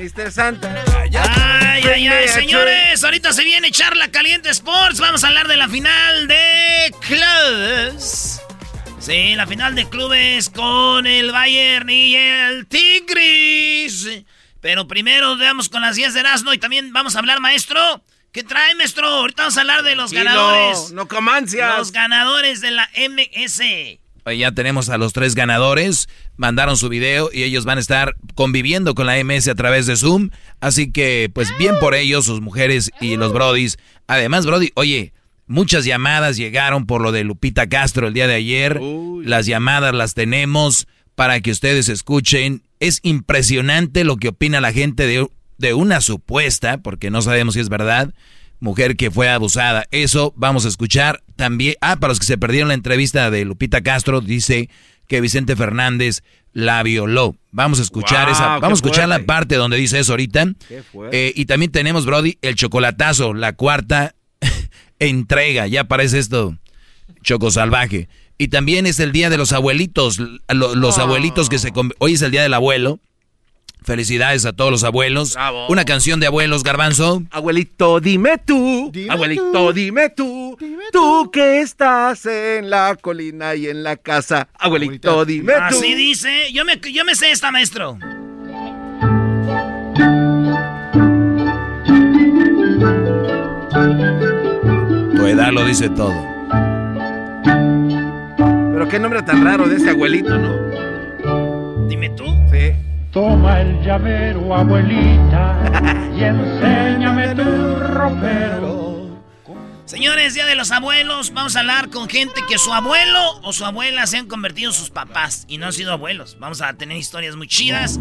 Mr. Santa. Ay, ay, ay, señores, ahorita se viene Charla Caliente Sports. Vamos a hablar de la final de clubes. Sí, la final de clubes con el Bayern y el Tigris. Pero primero veamos con las 10 de Erasmo y también vamos a hablar, maestro. ¿Qué trae, maestro? Ahorita vamos a hablar de los ganadores. No comancias. Los ganadores de la MS. Ya tenemos a los tres ganadores, mandaron su video y ellos van a estar conviviendo con la MS a través de Zoom. Así que, pues bien por ellos, sus mujeres y los Brodis. Además, Brody, oye, muchas llamadas llegaron por lo de Lupita Castro el día de ayer. Las llamadas las tenemos para que ustedes escuchen. Es impresionante lo que opina la gente de, de una supuesta, porque no sabemos si es verdad, mujer que fue abusada. Eso vamos a escuchar también. Ah, para los que se perdieron la entrevista de Lupita Castro, dice que Vicente Fernández la violó. Vamos a escuchar Wow, esa, vamos a escuchar la parte donde dice eso ahorita. Eh, y también tenemos, Brody, el chocolatazo, la cuarta entrega. Ya parece esto choco salvaje. Y también es el día de los abuelitos, lo- los abuelitos que se... con- Hoy es el día del abuelo. Felicidades a todos los abuelos. Bravo. Una canción de abuelos, Garbanzo. Abuelito, dime tú. Abuelito, dime tú. tú que estás en la colina y en la casa. Abuelito, dime tú. Así dice. Yo me, yo me sé esta, maestro. Tu edad lo dice todo. Pero qué nombre tan raro de ese abuelito, ¿no? Dime tú. Sí. Toma el llavero, abuelita, y enséñame tu ropero. Señores, Día de los Abuelos, vamos a hablar con gente que su abuelo o su abuela se han convertido en sus papás y no han sido abuelos. Vamos a tener historias muy chidas.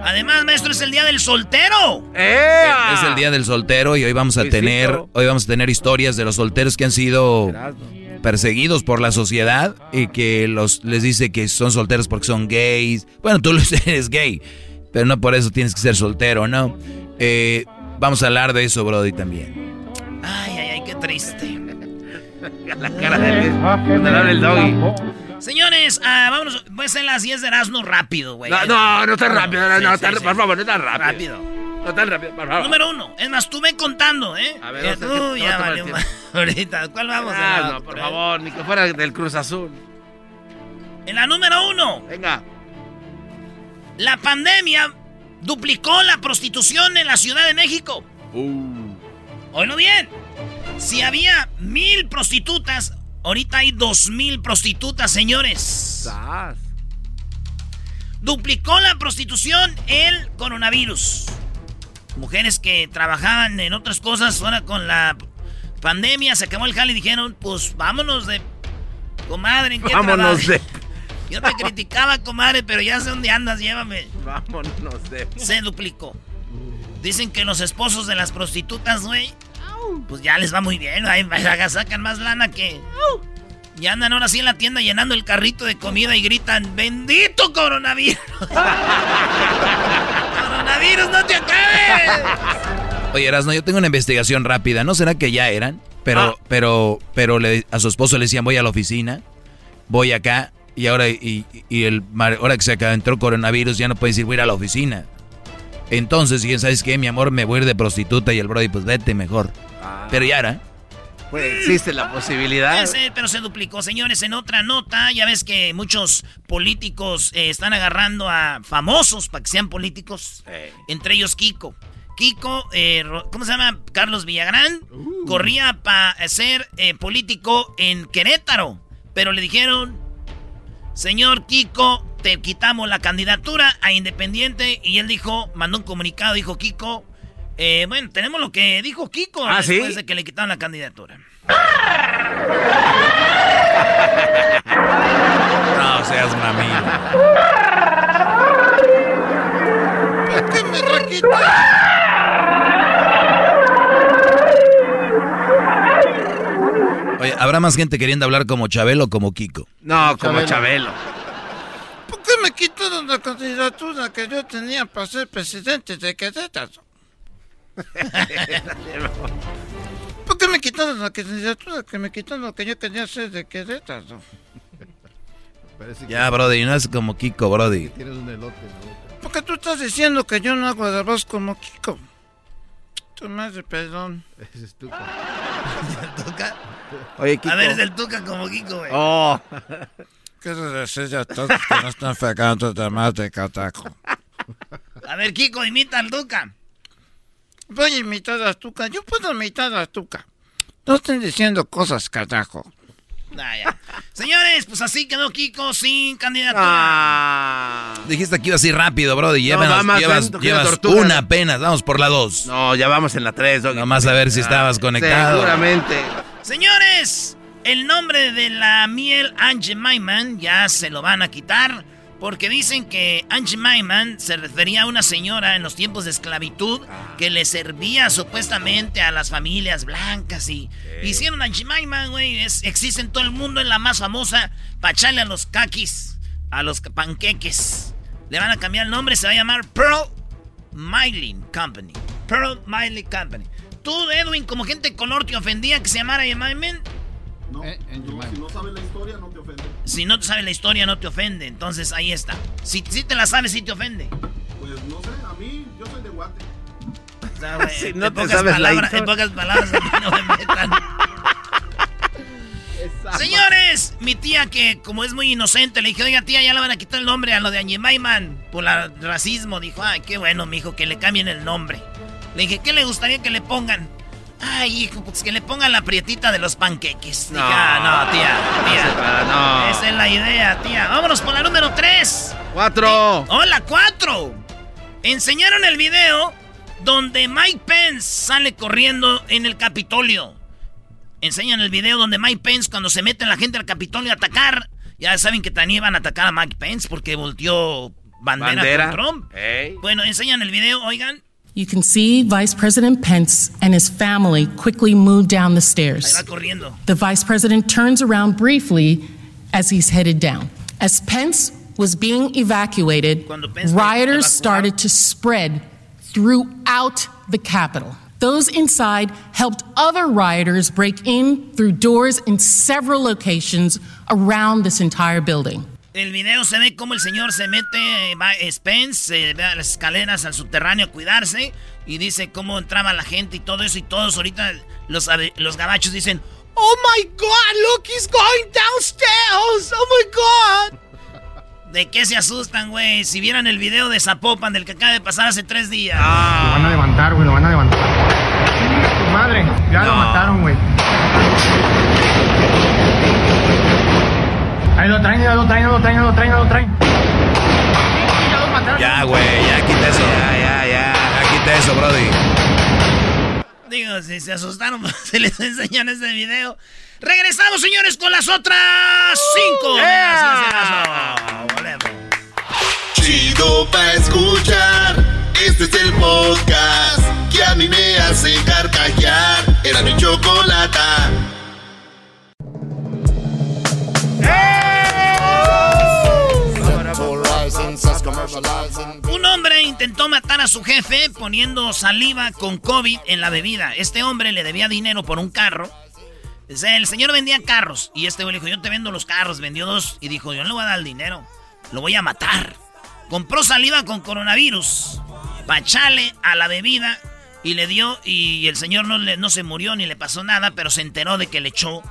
Además, maestro, es el Día del Soltero. ¡Ea! Es el día del soltero y hoy vamos a tener, hoy vamos a tener historias de los solteros que han sido perseguidos por la sociedad y que los les dice que son solteros porque son gays. Bueno, tú lo eres gay, pero no por eso tienes que ser soltero, ¿no? Eh, vamos a hablar de eso, Brody, también. Ay, ay, ay, qué triste. La cara de Deja que Cuando le habla el me doggy. Señores, ah, vámonos. Voy a hacer las 10 de Erasmo rápido, güey. No, no, no tan rápido, no, Sí, no, sí, tan- sí. por favor, no tan rápido. Rápido. No tan rápido. Número uno. Es más, tú ve contando, ¿eh? A ver, a te ya a valió. Ahorita, ¿cuál vamos? Ah, la- no, por favor, ni que fuera del Cruz Azul. En la número uno. Venga. La pandemia duplicó la prostitución en la Ciudad de México. Uh. Oílo bien. Si había mil prostitutas, Ahorita hay dos mil prostitutas, señores. Duplicó la prostitución el coronavirus. Mujeres que trabajaban en otras cosas, ahora con la pandemia se acabó el jale y dijeron, pues vámonos de comadre, ¿en qué Vámonos de... Yo te criticaba, comadre, pero ya sé dónde andas, llévame. Vámonos de... Se duplicó. Dicen que los esposos de las prostitutas, güey, pues ya les va muy bien. Ahí sacan más lana que... Y andan ahora sí en la tienda llenando el carrito de comida y gritan, ¡Bendito coronavirus! ¡Coronavirus, no te acabes! Oye, Erasno, yo tengo una investigación rápida. ¿No será que ya eran? Pero, ah. pero, pero le, a su esposo le decían, voy a la oficina, voy acá, y ahora, y, y el, ahora que se entró coronavirus, ya no puedes ir, voy a ir a la oficina. Entonces, ¿sabes qué? Mi amor, me voy a ir de prostituta y el brody, pues vete mejor. Ah. Pero ya era. Pues existe la posibilidad. pero se duplicó. Señores, en otra nota, ya ves que muchos políticos eh, están agarrando a famosos para que sean políticos. Entre ellos Kiko. Kiko, eh, ¿cómo se llama? Carlos Villagrán, uh. corría para ser eh, político en Querétaro. Pero le dijeron, señor Kiko, te quitamos la candidatura a Independiente. Y él dijo, mandó un comunicado, dijo Kiko, eh, bueno, tenemos lo que dijo Kiko ¿Ah, después de que le quitaron la candidatura. no seas mami. ¿Por qué me Oye, ¿habrá más gente queriendo hablar como Chabelo o como Kiko? No, como Chabelo. ¿Por qué me quitaron la candidatura que yo tenía para ser presidente de Querétaro? ¿Por qué me quitaron la candidatura? Que me quitaron lo que yo quería hacer de Querétaro. Ya, Brody, no es como Kiko, Brody. Tienes un elote Porque tú estás diciendo que yo no hago de arroz como Kiko. Tú me haces perdón. Ese es Tuca. ¿Tuca? Oye, Kiko. A ver, es el Tuca como Kiko, güey. Oh. ¿Qué se decir a todos que no están fregando de más de cataco? A ver, Kiko, imita al Tuca. Voy a imitar a Tuca. Yo puedo imitar a Tuca. No estén diciendo cosas, carajo. Señores, pues así quedó Kiko sin candidatura. Ah. Dijiste que iba así rápido, bro. Y llevas, llevas una apenas. Vamos por la dos. No, ya vamos en la tres. Nomás a ver si estabas conectado. Seguramente. Señores, el nombre de la miel Angie Maiman ya se lo van a quitar. Porque dicen que Angie Maiman se refería a una señora en los tiempos de esclavitud que le servía supuestamente a las familias blancas y hicieron Angie Maiman, güey. Existe en todo el mundo, en la más famosa, para echarle a los kakis, a los panqueques. Le van a cambiar el nombre, se va a llamar Pearl Miley Company. Pearl Miley Company. Tú, Edwin, como gente color, te ofendía que se llamara Angie Maiman. No, eh, si no sabes la historia, no te ofende. Si no te sabes la historia, no te ofende. Entonces ahí está. Si, si te la sabes, sí te ofende. Pues no sé, a mí, yo soy de Guate. si no te sabes palabras, la En pocas palabras, no me metan. Señores, mi tía que como es muy inocente, le dije, oiga tía, ya le van a quitar el nombre a lo de Angie Maiman por el racismo. Dijo, ay, qué bueno, mi hijo, que le cambien el nombre. Le dije, ¿qué le gustaría que le pongan? Ay, hijo, pues que le pongan la prietita de los panqueques. No, no, tía, tía. No. Esa es la idea, tía. Vámonos por la número 3. Cuatro. Eh, hola, cuatro. Enseñaron el video donde Mike Pence sale corriendo en el Capitolio. Enseñan el video donde Mike Pence, cuando se mete la gente al Capitolio a atacar, ya saben que también iban a atacar a Mike Pence porque volteó bandera, con Trump. Bueno, enseñan el video, oigan. You can see Vice President Pence and his family quickly move down the stairs. The Vice President turns around briefly as he's headed down. As Pence was being evacuated, rioters started to spread throughout the Capitol. Those inside helped other rioters break in through doors in several locations around this entire building. El video se ve como el señor se mete, va Spence, se ve a las escaleras al subterráneo a cuidarse y dice cómo entraba la gente y todo eso y todos ahorita los, los gabachos dicen, Oh my God, look, he's going downstairs, oh my God. ¿De qué se asustan, güey? Si vieran el video de Zapopan del que acaba de pasar hace tres días. Lo van a levantar, güey, lo van a levantar. Tu madre, ya lo mataron, güey. Ahí lo traen, lo traen, lo traen, lo traen, ya lo traen. Ya, güey, ya quita eso. Ya, ya, ya. Ya quita eso, Brody. Digo, si se asustaron, se les enseñan este video. Regresamos, señores, con las otras cinco. Chido pa' escuchar. Este es el podcast que a mí me hace carcajear. Era mi chocolata. Un hombre intentó matar a su jefe poniendo saliva con COVID en la bebida. Este hombre le debía dinero por un carro. El señor vendía carros y este güey le dijo, yo te vendo los carros. Vendió dos y dijo, yo no le voy a dar el dinero. Lo voy a matar. Compró saliva con coronavirus. Pachale a la bebida y le dio y el señor no, le, no se murió ni le pasó nada, pero se enteró de que le echó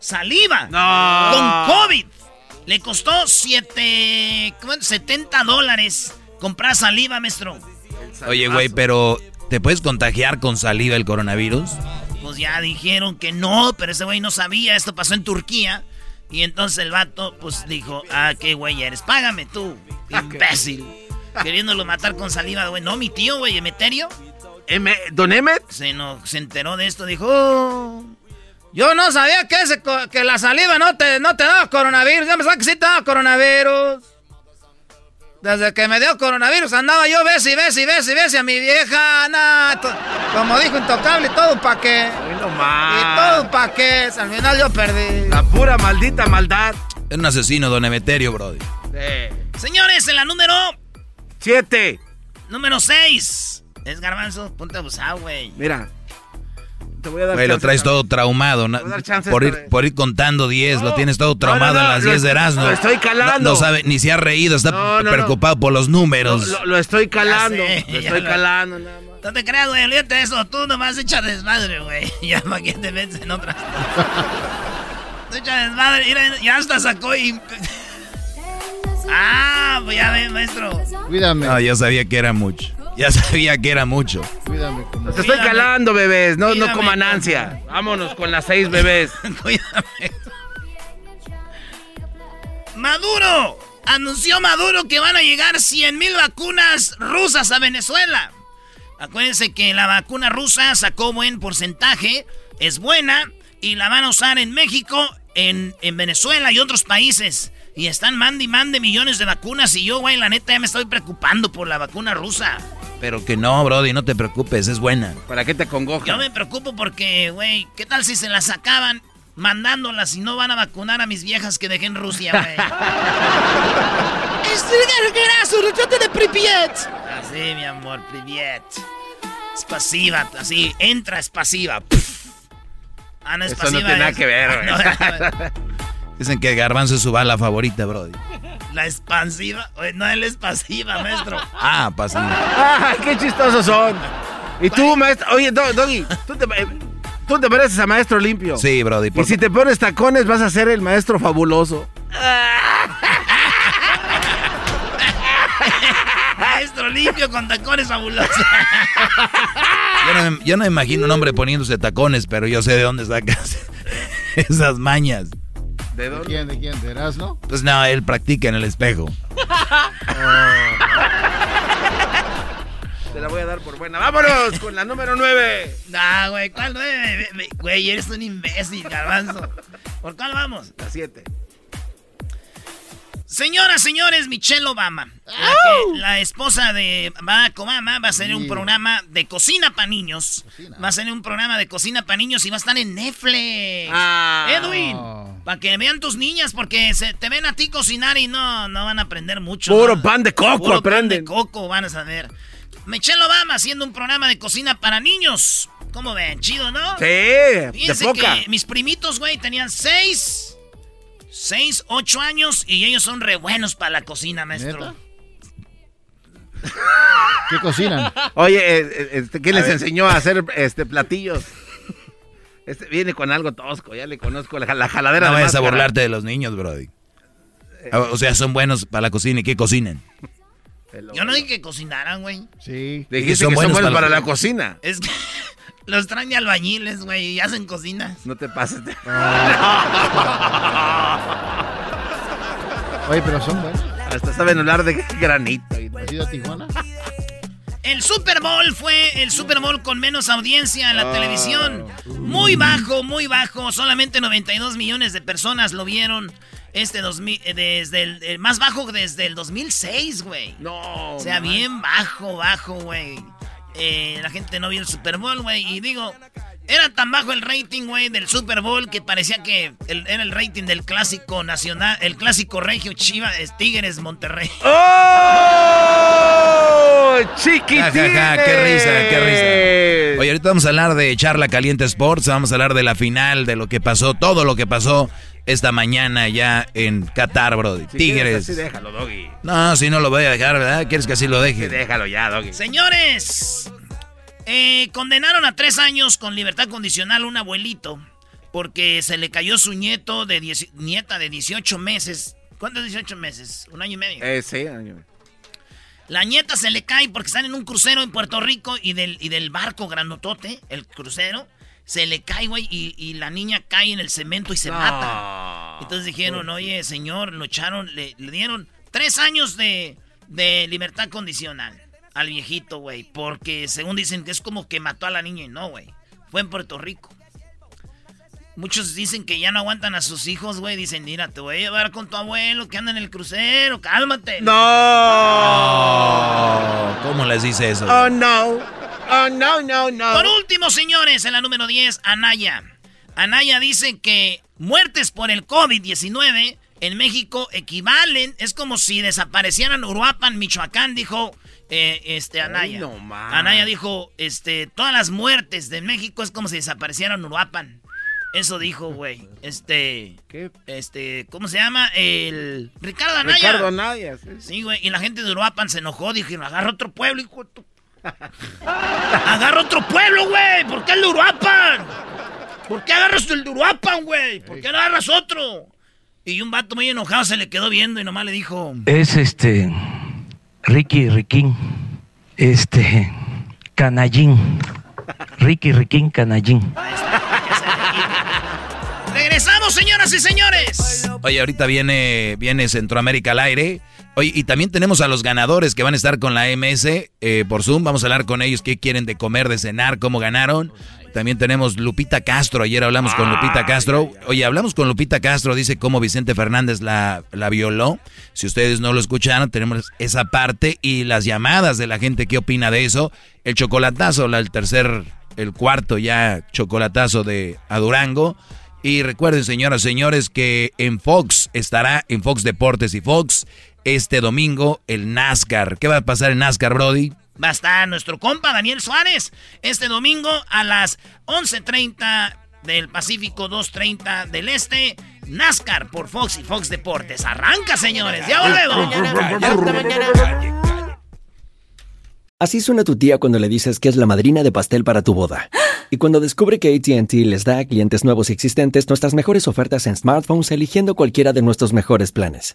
saliva No. con COVID. Le costó siete, ¿cómo? 70 dólares comprar saliva, maestro. Oye, güey, pero ¿te puedes contagiar con saliva el coronavirus? Pues ya dijeron que no, pero ese güey no sabía. Esto pasó en Turquía. Y entonces el vato, pues dijo, ah, qué güey eres, págame tú, imbécil. Queriéndolo matar con saliva, güey. No, mi tío, güey, Emeterio. ¿Don Emmet? Se, no, se enteró de esto, dijo, "Oh, yo no sabía que, ese que la saliva no te, no te daba coronavirus. Ya me sabía que sí te daba coronavirus. Desde que me dio coronavirus andaba yo ves y ves y ves y ves y a mi vieja, nah, to- como dijo Intocable, todo pa' qué. no Y todo pa' qué. Al final yo perdí. La pura maldita maldad. Es un asesino, don Emeterio, Brody. Señores, en la número Siete. número 6. Es garbanzo, ponte abusado, güey. Mira. Te voy a dar Güey, lo traes todo traumado. na- Te voy a dar chance por, ir, por ir contando 10, lo tienes todo no, traumado no, en las lo 10 de Erasmo. lo estoy calando. No, no sabe, ni se ha reído, está No, no, no. preocupado por los números. Lo, lo estoy calando. Sé, lo estoy lo- calando. nada más. No te creas, güey, olvídate de eso. Tú nomás echa desmadre, güey. Ya para que te metes en otras. Tú echa desmadre. Mira, ya hasta sacó y. Ah, pues ya ve, maestro. Cuídame. No, ya sabía que era mucho. Ya sabía que era mucho. Cuídame. como- Te estoy calando, bebés. No, no coman ansia. Vámonos con las seis bebés. Cuídame. Maduro. Anunció Maduro que van a llegar 100 mil vacunas rusas a Venezuela. Acuérdense que la vacuna rusa sacó buen porcentaje, es buena y la van a usar en México, en, en Venezuela y otros países. Y están mande y mande millones de vacunas y yo, güey, la neta ya me estoy preocupando por la vacuna rusa. Pero que no, Brody, no te preocupes, es buena. ¿Para qué te congoja? Yo me preocupo porque, güey, ¿qué tal si se las acaban mandándolas y no van a vacunar a mis viejas que dejé en Rusia, güey? Así, mi amor, Privet. Es pasiva, así, entra, es pasiva. Ah, no es Eso no tiene nada es- que ver, güey. No, Dicen que Garbanzo es su bala favorita, Brody. La expansiva, oye, no, él es pasiva, maestro. Ah, pasa. ¡Ay, qué chistosos son! Y tú, maestro. Oye, Do- Doggy, ¿tú te, tú te pareces a maestro limpio. Sí, Brody. Y si te pones tacones, vas a ser el maestro fabuloso. Maestro limpio con tacones fabulosos. yo, no, me- yo no me imagino un hombre poniéndose tacones, pero yo sé de dónde sacas esas mañas. ¿De ¿De dónde? quién? ¿De quién? ¿De Erasmo? Pues no, él practica en el espejo. Te la voy a dar por buena. ¡Vámonos con la número nueve! Nah, güey, ¿cuál nueve? Ve- ve- Güey, eres un imbécil, garbanzo. ¿Por cuál vamos? La siete. Señoras, señores, Michelle Obama, la, que- la esposa de Barack Obama, va a hacer un programa de cocina para niños. Cocina. Va a ser un programa de cocina para niños y va a estar en Netflix. Ah. Edwin, Oh. para que vean tus niñas, porque se, te ven a ti cocinar y no, no van a aprender mucho. Puro ¿no? pan de coco Puro pan de coco van a saber. Michelle Obama haciendo un programa de cocina para niños. ¿Cómo ven? Chido, ¿no? Sí, de Fíjense poca. que mis primitos, güey, tenían seis, seis, ocho años y ellos son re buenos para la cocina, maestro. ¿Neta? ¿Qué cocinan? Oye, eh, eh, este, ¿quién A les ver. enseñó a hacer este platillos? Este viene con algo tosco, ya le conozco la, la jaladera No vayas a burlarte de los niños, Brody. O sea, son buenos para la cocina. ¿Y qué cocinan? Yo no dije que cocinaran, güey. Sí. Dijiste que son que son buenos buenos para para la- la cocina. Es que los traen de albañiles, güey, y hacen cocinas. No te pases. de- Oye, pero son buenos. Hasta saben hablar de granito. ¿Has ido a Tijuana? El Super Bowl fue el Super Bowl con menos audiencia en la Ah. televisión. Muy bajo, muy bajo. Solamente 92 millones de personas lo vieron. Este 2000, eh, desde el, el más bajo desde el 2006, güey. No. O sea, man. bien bajo, bajo, güey. Eh, la gente no vio el Super Bowl, güey. Y digo, era tan bajo el rating, güey, del Super Bowl que parecía que el- era el rating del clásico nacional, el clásico regio Chivas, Tigres, Monterrey. ¡Oh! ¡Chiquitines! Ja, ja, ja, qué risa, qué risa. Oye, ahorita vamos a hablar de Charla Caliente Sports, vamos a hablar de la final, de lo que pasó, todo lo que pasó esta mañana ya en Qatar, bro. Si quieres Tigres. así, déjalo, Doggy. No, si no lo voy a dejar, ¿verdad? ¿Quieres que así lo Sí, deje? déjalo ya, Doggy. Señores, eh, condenaron a tres años con libertad condicional a un abuelito porque se le cayó su nieto de dieci- nieta de 18 meses. ¿Cuántos 18 meses? Un año y medio. Eh, sí, año. La nieta se le cae porque están en un crucero en Puerto Rico y del, y del barco grandotote, el crucero, se le cae, güey, y, y la niña cae en el cemento y se No. mata. Entonces dijeron, oye, señor, lo echaron, le, le dieron tres años de, de libertad condicional al viejito, güey, porque según dicen que es como que mató a la niña y no, güey. Fue en Puerto Rico. Muchos dicen que ya no aguantan a sus hijos, güey. Dicen, mira, te voy a llevar con tu abuelo que anda en el crucero, cálmate. ¡No! Oh, ¿Cómo les dice eso? ¡Oh, no! ¡Oh, no, no, no! Por último, señores, en la número 10, Anaya. Anaya dice que muertes por el COVID-19 en México equivalen, es como si desaparecieran Uruapan, Michoacán, dijo eh, este Anaya. no más. Anaya dijo, este, todas las muertes de México es como si desaparecieran Uruapan. Eso dijo, güey. Este, ¿Qué? este, ¿cómo se llama? El Ricardo Anaya. Ricardo Anaya. sí. Sí, güey. Y la gente de Uruapan se enojó. Dijeron, agarra otro pueblo, hijo de tu... agarra otro pueblo, güey. ¿Por qué el de Uruapan? ¿Por qué agarras el de Uruapan, güey? ¿Por qué no agarras otro? Y un vato muy enojado se le quedó viendo y nomás le dijo... Es este Ricky Riquín, este Canallín, Ricky Riquín Canallín. ¡Regresamos, señoras y señores! Oye, ahorita viene, viene Centroamérica al aire. Oye, y también tenemos a los ganadores que van a estar con la MS eh, por Zoom. Vamos a hablar con ellos qué quieren de comer, de cenar, cómo ganaron. También tenemos Lupita Castro. Ayer hablamos con Lupita Castro. Oye, hablamos con Lupita Castro. Dice cómo Vicente Fernández la, la violó. Si ustedes no lo escucharon, tenemos esa parte y las llamadas de la gente. ¿Qué opina de eso? El chocolatazo, la- el tercer, el cuarto ya chocolatazo de a Durango. Y recuerden, señoras y señores, que en Fox estará, en Fox Deportes y Fox, este domingo el NASCAR. ¿Qué va a pasar en NASCAR, Brody? Va a estar nuestro compa Daniel Suárez este domingo a las 11.30 del Pacífico, 2.30 del Este. NASCAR por Fox y Fox Deportes. Arranca, señores. Ya volvemos. Así suena tu tía cuando le dices que es la madrina de pastel para tu boda. Y cuando descubre que ATT les da a clientes nuevos y existentes nuestras mejores ofertas en smartphones eligiendo cualquiera de nuestros mejores planes.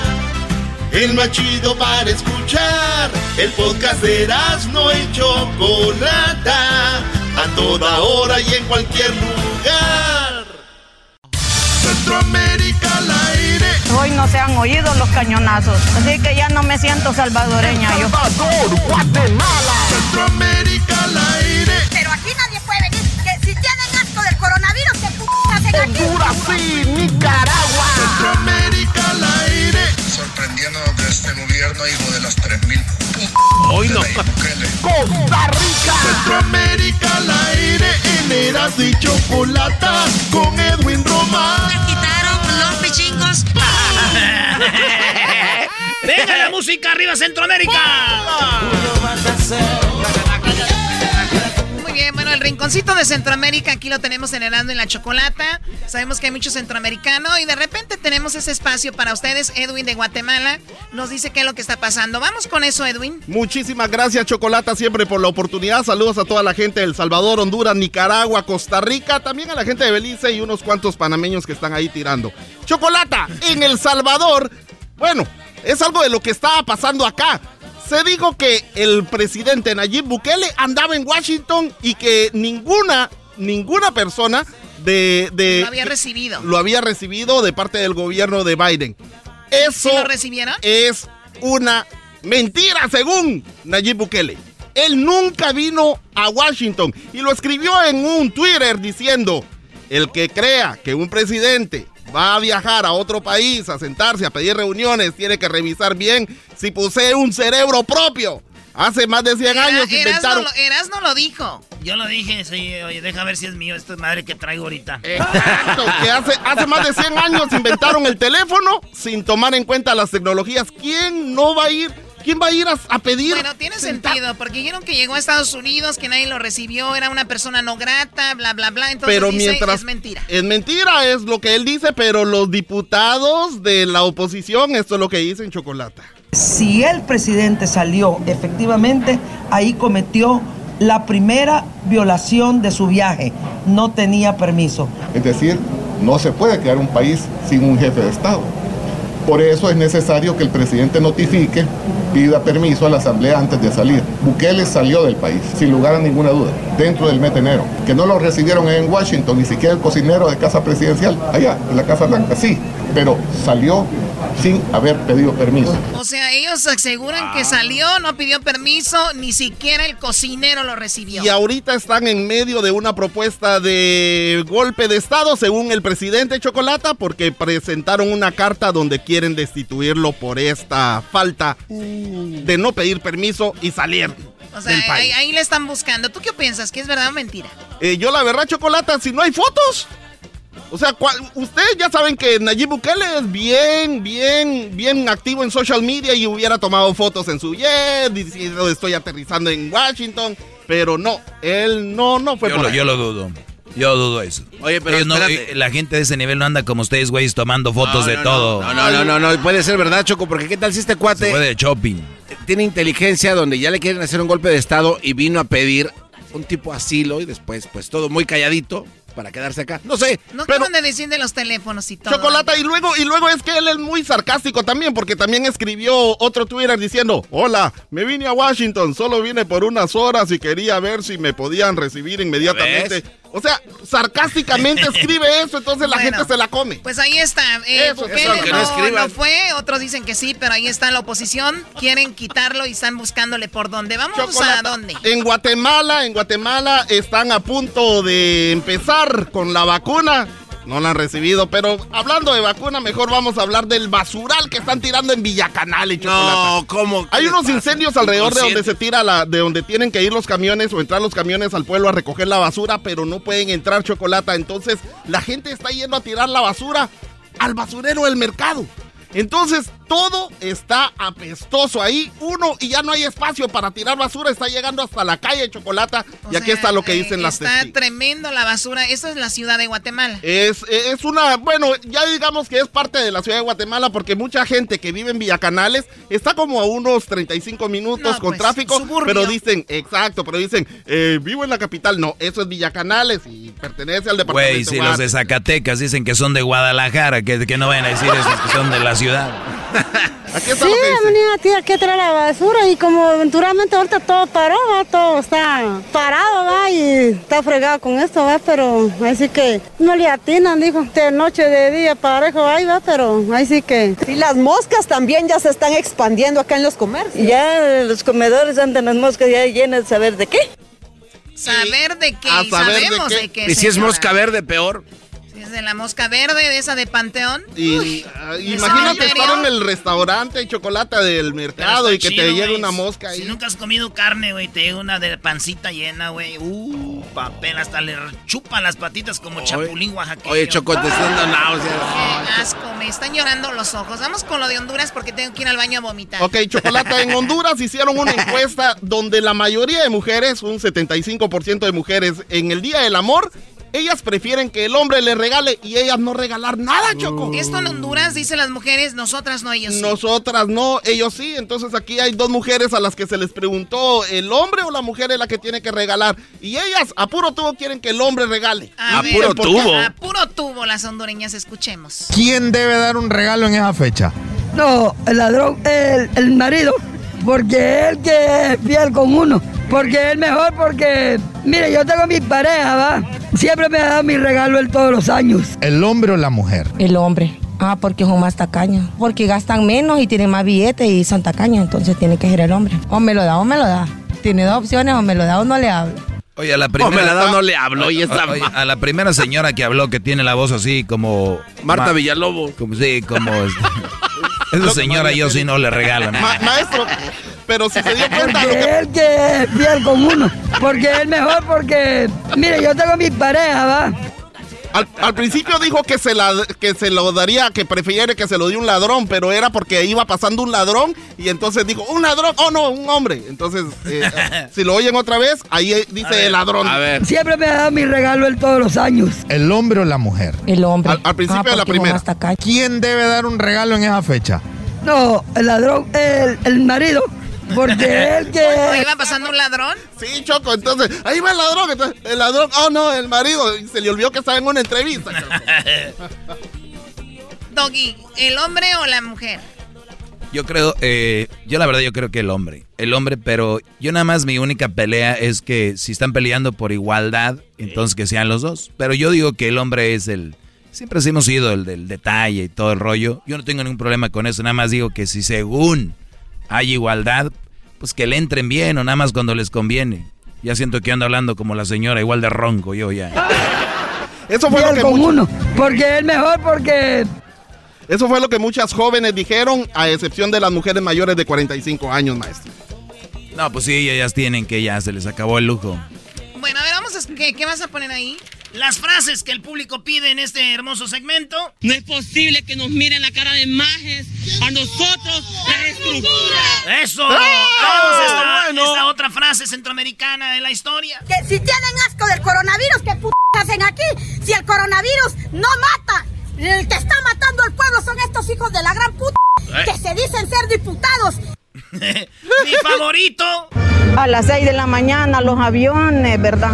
El más chido para escuchar. El podcast de no y Chocolata. A toda hora y en cualquier lugar. Centroamérica al aire. Hoy no se han oído los cañonazos, así que ya no me siento salvadoreña yo. Salvador, Guatemala. Centroamérica al aire. Pero aquí nadie puede venir. Que si tienen asco del coronavirus, ¿qué p hacen aquí? Honduras y Nicaragua. Sorprendiéndonos de este gobierno, hijo de las 3000. Hoy no. Costa Rica. Centroamérica al aire. En Eras y Chocolata con Edwin Román. quitaron los pichingos. ¡Venga la música arriba Centroamérica! Rinconcito de Centroamérica aquí lo tenemos en Herando en la Chocolata. Sabemos que hay mucho centroamericano y de repente tenemos ese espacio para ustedes. Edwin de Guatemala nos dice qué es lo que está pasando. Vamos con eso, Edwin. Muchísimas gracias, Chocolata, siempre por la oportunidad. Saludos a toda la gente de El Salvador, Honduras, Nicaragua, Costa Rica, también a la gente de Belice y unos cuantos panameños que están ahí tirando. Chocolata, en El Salvador, bueno, es algo de lo que estaba pasando acá. Se dijo que el presidente Nayib Bukele andaba en Washington y que ninguna, ninguna persona de... de Lo había recibido. lo había recibido de parte del gobierno de Biden. Eso ¿Sí lo recibieron? es una mentira según Nayib Bukele. Él nunca vino a Washington y lo escribió en un Twitter diciendo, el que crea que un presidente va a viajar a otro país a sentarse a pedir reuniones tiene que revisar bien si posee un cerebro propio. Hace más de 100 años inventaron... Erasmo lo, Erasmo lo dijo. Yo lo dije, sí, oye, deja ver si es mío esta madre que traigo ahorita. Exacto, que hace, hace más de 100 años inventaron el teléfono sin tomar en cuenta las tecnologías. ¿Quién no va a ir? ¿Quién va a ir a, a pedir? Bueno, tiene sentido, porque dijeron que llegó a Estados Unidos, que nadie lo recibió, era una persona no grata, bla, bla, bla. Entonces pero dice, mientras es mentira. es mentira, es lo que él dice, pero los diputados de la oposición, esto es lo que dicen Chocolata. Si el presidente salió efectivamente, ahí cometió la primera violación de su viaje. No tenía permiso. Es decir, no se puede crear un país sin un jefe de Estado. Por eso es necesario que el presidente notifique, pida permiso a la Asamblea antes de salir. Bukele salió del país, sin lugar a ninguna duda, dentro del mes de enero. Que no lo recibieron en Washington, ni siquiera el cocinero de Casa Presidencial, allá, en la Casa Blanca, sí, pero salió sin haber pedido permiso. O sea, ellos aseguran que salió, no pidió permiso, ni siquiera el cocinero lo recibió. Y ahorita están en medio de una propuesta de golpe de Estado, según el presidente Chocolata, porque presentaron una carta donde quieren destituirlo por esta falta de no pedir permiso y salir O sea, del país. ahí, ahí le están buscando. ¿Tú qué piensas? ¿Que es verdad o mentira? Eh, yo la verdad, Chocolata, si no hay fotos. O sea, ustedes ya saben que Nayib Bukele es bien, bien, bien activo en social media y hubiera tomado fotos en su jet diciendo estoy aterrizando en Washington, pero no, él no, no fue Yo por lo, ahí. yo lo dudo. Yo dudo eso. Oye, pero Ellos no- eh, la gente de ese nivel no anda como ustedes, güeyes, tomando fotos No, de no, todo. No, no, no, no, no, puede ser verdad, Choco, porque qué tal si este cuate Se fue de shopping. tiene inteligencia donde ya le quieren hacer un golpe de estado y vino a pedir un tipo asilo y después, pues todo muy calladito para quedarse acá. No sé, No Pero- acaban de decir de los teléfonos y todo. Chocolata y luego y luego es que él es muy sarcástico también porque también escribió otro Twitter diciendo, "Hola, me vine a Washington, solo vine por unas horas y quería ver si me podían recibir inmediatamente." O sea, sarcásticamente escribe eso, entonces la Bueno, gente se la come. Pues ahí está. Eh, Eso, eso, no no, no fue, otros dicen que sí, pero ahí está la oposición. Quieren quitarlo y están buscándole por dónde. Vamos a dónde. En Guatemala, en Guatemala están a punto de empezar con la vacuna. No la han recibido, pero hablando de vacuna, mejor vamos a hablar del basural que están tirando en Villacanal y Chocolata. No, ¿cómo? Hay ¿Qué unos pasa? incendios alrededor de donde se tira la, de donde tienen que ir los camiones o entrar los camiones al pueblo a recoger la basura, pero no pueden entrar chocolate. Entonces, la gente está yendo a tirar la basura al basurero del mercado. Entonces, todo está apestoso ahí, uno, y ya no hay espacio para tirar basura, está llegando hasta la calle Chocolata, y aquí sea, está lo que eh, dicen las Está testigos. tremendo la basura. Esa es la ciudad de Guatemala. Es, es una, bueno, ya digamos que es parte de la ciudad de Guatemala porque mucha gente que vive en Villacanales está como a unos 35 minutos No, con pues, tráfico, suburbio. pero dicen, exacto, pero dicen, eh, vivo en la capital. No, eso es Villacanales y pertenece al departamento. Güey, si los de Zacatecas dicen que son de Guadalajara, que, que no vayan a decir esos que son de la ciudad. Aquí está Sí, lo que dice. aquí, aquí a traer la basura y como aventuramente ahorita todo paró, va, todo está parado, va, y está fregado con esto, va, pero así que no le atinan, dijo, de noche, de día, parejo, ahí va, pero ahí sí que... Y las moscas también ya se están expandiendo acá en los comercios. Ya los comedores andan las moscas ya llenas de saber de qué. Saber de qué, A saber de qué. de qué. Y si es mosca verde, peor. Es de la mosca verde, de esa de Panteón. Y Uy, ah, ¿de imagínate estar en el restaurante de chocolate del mercado y que te llegue una mosca ahí. Si nunca has comido carne, güey, te llega una de pancita llena, güey. Uh, papel, hasta le chupan las patitas como chapulín oaxaqueño. Oye, Choco, te están dando náuseas. Qué asco, me están llorando los ojos. Vamos con lo de Honduras porque tengo que ir al baño a vomitar. Ok, Chocolata, en Honduras hicieron una encuesta donde la mayoría de mujeres, un 75% de mujeres, en el Día del Amor, ellas prefieren que el hombre les regale y ellas no regalar nada, Choco. Esto en Honduras, dicen las mujeres, nosotras no, ellos sí. Nosotras no, ellos sí. Entonces aquí hay dos mujeres a las que se les preguntó, ¿el hombre o la mujer es la que tiene que regalar? Y ellas, a puro tubo, quieren que el hombre regale. A ver, dicen, ¿por qué? A puro tubo las hondureñas, escuchemos. ¿Quién debe dar un regalo en esa fecha? No, el ladrón, el, el marido, porque él que es fiel con uno, porque es mejor, porque, mire, yo tengo mi pareja, va, siempre me ha dado mi regalo él todos los años. ¿El hombre o la mujer? El hombre. Ah, porque son más tacaños. Porque gastan menos y tienen más billetes y son tacaños, entonces tiene que ser el hombre. O me lo da o me lo da. Tiene dos opciones, o me lo da o no le hablo. Oye, a la primera. me la da, no le hablo, y esa Oye, a la primera señora que habló que tiene la voz así como. Marta Ma- Villalobos. Como, sí, como. esa señora yo sí no le regalo nada. Ma- maestro, pero si se dio cuenta lo Porque que... él que es fiel con uno, porque es mejor, porque, mire, yo tengo mi pareja, va. Al, al principio dijo que se, la, que se lo daría, que prefiere que se lo dé un ladrón, pero era porque iba pasando un ladrón y entonces dijo, un ladrón, oh no, un hombre. Entonces, eh, si lo oyen otra vez, ahí eh, dice el ladrón. A ver. Siempre me ha dado mi regalo él todos los años. ¿El hombre o la mujer? El hombre. Al, al principio Ah, de la primera. tacaños. ¿Quién debe dar un regalo en esa fecha? No, el ladrón, el, el marido, porque él ¿O que... iba pasando un ladrón? Sí, Choco, entonces, ahí va el ladrón. Entonces, el ladrón, oh no, el marido. Se le olvidó que estaba en una entrevista. Doggy, ¿el hombre o la mujer? Yo creo, eh, yo la verdad yo creo que el hombre, el hombre, pero yo nada más mi única pelea es que si están peleando por igualdad, entonces que sean los dos. Pero yo digo que el hombre es el, siempre hemos sido el del detalle y todo el rollo. Yo no tengo ningún problema con eso, nada más digo que si según hay igualdad, pues que le entren bien o nada más cuando les conviene. Ya siento que ando hablando como la señora, igual de ronco yo ya. Eso fue lo que con uno, porque es mejor, porque... Eso fue lo que muchas jóvenes dijeron, a excepción de las mujeres mayores de 45 años, maestro. No, pues sí, ellas tienen que ya se les acabó el lujo. Bueno, a ver, vamos a... ¿Qué, qué vas a poner ahí? Las frases que el público pide en este hermoso segmento. No es posible que nos miren la cara de majes a nosotros, la estructura. ¡Eso! ¡Ah! Vamos a esta, esta otra frase centroamericana de la historia. Que si tienen asco del coronavirus, ¿qué p hacen aquí? Si el coronavirus no mata, el que está matando al pueblo son estos hijos de la gran puta Eh. que se dicen ser diputados. Mi favorito. A las 6 de la mañana los aviones, ¿verdad?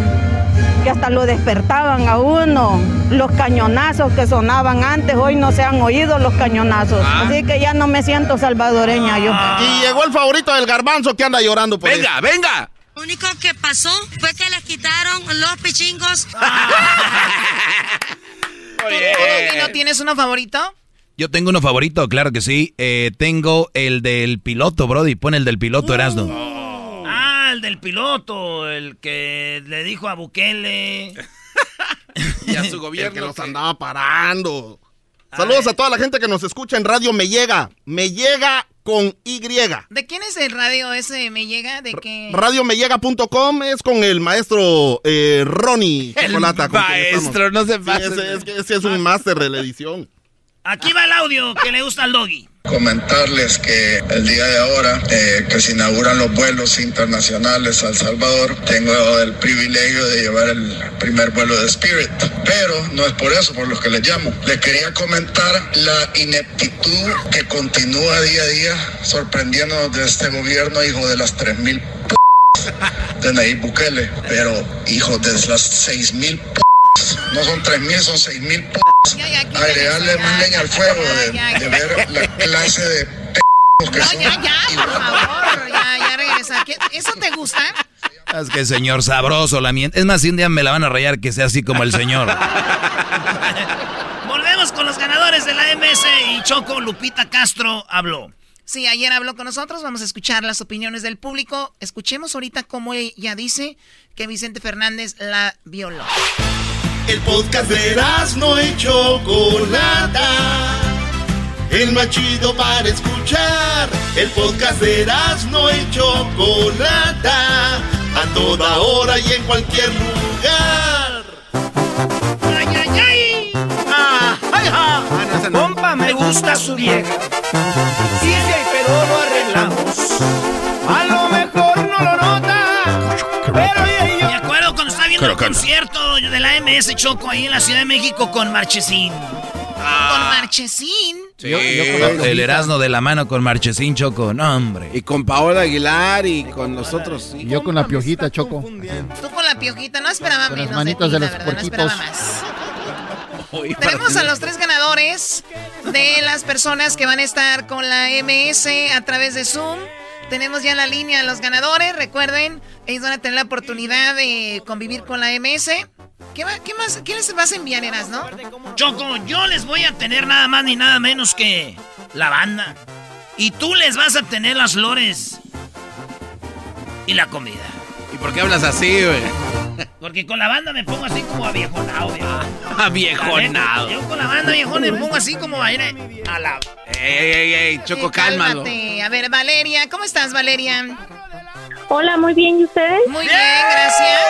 Que hasta lo despertaban a uno. Los cañonazos que sonaban antes, hoy no se han oído los cañonazos. Así que ya no me siento salvadoreña yo. Y llegó el favorito del garbanzo que anda llorando por Venga, venga. Lo único que pasó fue que les quitaron los pichingos. ¿Tú, Doggy, no tienes uno favorito? Yo tengo uno favorito, claro que sí. Eh, tengo el del piloto, Brody. Pon el del piloto, Erasno. Ah, el del piloto, el que le dijo a Bukele. Y a su gobierno. El que nos andaba parando. Saludos a toda la gente que nos escucha en Radio Me Llega. Me Llega con Y. ¿De quién es el radio ese? ¿Me llega? ¿De qué? Radiomелlega.com es con el maestro eh, Ronnie El Chocolata. maestro, no se Sí, pase. ese, es, que ese es un máster de la edición. Aquí va el audio que le gusta al doggy. Comentarles que el día de ahora eh, que se inauguran los vuelos internacionales a El Salvador, tengo el privilegio de llevar el primer vuelo de Spirit. Pero no es por eso por lo que les llamo. Les quería comentar la ineptitud que continúa día a día sorprendiéndonos de este gobierno, hijo de las 3.000 p de Nayib Bukele. Pero hijo de las 6.000 p no son 3.000, son 6.000 p agregarle más leña al fuego de, de ver la clase de No, ya, ya, por favor. Ya, ya regresa. ¿Qué- ¿Eso te gusta? Es que señor sabroso la miente. Es más, si un día me la van a rayar que sea así como el señor. Volvemos con los ganadores de la MS y Choco Lupita Castro habló. Sí, ayer habló con nosotros. Vamos a escuchar las opiniones del público. Escuchemos ahorita cómo ella dice que Vicente Fernández la violó. El podcast de no y Chocolata. El más chido para escuchar. El podcast de no y Chocolata. A toda hora y en cualquier lugar. ¡Ay, ay, ay! ¡Ah, ay, ja! Compa, me gusta su vieja. Sí, sí, pero lo arreglamos. A concierto de la MS Choco ahí en la Ciudad de México con Marchesín. Con Marchesín. Sí, el Erasmo de la mano con Marchesín Choco. No, hombre. Y con Paola Aguilar y con nosotros. Y yo con la piojita, Choco. Tú con la piojita. No esperaba Con las menos manitas de, los la verdad. No esperaba puerquitos. más. Tenemos a los tres ganadores de las personas que van a estar con la MS a través de Zoom. Tenemos ya en la línea a los ganadores. Recuerden, ellos van a tener la oportunidad de convivir con la MS. ¿Qué, va- qué más? ¿Qué les vas a enviar, Eras, no? Choco, yo les voy a tener nada más ni nada menos que la banda. Y tú les vas a tener las flores y la comida. ¿Y por qué hablas así, güey? Porque con la banda me pongo así como aviejonado, viejo. Aviejonado. Yo con la banda viejón me pongo así como a ir a la... Ey, ey, ey, Choco, cálmalo. Cálmate. A ver, Valeria, ¿cómo estás, Valeria? Hola, muy bien, ¿y ustedes? Muy bien, gracias.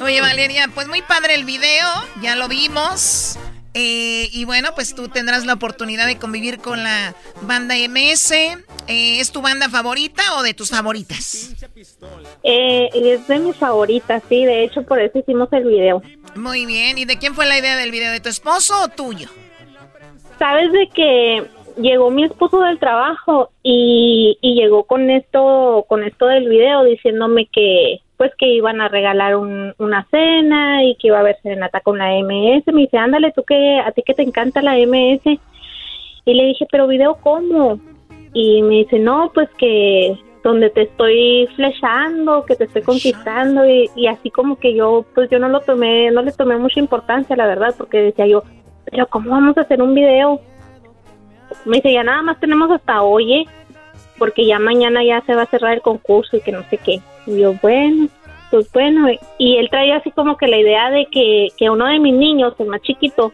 Oye, Valeria, pues muy padre el video, ya lo vimos. Eh, y bueno, pues tú tendrás la oportunidad de convivir con la banda MS. Eh, ¿Es tu banda favorita o de tus favoritas? Eh, es de mis favoritas, sí, de hecho por eso hicimos el video. Muy bien, ¿y de quién fue la idea del video? ¿De tu esposo o tuyo? Sabes de que llegó mi esposo del trabajo y, y llegó con esto, con esto del video diciéndome que pues que iban a regalar un- una cena y que iba a haber serenata con la MS. Me dice, ándale, tú que a ti que te encanta la MS. Y le dije, pero video cómo? Y me dice, no, pues que donde te estoy flechando, que te estoy conquistando y, así como que yo, pues yo no lo tomé, no le tomé mucha importancia, la verdad, porque decía yo, pero ¿cómo vamos a hacer un video? Me dice, ya nada más tenemos hasta hoy, ¿eh? porque ya mañana ya se va a cerrar el concurso y que no sé qué. Y yo, bueno, pues bueno. Y él traía así como que la idea de que, que uno de mis niños, el más chiquito,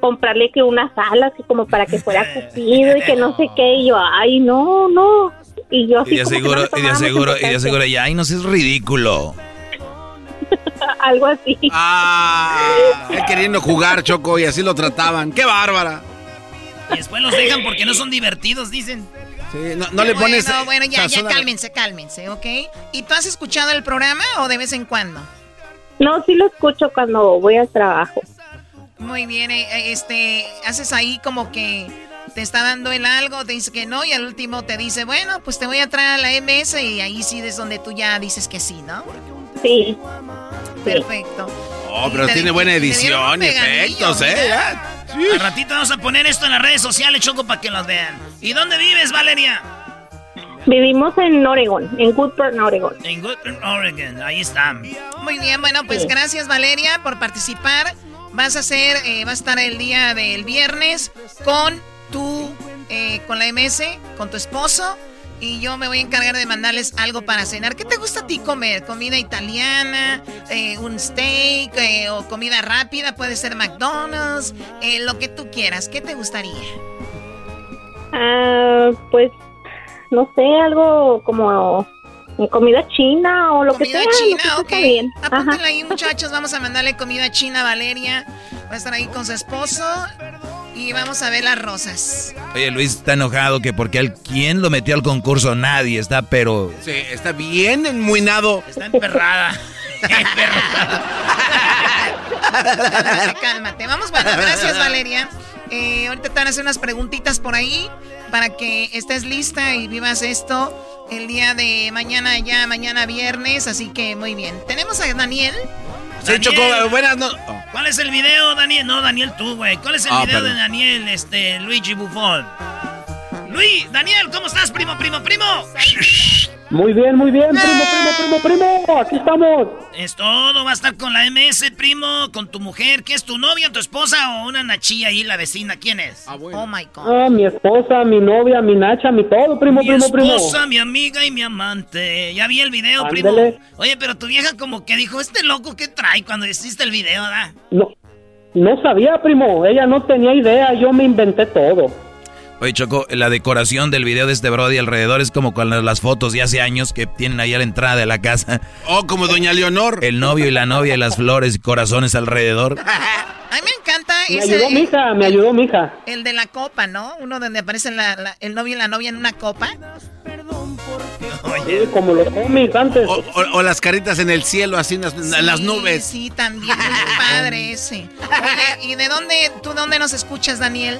comprarle que una sala así como para que fuera cupido y que no sé qué. Y yo, ay, no, no. Y yo así Y de como que no seguro, le y de seguro, y de seguro, ya, ay, no seas ridículo. Algo así. Ah, él queriendo jugar, Choco, y así lo trataban. ¡Qué bárbara! Y después los dejan porque no son divertidos, dicen. Sí, no, no le pones. Bueno, bueno, ya, ya, cálmense, cálmense, ¿ok? ¿Y tú has escuchado el programa o de vez en cuando? No, sí lo escucho cuando voy al trabajo. Muy bien, eh, eh, este, haces ahí como que te está dando el algo, te dice que no y al último te dice, bueno, pues te voy a traer a la MS y ahí sí es donde tú ya dices que sí, ¿no? Sí. Perfecto. Oh, pero tiene buena edición y efectos, ¿eh? Ya. Al ratito vamos a poner esto en las redes sociales, Choco, para que los vean. ¿Y dónde vives, Valeria? Vivimos en Oregon, en Goodburn, Oregon. En Goodburn, Oregon. Ahí está. Muy bien, bueno, pues Sí. gracias Valeria por participar. Vas a hacer, eh, va a estar el día del viernes con tu, eh, con la MS, con tu esposo. Y yo me voy a encargar de mandarles algo para cenar. ¿Qué te gusta a ti comer? ¿Comida italiana? eh, ¿Un steak? eh, ¿O comida rápida? Puede ser McDonald's. eh, lo que tú quieras. ¿Qué te gustaría? Ah, pues no sé, algo como comida china o lo que Comida sea. lo china, ok. bien. Apúntenla ahí, muchachos. Vamos a mandarle comida china a Valeria. Va a estar ahí con su esposo. Y vamos a ver las rosas. Oye, Luis está enojado que porque él, ¿quién lo metió al concurso? Nadie está, pero... Sí, está bien enmuinado. Está emperrada. Cálmate, cálmate. Vamos, bueno, gracias, Valeria. Eh, ahorita te van a hacer unas preguntitas por ahí para que estés lista y vivas esto el día de mañana, ya mañana viernes. Así que muy bien. Tenemos a Daniel. Sí, Choco, buenas no. oh. ¿Cuál es el video, Daniel? No, Daniel, tú, güey. ¿Cuál es el Ah, video de. Daniel, este, Luigi Buffon? Luis, Daniel, ¿cómo estás, primo, primo, primo? Muy bien, muy bien, primo, primo, primo, primo. Aquí estamos. Es todo, va a estar con la MS, primo, con tu mujer. ¿Qué es tu novia, tu esposa o una nachilla ahí, la vecina? ¿Quién es? Oh my God. Ah, mi esposa, mi novia, mi nacha, mi todo, primo, mi primo, primo. Mi esposa, mi amiga y mi amante. Ya vi el video, Ándele. primo. Oye, pero tu vieja como que dijo, este loco, ¿qué trae cuando hiciste el video, da? No, no sabía, primo. Ella no tenía idea. Yo me inventé todo. Oye, Choco, la decoración del video de este Brody alrededor es como con las fotos de hace años que tienen ahí a la entrada de la casa. Oh, como Doña Leonor. El novio y la novia y las flores y corazones alrededor. A mí me encanta Me ese. ayudó mi hija, me ayudó mi hija. El de la copa, ¿no? Uno donde aparece la- la- el novio y la novia en una copa. Sí, como los cómics antes. O, o- o las caritas en el cielo, así en las, las nubes. Sí, también. Muy padre ese. Oye, ¿y de dónde, tú dónde nos escuchas, Daniel?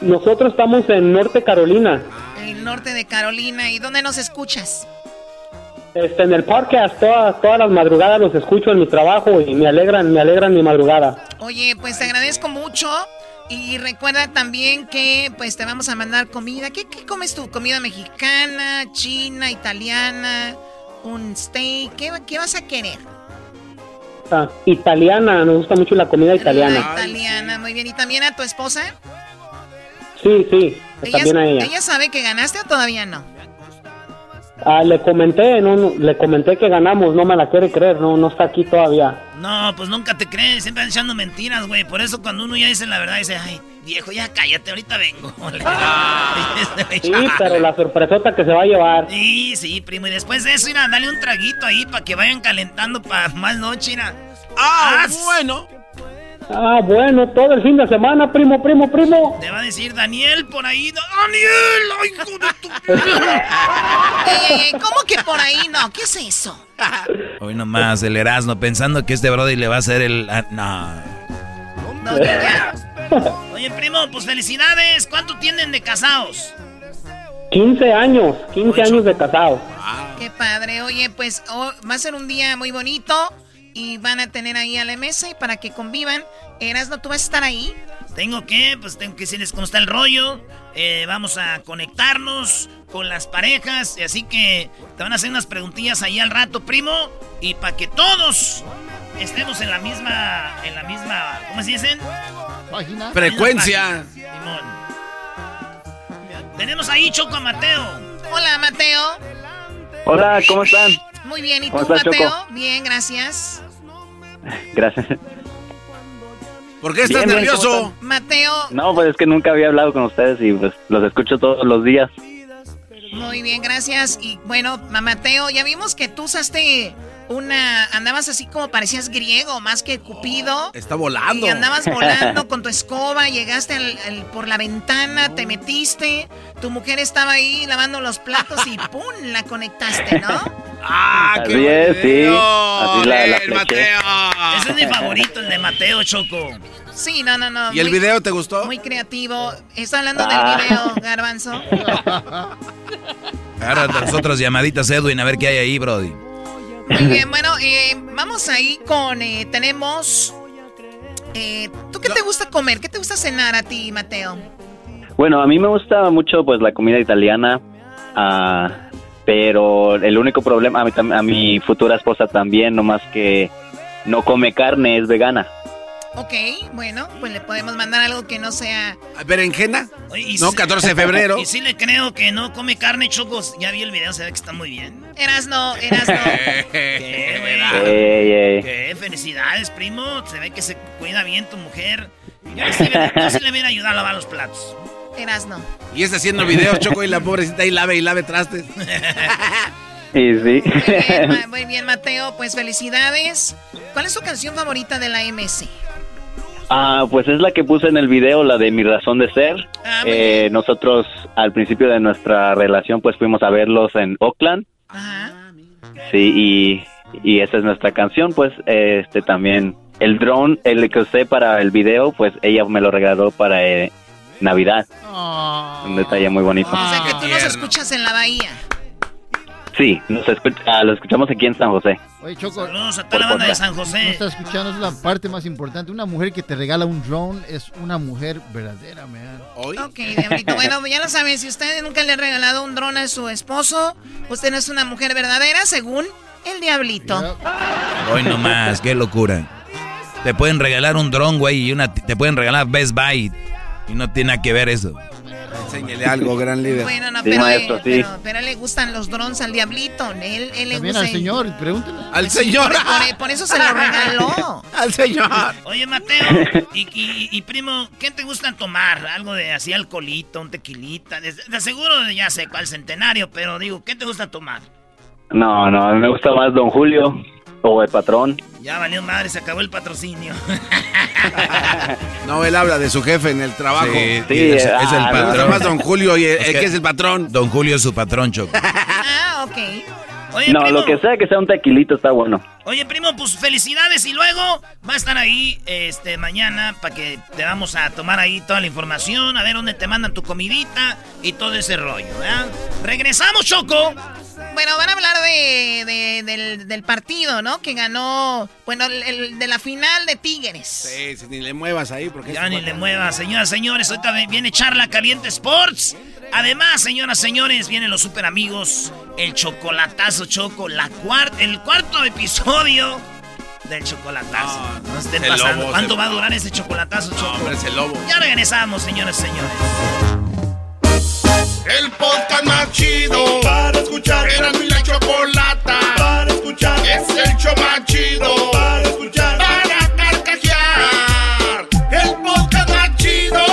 Nosotros estamos en Norte Carolina. El norte de Carolina. ¿Y dónde nos escuchas? Este, en el podcast, todas, todas las madrugadas los escucho en mi trabajo y me alegran, me alegran mi madrugada. Oye, pues te agradezco mucho. Y recuerda también que pues te vamos a mandar comida. ¿Qué, qué comes tú? ¿Comida mexicana, china, italiana? ¿Un steak? ¿Qué, qué vas a querer? Ah, italiana, nos gusta mucho la comida La italiana. italiana, muy bien. ¿Y también a tu esposa? Sí, sí, ¿Ella, también a ella. ella sabe que ganaste o todavía no? Ah, le comenté, no, no, le comenté que ganamos, no me la quiere creer, no, no está aquí todavía. No, pues nunca te crees, siempre echando mentiras, güey. Por eso cuando uno ya dice la verdad, dice, ay, viejo, ya cállate, ahorita vengo. Sí, pero la sorpresota que se va a llevar. Sí, sí, primo. Y después de eso, mira, dale un traguito ahí para que vayan calentando para más noche, mira. Ah, bueno. Ah, bueno, todo el fin de semana, primo, primo, primo. Te va a decir Daniel por ahí. ¡Daniel! ¡Ay, hijo de tu... Ey, ¿Cómo que por ahí no? ¿Qué es eso? Hoy nomás, el Erasmo, pensando que este Brody le va a hacer el... ah, no. No, ya. Oye, primo, pues felicidades. ¿Cuánto tienen de casados? 15 años, 15 años de casado. Qué padre. Oye, pues oh, va a ser un día muy bonito y van a tener ahí a la mesa y para que convivan. Erasno, ¿tú vas a estar ahí? Tengo que, pues tengo que decirles cómo está el rollo. Eh, vamos a conectarnos con las parejas. y Así que te van a hacer unas preguntillas ahí al rato, primo. Y para que todos estemos en la misma, en la misma, ¿cómo se dicen? Frecuencia. Simón. Tenemos ahí Choco a Mateo. Hola, Mateo. Hola, ¿cómo están? Muy bien, ¿y ¿Cómo tú, Mateo? Choco? Bien, gracias. Gracias. ¿Por qué estás Bien, nervioso? ¿cómo Mateo, No, pues es que nunca había hablado con ustedes y pues los escucho todos los días. Muy bien, gracias. Y bueno, ma- Mateo, ya vimos que tú usaste una, andabas así como parecías griego, más que Cupido. Está volando. Y andabas volando con tu escoba, llegaste al- al- por la ventana, te metiste, tu mujer estaba ahí lavando los platos y ¡pum! la conectaste, ¿no? ¡Ah, Así es, sí. Así la. Mateo! Ese es mi favorito, el de Mateo, Choco. Sí, no, no, no. ¿Y el video te gustó? Muy creativo. Está hablando Ah. del video, Garbanzo. Ahora nosotros llamaditas Edwin a ver qué hay ahí, Brody. Muy bien, bueno, eh, vamos ahí con, eh, tenemos... eh, ¿Tú qué te gusta comer? ¿Qué te gusta cenar a ti, Mateo? Bueno, a mí me gusta mucho pues la comida italiana, ah, pero el único problema, a mi, a mi futura esposa también, nomás que no come carne, es vegana. Ok, bueno, pues le podemos mandar algo que no sea... ¿Berenjena? Oye, y No, si- 14 de febrero. Y sí le creo que no come carne, Chocos. Ya vi el video, se ve que está muy bien. Erasno, Erasno. ¿Qué, güey? Ey, ey. ¿Qué? Felicidades, primo. Se ve que se cuida bien tu mujer. Yo sí, le- sí le voy a ayudar a lavar los platos. Erasno. Y está haciendo videos, Choco, y la pobrecita ahí lave y lave trastes. Y sí. Muy bien, ma- muy bien, Mateo, pues felicidades. ¿Cuál es tu canción favorita de la MS? Ah, pues es la que puse en el video, la de mi razón de ser. Ah, Eh, nosotros al principio de nuestra relación pues fuimos a verlos en Oakland. Sí, y, y esa es nuestra canción, pues este también el drone, el que usé para el video, pues ella me lo regaló para eh, Navidad. Un detalle muy bonito. o sea que tú nos escuchas en la bahía. Sí, nos escucha, ah, lo escuchamos aquí en San José. Oye, Choco. Saludos a toda la banda de San José. No estás escuchando, es la parte más importante. Una mujer que te regala un drone es una mujer verdadera, man. Ok, Diablito. Bueno, ya lo saben, si usted nunca le ha regalado un drone a su esposo, usted no es una mujer verdadera, según el Diablito. Hoy nomás, qué locura. Te pueden regalar un drone, güey, y una, te pueden regalar Best Buy. Y no tiene nada que ver eso. Enséñele algo, gran líder. Bueno, no, Sí, pero, maestro, eh, sí. pero, pero le gustan los drones al Diablito. Él, él le También gusta al el- señor, pregúntale. Al Sí, señor. Por, por- por eso se lo regaló. Al señor. Oye, Mateo, y, y- y, primo, ¿qué te gusta tomar? Algo de así, alcoholito, un tequilita. De, de seguro ya sé cuál centenario, pero digo, ¿qué te gusta tomar? No, no, me gusta más Don Julio o el patrón. Ya valió madre, se acabó el patrocinio. No, él habla de su jefe en el trabajo. Sí, Sí, es, es el ah, patrón. Además, don Julio, y el, Es el que- que es el patrón. Don Julio es su patrón, Choco. Ah, ok. Oye, no, primo, lo que sea que sea un tequilito está bueno. oye, primo, pues felicidades y luego va a estar ahí este mañana para que te vamos a tomar ahí toda la información, a ver dónde te mandan tu comidita y todo ese rollo, ¿verdad? Regresamos, Choco. Bueno, van a hablar de, de- del, del partido, ¿no? Que ganó, bueno, el, el de la final de Tigres. Sí, ni le muevas ahí porque... Ya ni le mueva, señoras, señores. Ahorita viene Charla Caliente Sports. Además, señoras, señores, vienen los super amigos. El chocolatazo choco. La cuarta, el cuarto episodio del chocolatazo. No, estén pasando. lobo, ¿Cuánto va a durar ese chocolatazo choco? hombre, es el lobo. Ya regresamos, señoras, señores. El podcast más chido para escuchar. Era mi la chocolata para escuchar. Es el show más chido para escuchar. Para carcajear. El podcast más chido.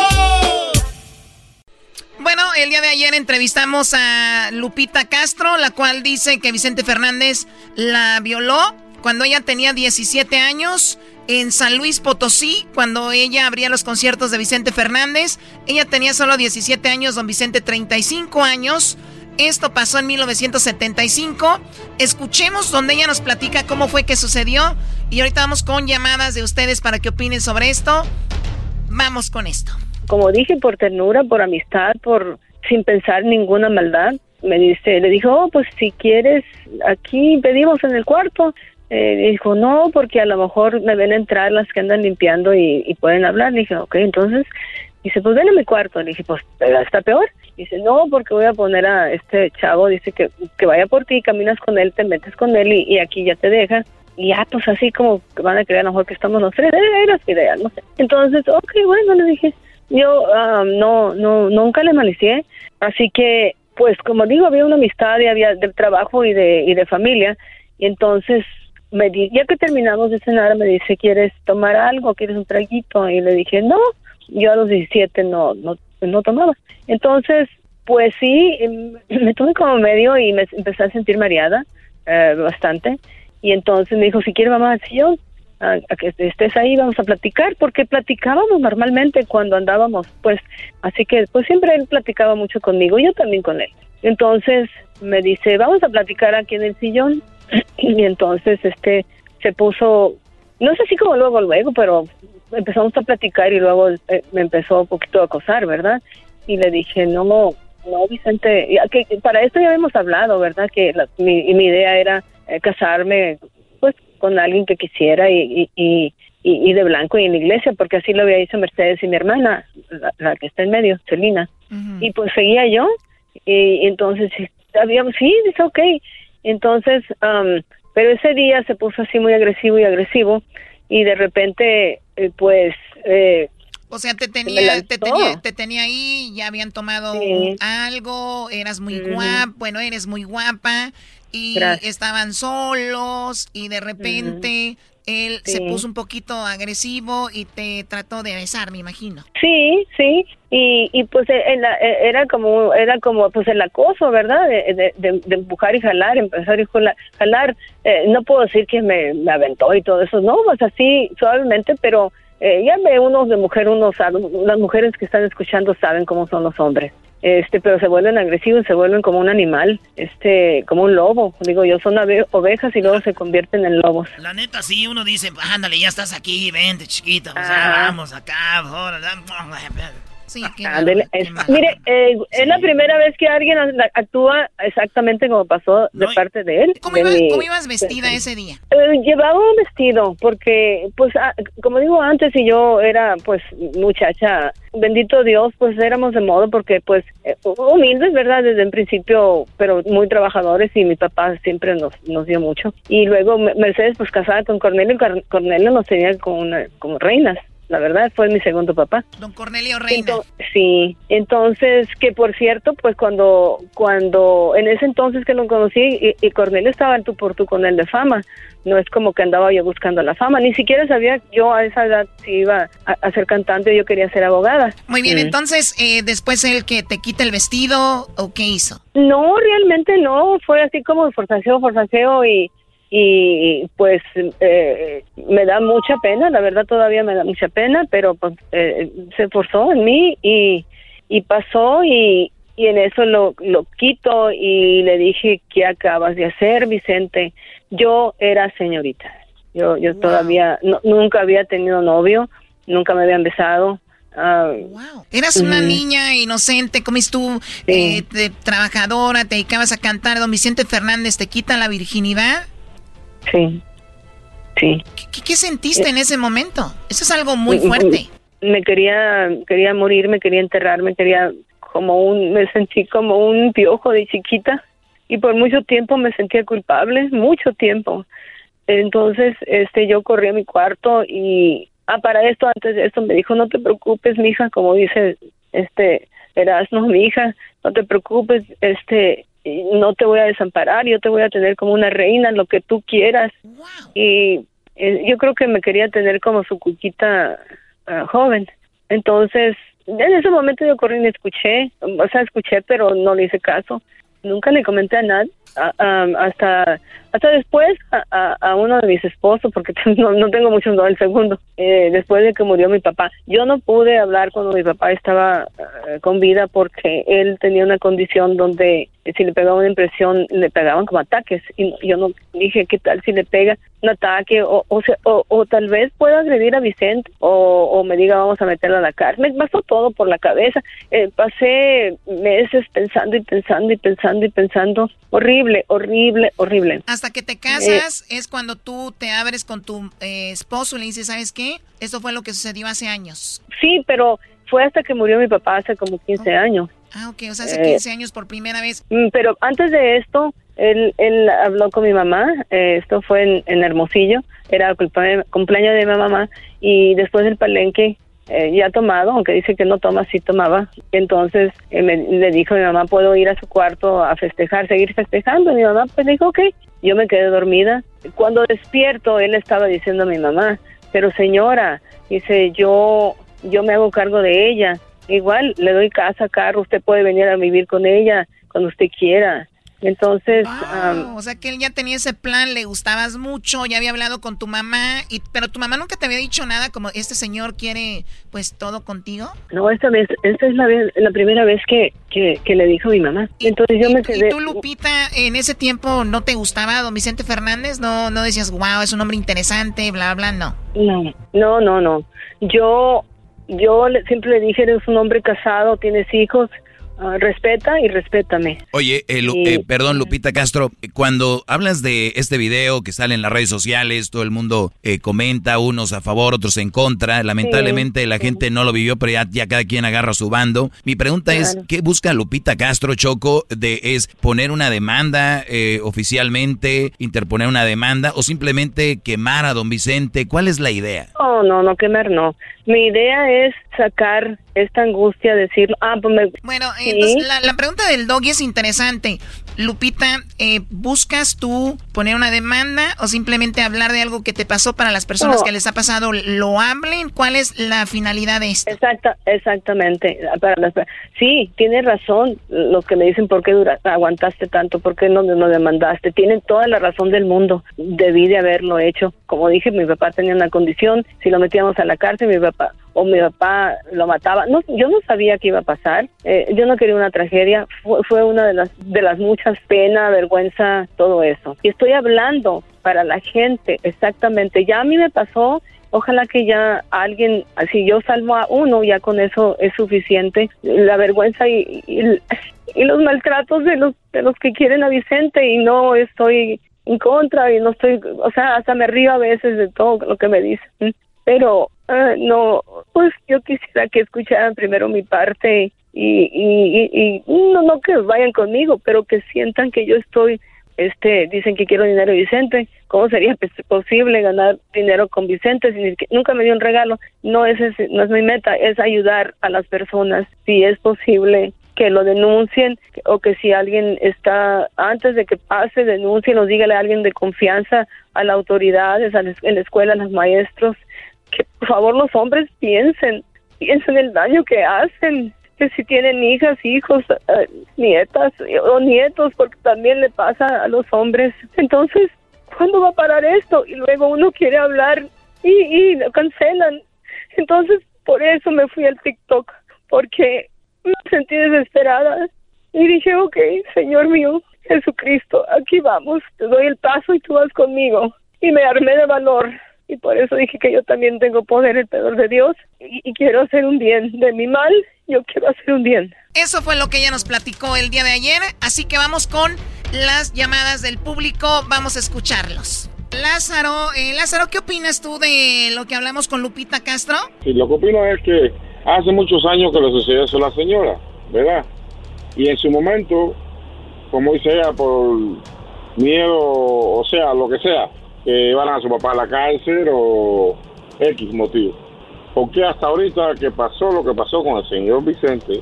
Bueno, el día de ayer entrevistamos a Lupita Castro, la cual dice que Vicente Fernández la violó cuando ella tenía 17 años en San Luis Potosí, cuando ella abría los conciertos de Vicente Fernández. Ella tenía solo 17 años, don Vicente 35 años. Esto pasó en 1975. Escuchemos donde ella nos platica cómo fue que sucedió. Y ahorita vamos con llamadas de ustedes para que opinen sobre esto. Vamos con esto. como dije, por ternura, por amistad, por sin pensar ninguna maldad, me dice, le dijo, oh, pues si quieres, aquí pedimos en el cuarto. Eh, dijo, no, porque a lo mejor me ven entrar las que andan limpiando y, pueden hablar. Le dije, ok, entonces, dice, pues ven a mi cuarto. Le dije, pues está peor. Dice, no, porque voy a poner a este chavo, dice que, que vaya por ti, caminas con él, te metes con él y, aquí ya te deja. Y ya, pues así como que van a creer a lo mejor que estamos los tres, era, era su idea, no sé. Entonces, ok, bueno, le dije, yo ah, no, no, nunca le malicié, así que, pues como digo, había una amistad y había de trabajo y de, y de familia, y entonces, me di, ya que terminamos de cenar, me dice, ¿quieres tomar algo? ¿Quieres un traguito? Y le dije, no, yo a los 17 no, no, no tomaba. Entonces, pues sí, em, me tomé como medio y me empecé a sentir mareada eh, bastante. Y entonces me dijo, si quieres vamos al sillón, a, a que estés ahí, vamos a platicar, porque platicábamos normalmente cuando andábamos, pues, así que pues siempre él platicaba mucho conmigo, yo también con él. Entonces me dice, vamos a platicar aquí en el sillón. Y entonces este se puso, no sé si como luego, luego, pero empezamos a platicar y luego eh, me empezó un poquito a acosar, ¿verdad? Y le dije, no, no, Vicente, que para esto ya habíamos hablado, ¿verdad? Que la- mi, mi idea era eh, casarme, pues, con alguien que quisiera y, y, y, de blanco y en la iglesia, porque así lo había dicho Mercedes y mi hermana, la, la que está en medio, Celina. Y pues seguía yo, y, entonces habíamos, sí, dice, ok. Entonces, am, pero ese día se puso así muy agresivo y agresivo, y de repente, eh, pues, eh, O sea, te tenía, te tenía, te tenía ahí, ya habían tomado Sí. algo, eras muy Ujú. guapa, bueno, eres muy guapa, y Gracias. estaban solos, y de repente él se puso un poquito agresivo y te trató de besar, me imagino. Sí, sí, y, y pues en la- eh, era como era como pues el acoso, ¿verdad? De, de, de- de empujar y jalar, empezar y jala- jalar. Eh, no puedo decir que me, me aventó y todo eso, no, pues así suavemente, pero eh, ya ve unos de mujer, uno sabe, las mujeres que están escuchando saben cómo son los hombres. Este, pero se vuelven agresivos, se vuelven como un animal, este, como un lobo. Digo, yo son ovejas y luego se convierten en lobos. La neta, sí, uno dice, ándale, ya estás aquí, vente, chiquita, pues ya Ajá. vamos acá, ahora, Sí, qué Ándele, es- mire, eh, es la primera vez que alguien actúa exactamente como pasó de parte de él. ¿Cómo, de ibas, mi- cómo ibas vestida ese día? Eh, llevaba un vestido porque, pues, ah, como digo antes, y yo era, pues, muchacha, bendito Dios, pues éramos de modo porque, pues, eh, humildes, ¿verdad? Desde el principio, pero muy trabajadores y mi papá siempre nos, nos dio mucho. Y luego Me- Mercedes, pues, casada con Cornelio, Cornelio nos tenía como, una- como reinas. La verdad, fue mi segundo papá. Don Cornelio Reina. Sí, entonces que por cierto, pues cuando cuando en ese entonces que lo conocí y, y Cornelio estaba en tu por tu con él de fama, no es como que andaba yo buscando la fama, ni siquiera sabía yo a esa edad si iba a, a ser cantante o yo quería ser abogada. Muy bien, Mm. entonces, eh, después él que te quita el vestido, ¿o qué hizo? No, realmente no, fue así como forzaceo, forzaceo y, y pues eh, me da mucha pena, la verdad todavía me da mucha pena, pero pues eh, se forzó en mí y, y pasó y, y en eso lo, lo quito y le dije, ¿qué acabas de hacer, Vicente? Yo era señorita, yo, yo todavía no- nunca había tenido novio, nunca me habían besado. ah, Eras una niña inocente, como dices tú, eh, trabajadora, te dedicabas a cantar. Don Vicente Fernández te quita la virginidad. Sí, sí. ¿Qué, qué sentiste en ese momento? Eso es algo muy fuerte. Me quería, quería morir, me quería enterrarme, quería como un, me sentí como un piojo de chiquita y por mucho tiempo me sentía culpable, mucho tiempo. Entonces, este, yo corrí a mi cuarto y, ah, para esto, antes de esto, me dijo, no te preocupes, mija, como dice, este, Erasmo, mi hija, no te preocupes, este, no te voy a desamparar, yo te voy a tener como una reina, lo que tú quieras. Y eh, yo creo que me quería tener como su cuquita ah, joven. Entonces, en ese momento yo corrí y me escuché, o sea, escuché, pero no le hice caso. Nunca le comenté a nadie, hasta hasta después a, uno de mis esposos, porque no, no tengo muchos, no, el segundo, eh, después de que murió mi papá. Yo no pude hablar cuando mi papá estaba eh, con vida porque él tenía una condición donde si le pegaba una impresión, le pegaban como ataques. Y yo no dije, ¿qué tal si le pega un ataque? O, o, sea, o, o tal vez pueda agredir a Vicente o, me diga, vamos a meterlo a la cárcel. Me pasó todo por la cabeza. Eh, pasé meses pensando y pensando y pensando y pensando. Horrible, horrible, horrible. Que te casas es cuando tú te abres con tu eh, esposo y le dices, ¿sabes qué? Esto fue lo que sucedió hace años. Sí, pero fue hasta que murió mi papá hace como 15 años. Ah, ok, o sea, hace Eh, 15 años por primera vez. Mm, Pero antes de esto, él, él habló con mi mamá, eh, esto fue en, en Hermosillo, era el cumpleaños de mi mamá, y después del palenque, eh, ya tomado, aunque dice que no toma, sí tomaba. Entonces eh, me, le dijo a mi mamá, ¿puedo ir a su cuarto a festejar, seguir festejando? Mi mamá pues dijo, ok, yo me quedé dormida. Cuando despierto, él estaba diciendo a mi mamá, pero señora, dice, yo, yo me hago cargo de ella. Igual le doy casa, carro, usted puede venir a vivir con ella cuando usted quiera. Entonces, o sea que él ya tenía ese plan, le gustabas mucho, ya había hablado con tu mamá, y, pero tu mamá nunca te había dicho nada como este señor quiere pues todo contigo. no, esta vez, esta es la, vez- la primera vez que, que, que le dijo mi mamá. Entonces yo me quedé... ¿Y tú, Lupita, en ese tiempo no te gustaba don Vicente Fernández? ¿No, no decías, wow, es un hombre interesante, bla, bla, no? No, no, no, no. Yo, yo siempre le dije, eres un hombre casado, tienes hijos, respeta y respétame. Oye, eh, Lu- eh, perdón, Lupita Castro, cuando hablas de este video que sale en las redes sociales, todo el mundo eh, comenta, unos a favor, otros en contra. Lamentablemente la gente no lo vivió, pero ya, ya cada quien agarra su bando. Mi pregunta es. ¿qué busca Lupita Castro Choco? De, ¿Es poner una demanda eh, oficialmente, interponer una demanda o simplemente quemar a don Vicente? ¿Cuál es la idea? No, no, no quemar, no. Mi idea es sacar esta angustia, decir, ah, pues me... Bueno, Sí. entonces la, la pregunta del doggy es interesante. Lupita, eh, ¿buscas tú poner una demanda o simplemente hablar de algo que te pasó para las personas que les ha pasado? ¿Lo hablen? ¿Cuál es la finalidad de esto? Exacta, exactamente. Para las- sí, tienes razón. Los que me dicen por qué dura- aguantaste tanto, por qué no no demandaste. Tienen toda la razón del mundo. Debí de haberlo hecho. Como dije, mi papá tenía una condición. Si lo metíamos a la cárcel, mi papá o mi papá lo mataba. No, yo no sabía qué iba a pasar. Eh, yo no quería una tragedia. Fue, fue una de las de las muchas pena, vergüenza, todo eso. Y estoy hablando para la gente, exactamente. Ya a mí me pasó ojalá que ya alguien, si yo salvo a uno, ya con eso es suficiente. La vergüenza y, y, y los maltratos de los, de los que quieren a Vicente y no estoy en contra y no estoy, o sea, hasta me río a veces de todo lo que me dicen. Pero ah, no, pues yo quisiera que escucharan primero mi parte y, y, no, no que vayan conmigo, pero que sientan que yo estoy este dicen que quiero dinero Vicente. Cómo sería pues, posible ganar dinero con Vicente si ni- nunca me dio un regalo no es ese- no es mi meta es ayudar a las personas. Si es posible que lo denuncien o que si alguien está antes de que pase denuncien o dígale a alguien de confianza a las autoridades a la escuela a los maestros que por favor los hombres piensen piensen el daño que hacen que si tienen hijas, hijos, eh, nietas o nietos, porque también le pasa a los hombres. Entonces, ¿cuándo va a parar esto? Y luego uno quiere hablar y, y lo cancelan. Entonces, por eso me fui al TikTok, porque me sentí desesperada y dije, ok, Señor mío, Jesucristo, aquí vamos, te doy el paso y tú vas conmigo. Y me armé de valor. Y por eso dije que yo también tengo poder, el poder de Dios, y, y quiero hacer un bien. De mi mal, yo quiero hacer un bien. Eso fue lo que ella nos platicó el día de ayer, así que vamos con las llamadas del público, vamos a escucharlos. Lázaro, eh, Lázaro, ¿qué opinas tú de lo que hablamos con Lupita Castro? Y lo que opino es que hace muchos años que le sucedió eso a la señora, ¿verdad? Y en su momento, como dice ella, por miedo, o sea, lo que sea, que van a su papá a la cárcel o X motivo. Porque hasta ahorita que pasó lo que pasó con el señor Vicente,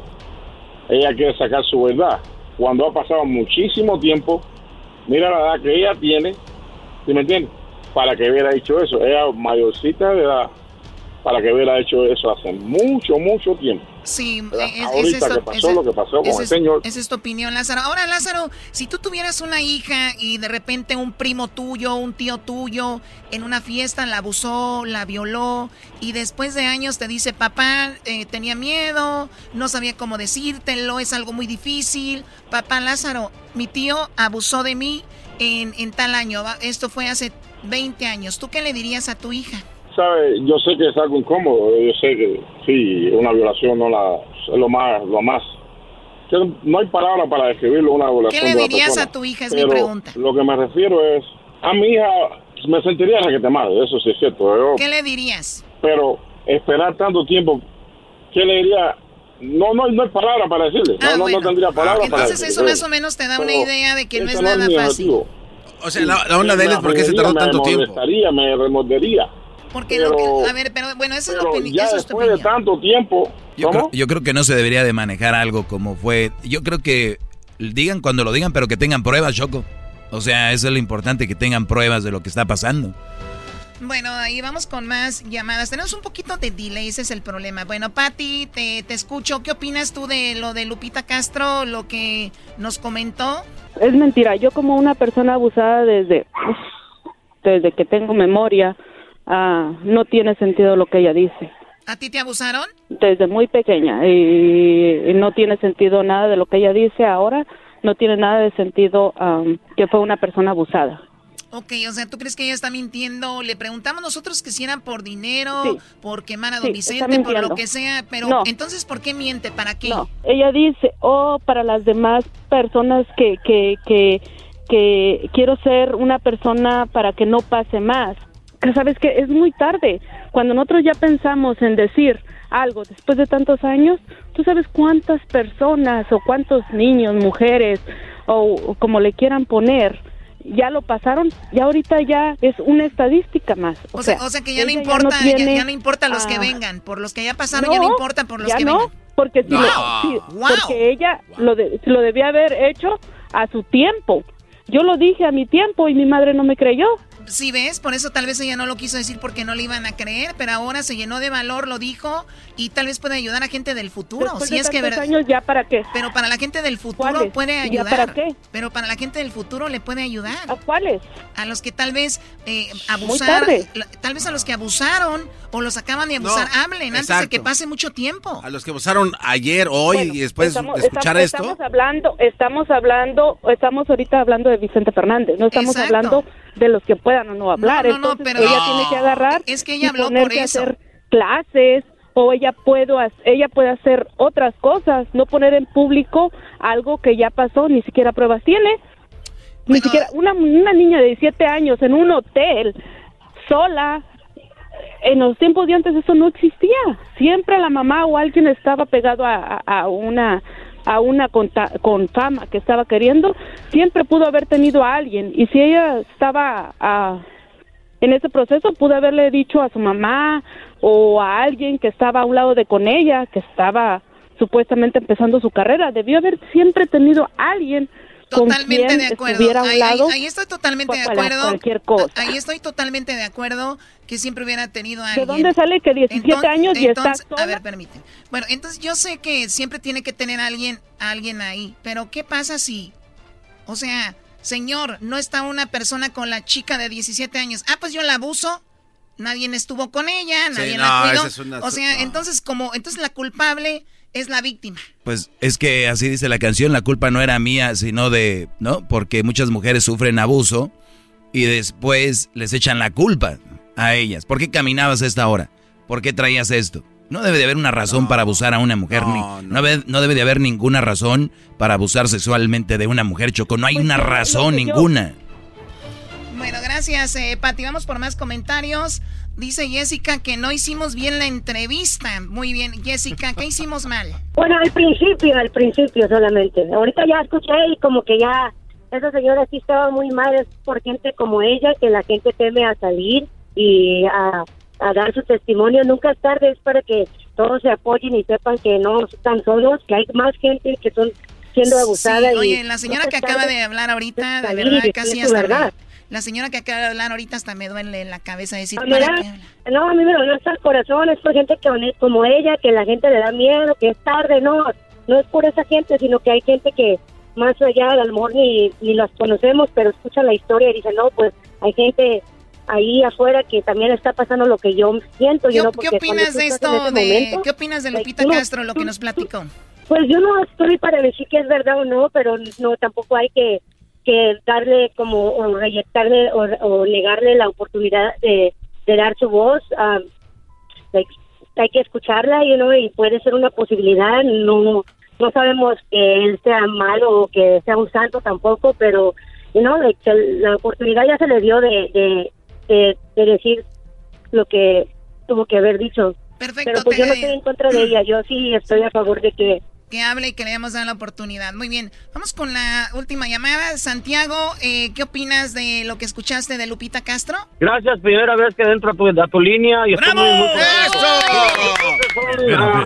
ella quiere sacar su verdad. Cuando ha pasado muchísimo tiempo, mira la edad que ella tiene, ¿sí me entiendes? Para que hubiera hecho eso. Ella mayorcita de edad, para que hubiera hecho eso hace mucho, mucho tiempo. Sí, ¿verdad? es, esto- que pasó lo que pasó con el señor. Esa es tu opinión, Lázaro. Ahora, Lázaro, si tú tuvieras una hija y de repente un primo tuyo, un tío tuyo, en una fiesta la abusó, la violó, y después de años te dice, papá, eh, tenía miedo, no sabía cómo decírtelo, es algo muy difícil. Papá, Lázaro, mi tío abusó de mí en, en tal año, esto fue hace 20 años. ¿Tú qué le dirías a tu hija? ¿Sabe? Yo sé que es algo incómodo. Yo sé que sí, una violación no la es lo más, lo más. No hay palabra para describirlo una violación. ¿Qué le una dirías persona. a tu hija? Es mi pregunta. Lo que me refiero es a mi hija me sentiría que te madre, eso sí es cierto. Yo- ¿Qué le dirías? pero esperar tanto tiempo, ¿qué le diría? No, no, no hay palabra para decirle. Ah, no, no, no tendría palabra para Entonces decirle. eso más o menos te da una Pero idea de que no es nada fácil. objetivo. O sea, la, la onda de él es por qué se tardó me tanto tiempo. molestaría, me remordería. Porque Pero- lo que, a ver, pero bueno, esa es la Pero opinión. ya Eso es tu después de opinión. tanto tiempo, Yo creo, yo creo que no se debería de manejar algo como fue. Yo creo que digan cuando lo digan, pero que tengan pruebas, Choco. O sea, eso es lo importante, que tengan pruebas de lo que está pasando. Bueno, ahí vamos con más llamadas. Tenemos un poquito de delay, ese es el problema. Bueno, Patti, te, te escucho. ¿Qué opinas tú de lo de Lupita Castro, lo que nos comentó? Es mentira. Yo como una persona abusada desde, desde que tengo memoria, ah, no tiene sentido lo que ella dice. ¿A ti te abusaron? Desde muy pequeña. Y, y no tiene sentido nada de lo que ella dice ahora. No tiene nada de sentido am, que fue una persona abusada. Ok, o sea, ¿tú crees que ella está mintiendo? Le preguntamos nosotros que si era por dinero, por quemar a don Sí, Vicente, por lo que sea, pero No. entonces, ¿por qué miente? ¿Para qué? No, ella dice, oh, para las demás personas que, que, que, que quiero ser una persona para que no pase más. Sabes que es muy tarde. Cuando nosotros ya pensamos en decir algo después de tantos años, tú sabes cuántas personas o cuántos niños, mujeres o, o como le quieran poner, ya lo pasaron y ahorita ya es una estadística más. O, O sea, o sea que ya no importa, ya, ya tiene, no importa los que ah, vengan, por los que ya pasaron ya no importa por los ya que no, vengan. porque si No. lo- Wow. porque ella lo, de- lo debía haber hecho a su tiempo. Yo lo dije a mi tiempo y mi madre no me creyó. Sí, ves, por eso tal vez ella no lo quiso decir porque no le iban a creer, pero ahora se llenó de valor, lo dijo y tal vez puede ayudar a gente del futuro. Después si de es que ver- años, ¿ya para qué? Pero para la gente del futuro ¿Cuáles? puede ¿Ya ayudar. para qué? Pero para la gente del futuro le puede ayudar. ¿A cuáles? A los que tal vez eh, abusaron, tal vez a los que abusaron o los acaban de No, abusar, hablen antes de que pase mucho tiempo. A los que usaron ayer, hoy Bueno, y después estamos- de escuchar estamos, esto. Estamos hablando, estamos hablando, estamos ahorita hablando de Vicente Fernández, no estamos Exacto. hablando de los que puedan o no hablar. No, no, no, Entonces, pero- ella tiene que agarrar Es que ella habló por eso. hacer clases o ella puedo ella puede hacer otras cosas, no poner en público algo que ya pasó, ni siquiera pruebas tiene. Ni siquiera una, una niña de 17 años en un hotel sola en los tiempos de antes eso no existía. Siempre la mamá o alguien estaba pegado a, a- a una a una con, con fama que estaba queriendo, siempre pudo haber tenido a alguien. Y si ella estaba en ese proceso, pudo haberle dicho a su mamá o a alguien que estaba a un lado de con ella, que estaba supuestamente empezando su carrera. Debió haber siempre tenido a alguien con Totalmente de acuerdo. estuviera a un Ahí, ahí- lado. ahí estoy totalmente de acuerdo. cualquier cosa. Ahí estoy totalmente de acuerdo que siempre hubiera tenido a ¿De alguien. dónde sale que 17 Enton- años y está entonces- sola? A ver, permíteme. Bueno, entonces yo sé que siempre tiene que tener a alguien, a alguien ahí, pero ¿qué pasa si, o sea, señor, no está una persona con la chica de 17 años? Ah, pues yo la abuso. Nadie estuvo con ella, Sí, nadie no, la cuidó. es una- o sea, no. entonces como, entonces la culpable es la víctima. Pues es que así dice la canción, la culpa no era mía, sino de, ¿no? Porque muchas mujeres sufren abuso y después les echan la culpa a ellas. ¿Por qué caminabas a esta hora? ¿Por qué traías esto? No debe de haber una razón para abusar a una mujer, ni, no, debe, no debe de haber ninguna razón para abusar sexualmente de una mujer, Choco. No hay una razón ninguna. Bueno, gracias, eh, Pati. Vamos por más comentarios. Dice Jessica que no hicimos bien la entrevista. Muy bien, Jessica, ¿qué hicimos mal? Bueno, al principio, al principio solamente. Ahorita ya escuché y como que ya esa señora sí estaba muy mal es por gente como ella, que la gente teme a salir y a, a dar su testimonio. Nunca es tarde, es para que todos se apoyen y sepan que no están solos, que hay más gente que son siendo abusada. Sí, y oye, la señora que acaba de hablar ahorita, de verdad, casi hasta verdad. La señora que acaba de hablar ahorita hasta me duele la cabeza decir, A mí ¿para me qué? da- no, a mí me dolió hasta el corazón, es por gente que como ella, que la gente le da miedo, que es tarde, no, no es por esa gente, sino que hay gente que más allá, a lo mejor ni, ni las conocemos, pero escucha la historia y dice, no, pues hay gente ahí afuera que también está pasando lo que yo siento. ¿Qué, yo no, qué opinas de esto? De, momento, ¿Qué opinas de Lupita Castro, lo que nos platicó? pues yo no estoy para decir que es verdad o no, pero no tampoco hay que, que darle como o reyectarle o, o negarle la oportunidad de, de dar su voz. like, hay que escucharla you know, y puede ser una posibilidad. No no sabemos que él sea malo o que sea un santo tampoco, pero you know, like, la oportunidad ya se le dio de, de, de, de decir lo que tuvo que haber dicho. Perfecto, Pero pues yo no estoy en contra de ella, yo sí estoy a favor de que Que hable y que le demos dar la oportunidad. Muy bien, vamos con la última llamada. Santiago, eh, ¿qué opinas de lo que escuchaste de Lupita Castro? Gracias, primera vez que entro a tu, a tu línea y estoy muy, muy ¡Bravo!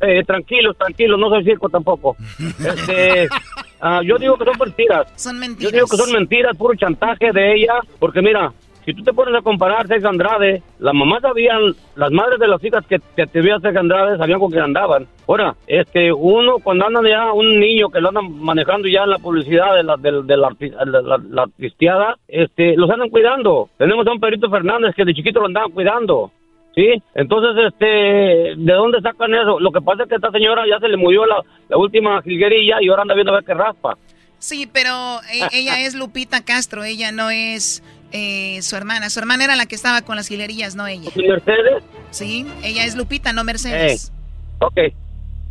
Eh, tranquilos, tranquilos, no soy circo tampoco. Este, ah, yo digo que son mentiras. Son mentiras. Yo digo que son mentiras, puro chantaje de ella, porque mira, si tú te pones a comparar Sex Andrade, las mamás sabían, las madres de las hijas que, que tuvieron Sex Andrade sabían con quién andaban. Ahora, este, uno cuando andan ya, un niño que lo andan manejando ya en la publicidad de la, del- de, la, la, la- la artisteada, este, los andan cuidando. Tenemos a un Perito Fernández que de chiquito lo andaban cuidando. ¿Sí? Entonces, este, ¿de dónde sacan eso? Lo que pasa es que esta señora ya se le murió la, la última jilguerilla y ahora anda viendo a ver qué raspa. Sí, pero eh, ella es Lupita Castro, ella no es eh, su hermana. Su hermana era la que estaba con las gilerías, no ella. ¿Y Mercedes? Sí, ella es Lupita, no Mercedes. Ok,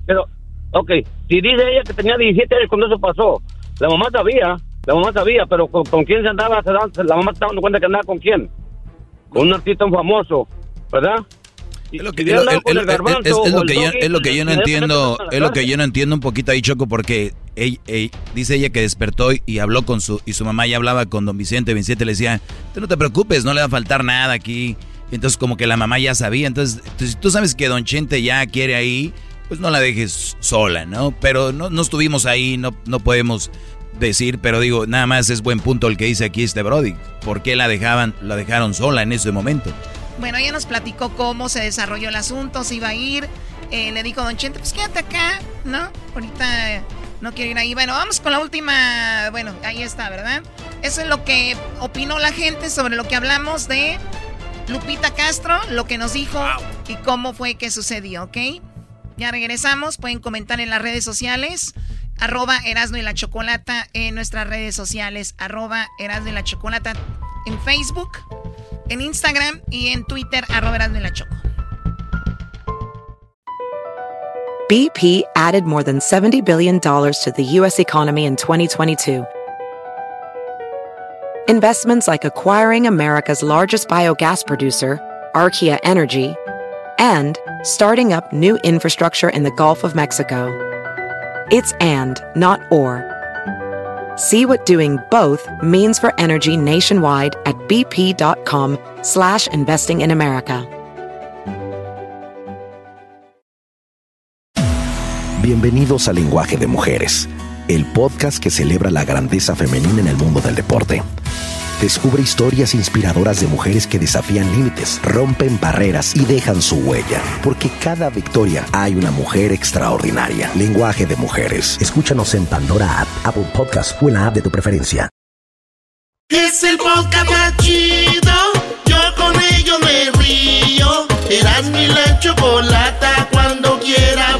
pero, ok, si dice ella que tenía 17 años cuando eso pasó, la mamá sabía, la mamá sabía, pero con, con quién se andaba, la mamá estaba dando cuenta que andaba con quién, con un artista famoso, ¿verdad? Es lo que, yo, no entiendo, es lo que yo no entiendo un poquito ahí, Choco, porque ella- ella- dice ella que despertó y, habló con su, y su mamá ya hablaba con don Vicente, Vicente le decía, tú no te preocupes, no le va a faltar nada aquí, entonces como que la mamá ya sabía, entonces, entonces, si tú sabes que don Chente ya quiere ahí, pues no la dejes sola, ¿no? Pero no, no estuvimos ahí, no, no podemos decir, pero digo, nada más es buen punto el que dice aquí este Brody, ¿por qué la dejaban, la dejaron sola en ese momento? Bueno, ella nos platicó cómo se desarrolló el asunto, se iba a ir. eh, le dijo Don Chente, pues quédate acá, ¿no? Ahorita no quiero ir ahí. Bueno, vamos con la última. Bueno, ahí está, ¿verdad? Eso es lo que opinó la gente sobre lo que hablamos de Lupita Castro, lo que nos dijo y cómo fue que sucedió, ¿ok? Ya regresamos, pueden comentar en las redes sociales. arroba Erasno y la Chocolata en nuestras redes sociales, arroba Erasno y la Chocolata en Facebook, en Instagram y en Twitter, arroba la Choco. BP added more than $70 billion to the U.S. economy in 2022. Investments like acquiring America's largest biogas producer, Archaea Energy, and starting up new infrastructure in the Gulf of Mexico. It's and, not or. See what doing both means for energy nationwide at bp.com slash investing in America. Bienvenidos a Lenguaje de Mujeres, el podcast que celebra la grandeza femenina en el mundo del deporte. Descubre historias inspiradoras de mujeres que desafían límites, rompen barreras y dejan su huella. Porque cada victoria hay una mujer extraordinaria. Lenguaje de mujeres. Escúchanos en Pandora App, Apple Podcast o en la app de tu preferencia. Es el podcast chido. Yo con ello me río. Eras mi la chocolata. Cuando quiera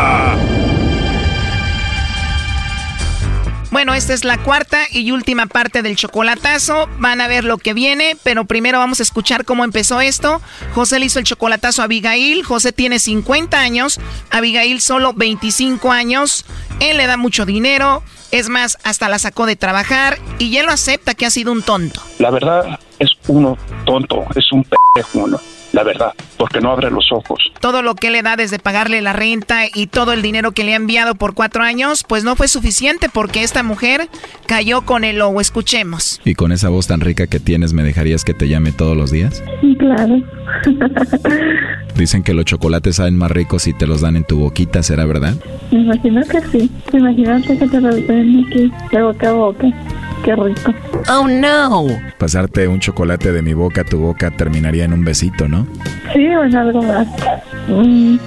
Bueno, esta es la cuarta y última parte del chocolatazo. Van a ver lo que viene, pero primero vamos a escuchar cómo empezó esto. José le hizo el chocolatazo a Abigail. José tiene 50 años, Abigail solo 25 años. Él le da mucho dinero, es más, hasta la sacó de trabajar y él lo acepta que ha sido un tonto. La verdad es uno tonto, es un pendejo. La verdad, porque no abre los ojos. Todo lo que le da desde pagarle la renta y todo el dinero que le ha enviado por cuatro años, pues no fue suficiente porque esta mujer cayó con el lobo. Escuchemos. ¿Y con esa voz tan rica que tienes, me dejarías que te llame todos los días? Claro. Dicen que los chocolates saben más ricos si te los dan en tu boquita, ¿será verdad? Me imagino que sí. Imagínate que te lo den aquí, de boca a boca. Qué rico. Oh no. Pasarte un chocolate de mi boca a tu boca terminaría en un besito, ¿no? Sí, o en algo más. Mm,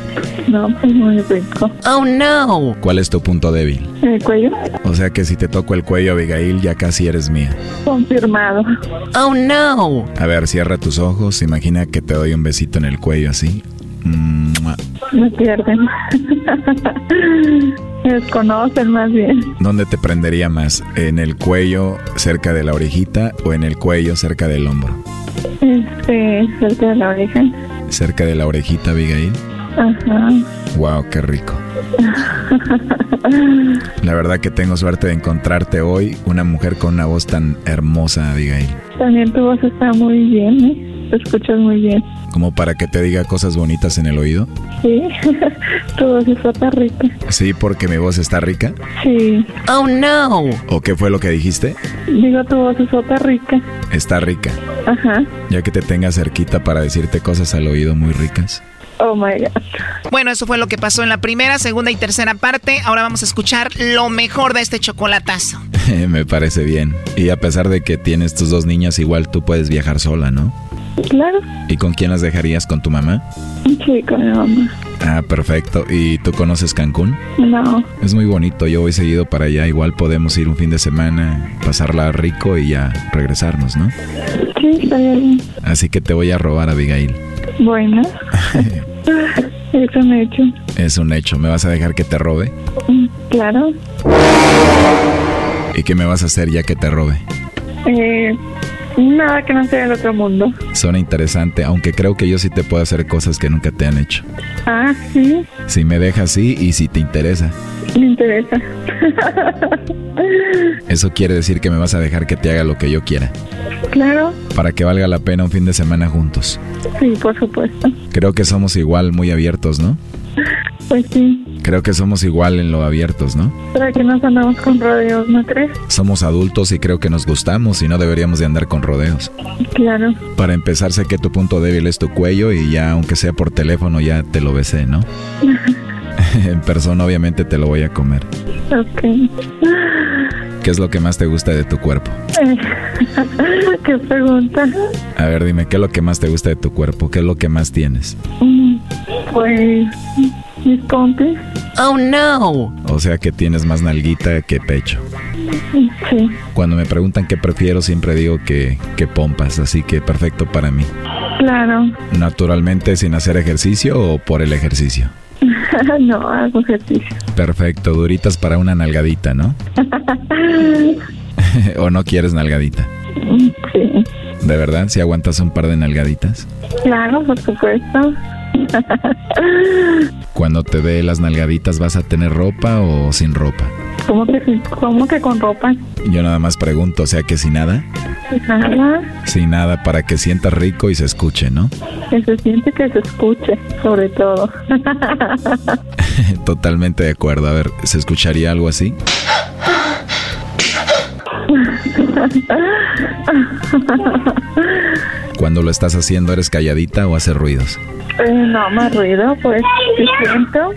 no, pues muy rico. Oh no. ¿Cuál es tu punto débil? El cuello. O sea que si te toco el cuello, Abigail, ya casi eres mía. Confirmado. Oh no. A ver, cierra tus ojos, imagina que te doy un besito en el cuello así. Me pierden. Me desconocen más bien. ¿Dónde te prendería más? ¿En el cuello cerca de la orejita o en el cuello cerca del hombro? Este, cerca de la oreja. Cerca de la orejita, Abigail. Ajá. Wow, qué rico. La verdad que tengo suerte de encontrarte hoy, una mujer con una voz tan hermosa, Abigail. También tu voz está muy bien, ¿eh? Te escuchas muy bien. Como para que te diga cosas bonitas en el oído. Sí, tu voz está rica. Sí, porque mi voz está rica. Sí. Oh no. ¿O qué fue lo que dijiste? Digo, tu voz está rica. Está rica. Ajá. Ya que te tenga cerquita para decirte cosas al oído muy ricas. Oh my God. Bueno, eso fue lo que pasó en la primera, segunda y tercera parte. Ahora vamos a escuchar lo mejor de este chocolatazo. Me parece bien. Y a pesar de que tienes tus dos niñas, igual tú puedes viajar sola, ¿no? Claro. ¿Y con quién las dejarías? ¿Con tu mamá? Sí, con mi mamá. Ah, perfecto. ¿Y tú conoces Cancún? No. Es muy bonito, yo voy seguido para allá. Igual podemos ir un fin de semana, pasarla rico y ya regresarnos, ¿no? Sí, está bien. Así que te voy a robar, Abigail. Bueno. es un hecho. Es un hecho. ¿Me vas a dejar que te robe? Mm, Claro. ¿Y qué me vas a hacer ya que te robe? Eh, nada que no sea del otro mundo. Suena interesante, aunque creo que yo sí te puedo hacer cosas que nunca te han hecho. Ah, sí, Si me dejas sí y si te interesa. me interesa. Eso quiere decir que me vas a dejar que te haga lo que yo quiera. claro. Para que valga la pena un fin de semana juntos. Sí, por supuesto. Creo que somos igual muy abiertos, ¿no? Pues sí. Creo que somos igual en lo abiertos, ¿no? Para que nos andamos con rodeos, ¿no crees? Somos adultos y creo que nos gustamos y no deberíamos de andar con rodeos. Claro. Para empezar, sé que tu punto débil es tu cuello y ya, aunque sea por teléfono, ya te lo besé, ¿no? en persona obviamente te lo voy a comer. Ok. ¿Qué es lo que más te gusta de tu cuerpo? ¿Qué pregunta? A ver, dime, ¿qué es lo que más te gusta de tu cuerpo? ¿Qué es lo que más tienes? Mm, Pues mis pompis. Oh no. O sea que tienes más nalguita que pecho. Sí. Cuando me preguntan qué prefiero, siempre digo que, que pompas, así que perfecto para mí. Claro. ¿Naturalmente sin hacer ejercicio o por el ejercicio? no, hago ejercicio. Perfecto, duritas para una nalgadita, ¿no? ¿O no quieres nalgadita? Sí. ¿De verdad? ¿Si aguantas un par de nalgaditas? Claro, por supuesto. Cuando te dé las nalgaditas, ¿vas a tener ropa o sin ropa? ¿Cómo que, cómo que con ropa? Yo nada más pregunto, o sea que sin nada. Nada. Sin nada para que sientas rico y se escuche, ¿no? Que se siente que se escuche, sobre todo. Totalmente de acuerdo. A ver, ¿se escucharía algo así? Cuando lo estás haciendo, ¿eres calladita o haces ruidos? Eh, no, más ruido, pues, ¿qué siento?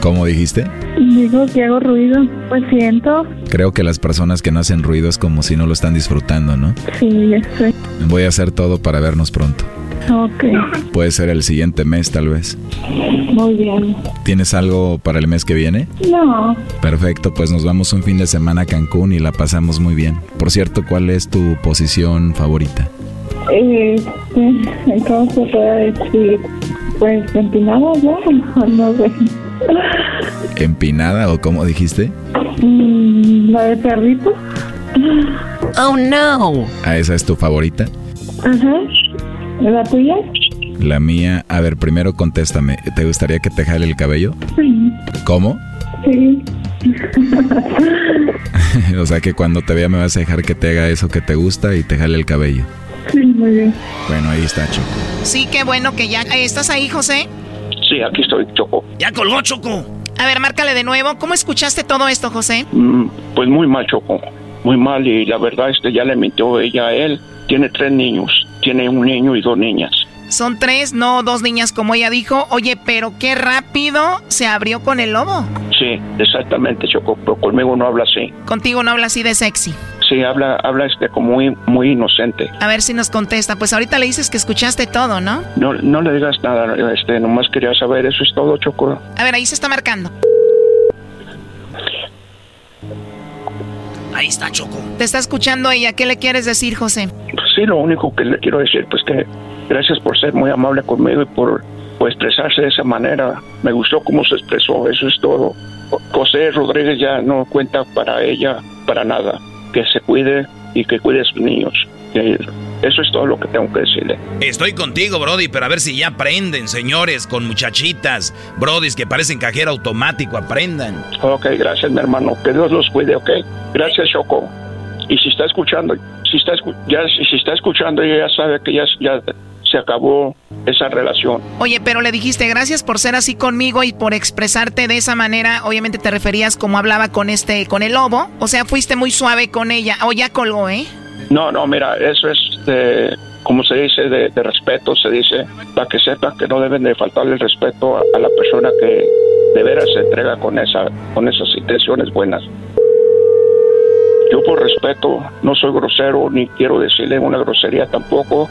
¿Cómo dijiste? Digo que hago ruido, pues siento. Creo que las personas que no hacen ruido es como si no lo están disfrutando, ¿no? Sí, ya sé. Voy a hacer todo para vernos pronto. Ok, Puede ser el siguiente mes, tal vez. muy bien. ¿Tienes algo para el mes que viene? No, Perfecto, pues nos vamos un fin de semana a Cancún y la pasamos muy bien. Por cierto, ¿cuál es tu posición favorita? este, ¿cómo se puede decir? Pues empinado, ¿no? No sé. ¿Empinada o cómo dijiste? Mm, ¿La de perrito? Oh no. ¿A esa es tu favorita? Ajá. ¿La tuya? La mía, a ver, primero contéstame, ¿te gustaría que te jale el cabello? Sí. ¿Cómo? Sí. o sea que cuando te vea me vas a dejar que te haga eso que te gusta y te jale el cabello. Sí, muy bien. Bueno, ahí está, Choco. Sí, qué bueno que ya... eh, ¿Estás ahí, José? Sí, aquí estoy, Choco. Ya colgó, Choco. A ver, márcale de nuevo. ¿Cómo escuchaste todo esto, José? Mm, pues muy mal, Choco. Muy mal y la verdad este ya le mintió ella a él. Tiene tres niños. Tiene un niño y dos niñas. Son tres, no dos niñas como ella dijo. Oye, pero qué rápido se abrió con el lobo. Sí, exactamente, Choco. Pero conmigo no habla así. Contigo no habla así de sexy. Sí, habla, habla este como muy, muy inocente. A ver si nos contesta. Pues ahorita le dices que escuchaste todo, ¿no? No, no le digas nada, este, nomás quería saber, eso es todo, Choco. A ver, ahí se está marcando. Ahí está, Choco. Te está escuchando ella. ¿Qué le quieres decir, José? Pues sí, lo único que le quiero decir, pues que gracias por ser muy amable conmigo y por, por expresarse de esa manera. Me gustó cómo se expresó, eso es todo. José Rodríguez ya no cuenta para ella, para nada. Que se cuide y que cuide a sus niños. Eso es todo lo que tengo que decirle. Estoy contigo, Brody, pero a ver si ya aprenden, señores, con muchachitas, Brodis que parecen cajero automático, aprendan. Ok, gracias, mi hermano. Que Dios los cuide, ok. Gracias, Choco. Y si está escuchando, si está, ya, si está escuchando, ya sabe que ya, ya se acabó esa relación. Oye, pero le dijiste gracias por ser así conmigo y por expresarte de esa manera. Obviamente te referías como hablaba con este, con el lobo. O sea, fuiste muy suave con ella. O ya colgó, ¿eh? No, no, mira, eso es de, como se dice, de, de respeto, se dice, para que sepan que no deben de faltarle el respeto a, a la persona que de veras se entrega con, esa, con esas intenciones buenas. Yo por respeto no soy grosero ni quiero decirle una grosería tampoco,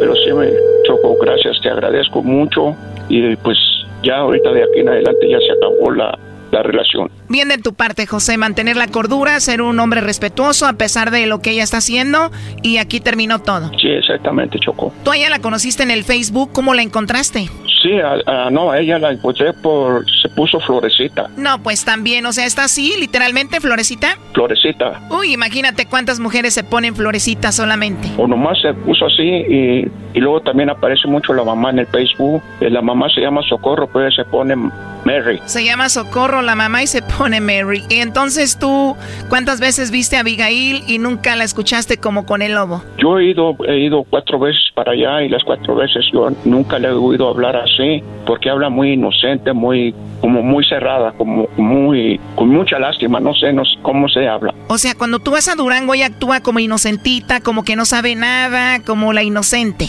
pero sí me choco, gracias, te agradezco mucho y pues ya ahorita de aquí en adelante ya se acabó la, la relación. Bien de tu parte, José, mantener la cordura, ser un hombre respetuoso a pesar de lo que ella está haciendo y aquí terminó todo. Sí, exactamente, Choco. Tú a ella la conociste en el Facebook, ¿cómo la encontraste? Sí, a- a- no, a ella la encontré por, se puso florecita, No, pues también, o sea, está así, literalmente, florecita. florecita. Uy, imagínate cuántas mujeres se ponen florecita solamente. O nomás se puso así y, y luego también aparece mucho la mamá en el Facebook. Eh, La mamá se llama Socorro, pero ella se pone Mary. Se llama Socorro la mamá y se pone Mary. Y entonces tú, ¿cuántas veces viste a Abigail y nunca la escuchaste como con el lobo? Yo he ido, he ido cuatro veces para allá y las cuatro veces yo nunca le he oído hablar así, porque habla muy inocente, muy, como muy cerrada, como muy, con mucha lástima, no sé, no sé cómo se habla. O sea, cuando tú vas a Durango ella actúa como inocentita, como que no sabe nada, como la inocente.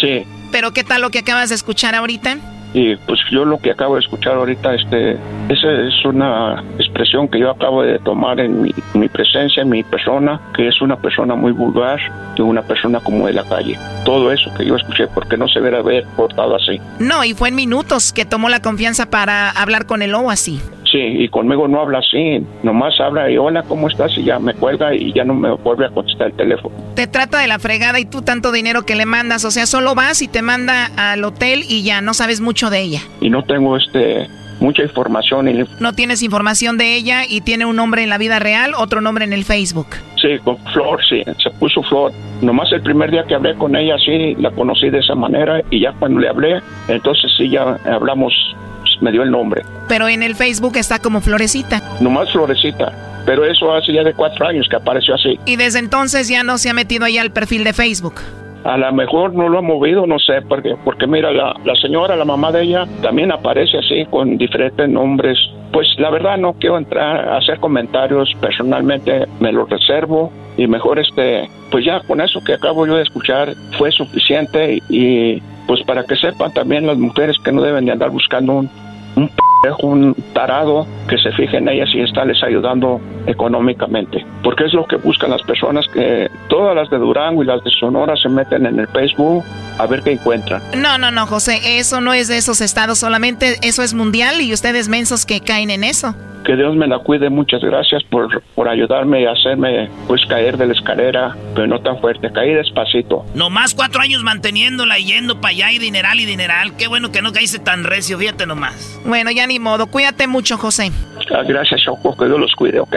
Sí, Pero ¿qué tal lo que acabas de escuchar ahorita? Y pues yo lo que acabo de escuchar ahorita, este, esa es una expresión que yo acabo de tomar en mi, mi presencia, en mi persona, que es una persona muy vulgar y una persona como de la calle. Todo eso que yo escuché, porque no se debe haber portado así. No, y fue en minutos que tomó la confianza para hablar con el lobo así. Sí, y conmigo no habla así, nomás habla y hola, ¿cómo estás? Y ya me cuelga y ya no me vuelve a contestar el teléfono. Te trata de la fregada y tú tanto dinero que le mandas, o sea, solo vas y te manda al hotel y ya no sabes mucho de ella. Y no tengo este mucha información. Y... No tienes información de ella y tiene un nombre en la vida real, otro nombre en el Facebook. Sí, con Flor, sí, se puso Flor. Nomás el primer día que hablé con ella, sí, la conocí de esa manera y ya cuando le hablé, entonces sí, ya hablamos me dio el nombre. Pero en el Facebook está como Florecita. Nomás Florecita. Pero eso hace ya de cuatro años que apareció así. Y desde entonces ya no se ha metido ahí al perfil de Facebook. A lo mejor no lo ha movido, no sé, porque, porque mira, la, la señora, la mamá de ella, también aparece así con diferentes nombres. Pues la verdad no quiero entrar a hacer comentarios, personalmente me lo reservo y mejor este, pues ya con eso que acabo yo de escuchar fue suficiente y pues para que sepan también las mujeres que no deben de andar buscando un, un un tarado que se fije en ellas y está les ayudando económicamente. Porque es lo que buscan las personas que todas las de Durango y las de Sonora se meten en el Facebook a ver qué encuentran. No, no, no, José, eso no es de esos estados solamente, eso es mundial y ustedes mensos que caen en eso. Que Dios me la cuide, muchas gracias por, por ayudarme y hacerme pues caer de la escalera, pero no tan fuerte, caí despacito. Nomás cuatro años manteniéndola y yendo para allá y dineral y dineral, qué bueno que no caíste tan recio, fíjate nomás. Bueno, ya ni modo, cuídate mucho, José. Ah, gracias, Choco, que Dios los cuide, ¿ok?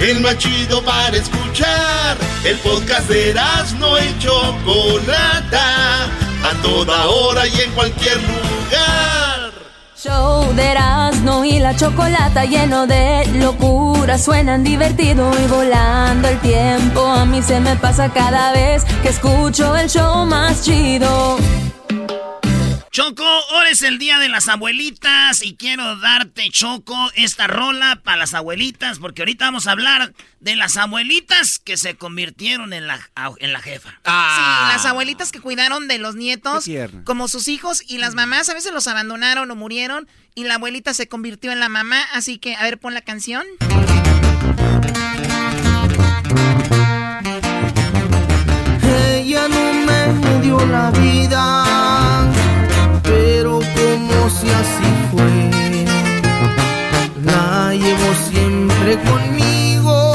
el más chido para escuchar. El podcast de Erasmo y Chocolata, a toda hora y en cualquier lugar. Show de Erasmo y la Chocolata lleno de locura, suenan divertido y volando el tiempo. A mí se me pasa cada vez que escucho el show más chido. Choco, hoy es el día de las abuelitas y quiero darte, Choco, esta rola para las abuelitas, porque ahorita vamos a hablar de las abuelitas que se convirtieron en la, en la jefa. Sí, las abuelitas que cuidaron de los nietos como sus hijos y las mamás a veces los abandonaron o murieron y la abuelita se convirtió en la mamá, así que a ver, pon la canción. Ella no me dio la vida si así fue. La llevo siempre conmigo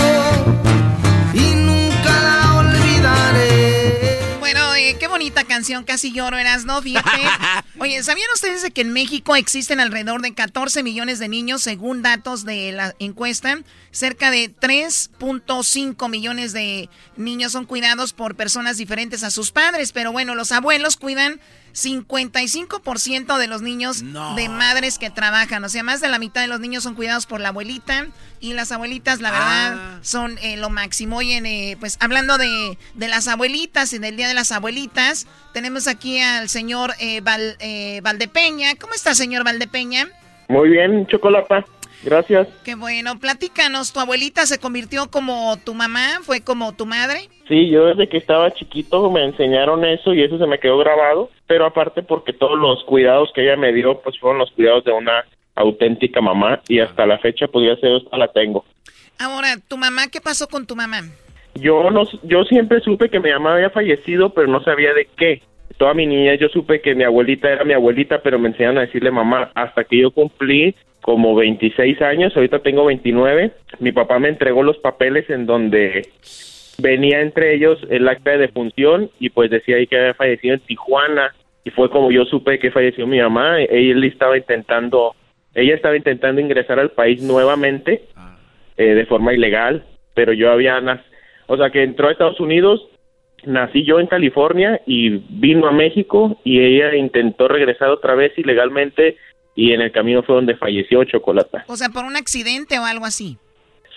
y nunca la olvidaré. Bueno, eh, qué bonita canción, casi lloro, eras, ¿no? Fíjate. Oye, ¿sabían ustedes de que en México existen alrededor de 14 millones de niños según datos de la encuesta? Cerca de 3.5 millones de niños son cuidados por personas diferentes a sus padres, pero bueno, los abuelos cuidan 55% de los niños de madres que trabajan. O sea, más de la mitad de los niños son cuidados por la abuelita. Y las abuelitas, la verdad, Ah. son eh, lo máximo. Oye, eh, pues hablando de, de las abuelitas y del Día de las Abuelitas, tenemos aquí al señor eh, Val- eh, Valdepeña. ¿Cómo está, señor Valdepeña? Muy bien, Chocolata. Gracias. Qué bueno. Platícanos, ¿tu abuelita se convirtió como tu mamá? ¿Fue como tu madre? Sí, yo desde que estaba chiquito me enseñaron eso y eso se me quedó grabado, pero aparte porque todos los cuidados que ella me dio pues fueron los cuidados de una auténtica mamá y hasta la fecha ya sé, hasta la tengo. Ahora, ¿tu mamá qué pasó con tu mamá? Yo no, yo siempre supe que mi mamá había fallecido, pero no sabía de qué. Toda mi niñez yo supe que mi abuelita era mi abuelita, pero me enseñaron a decirle mamá hasta que yo cumplí como 26 años, ahorita tengo 29. Mi papá me entregó los papeles en donde venía entre ellos el acta de defunción y pues decía ahí que había fallecido en Tijuana y fue como yo supe que falleció mi mamá. Ella estaba intentando, ella estaba intentando ingresar al país nuevamente eh, de forma ilegal, pero yo había, o sea, que entró a Estados Unidos nací yo en California y vino a México y ella intentó regresar otra vez ilegalmente y en el camino fue donde falleció Chocolata. O sea, por un accidente o algo así.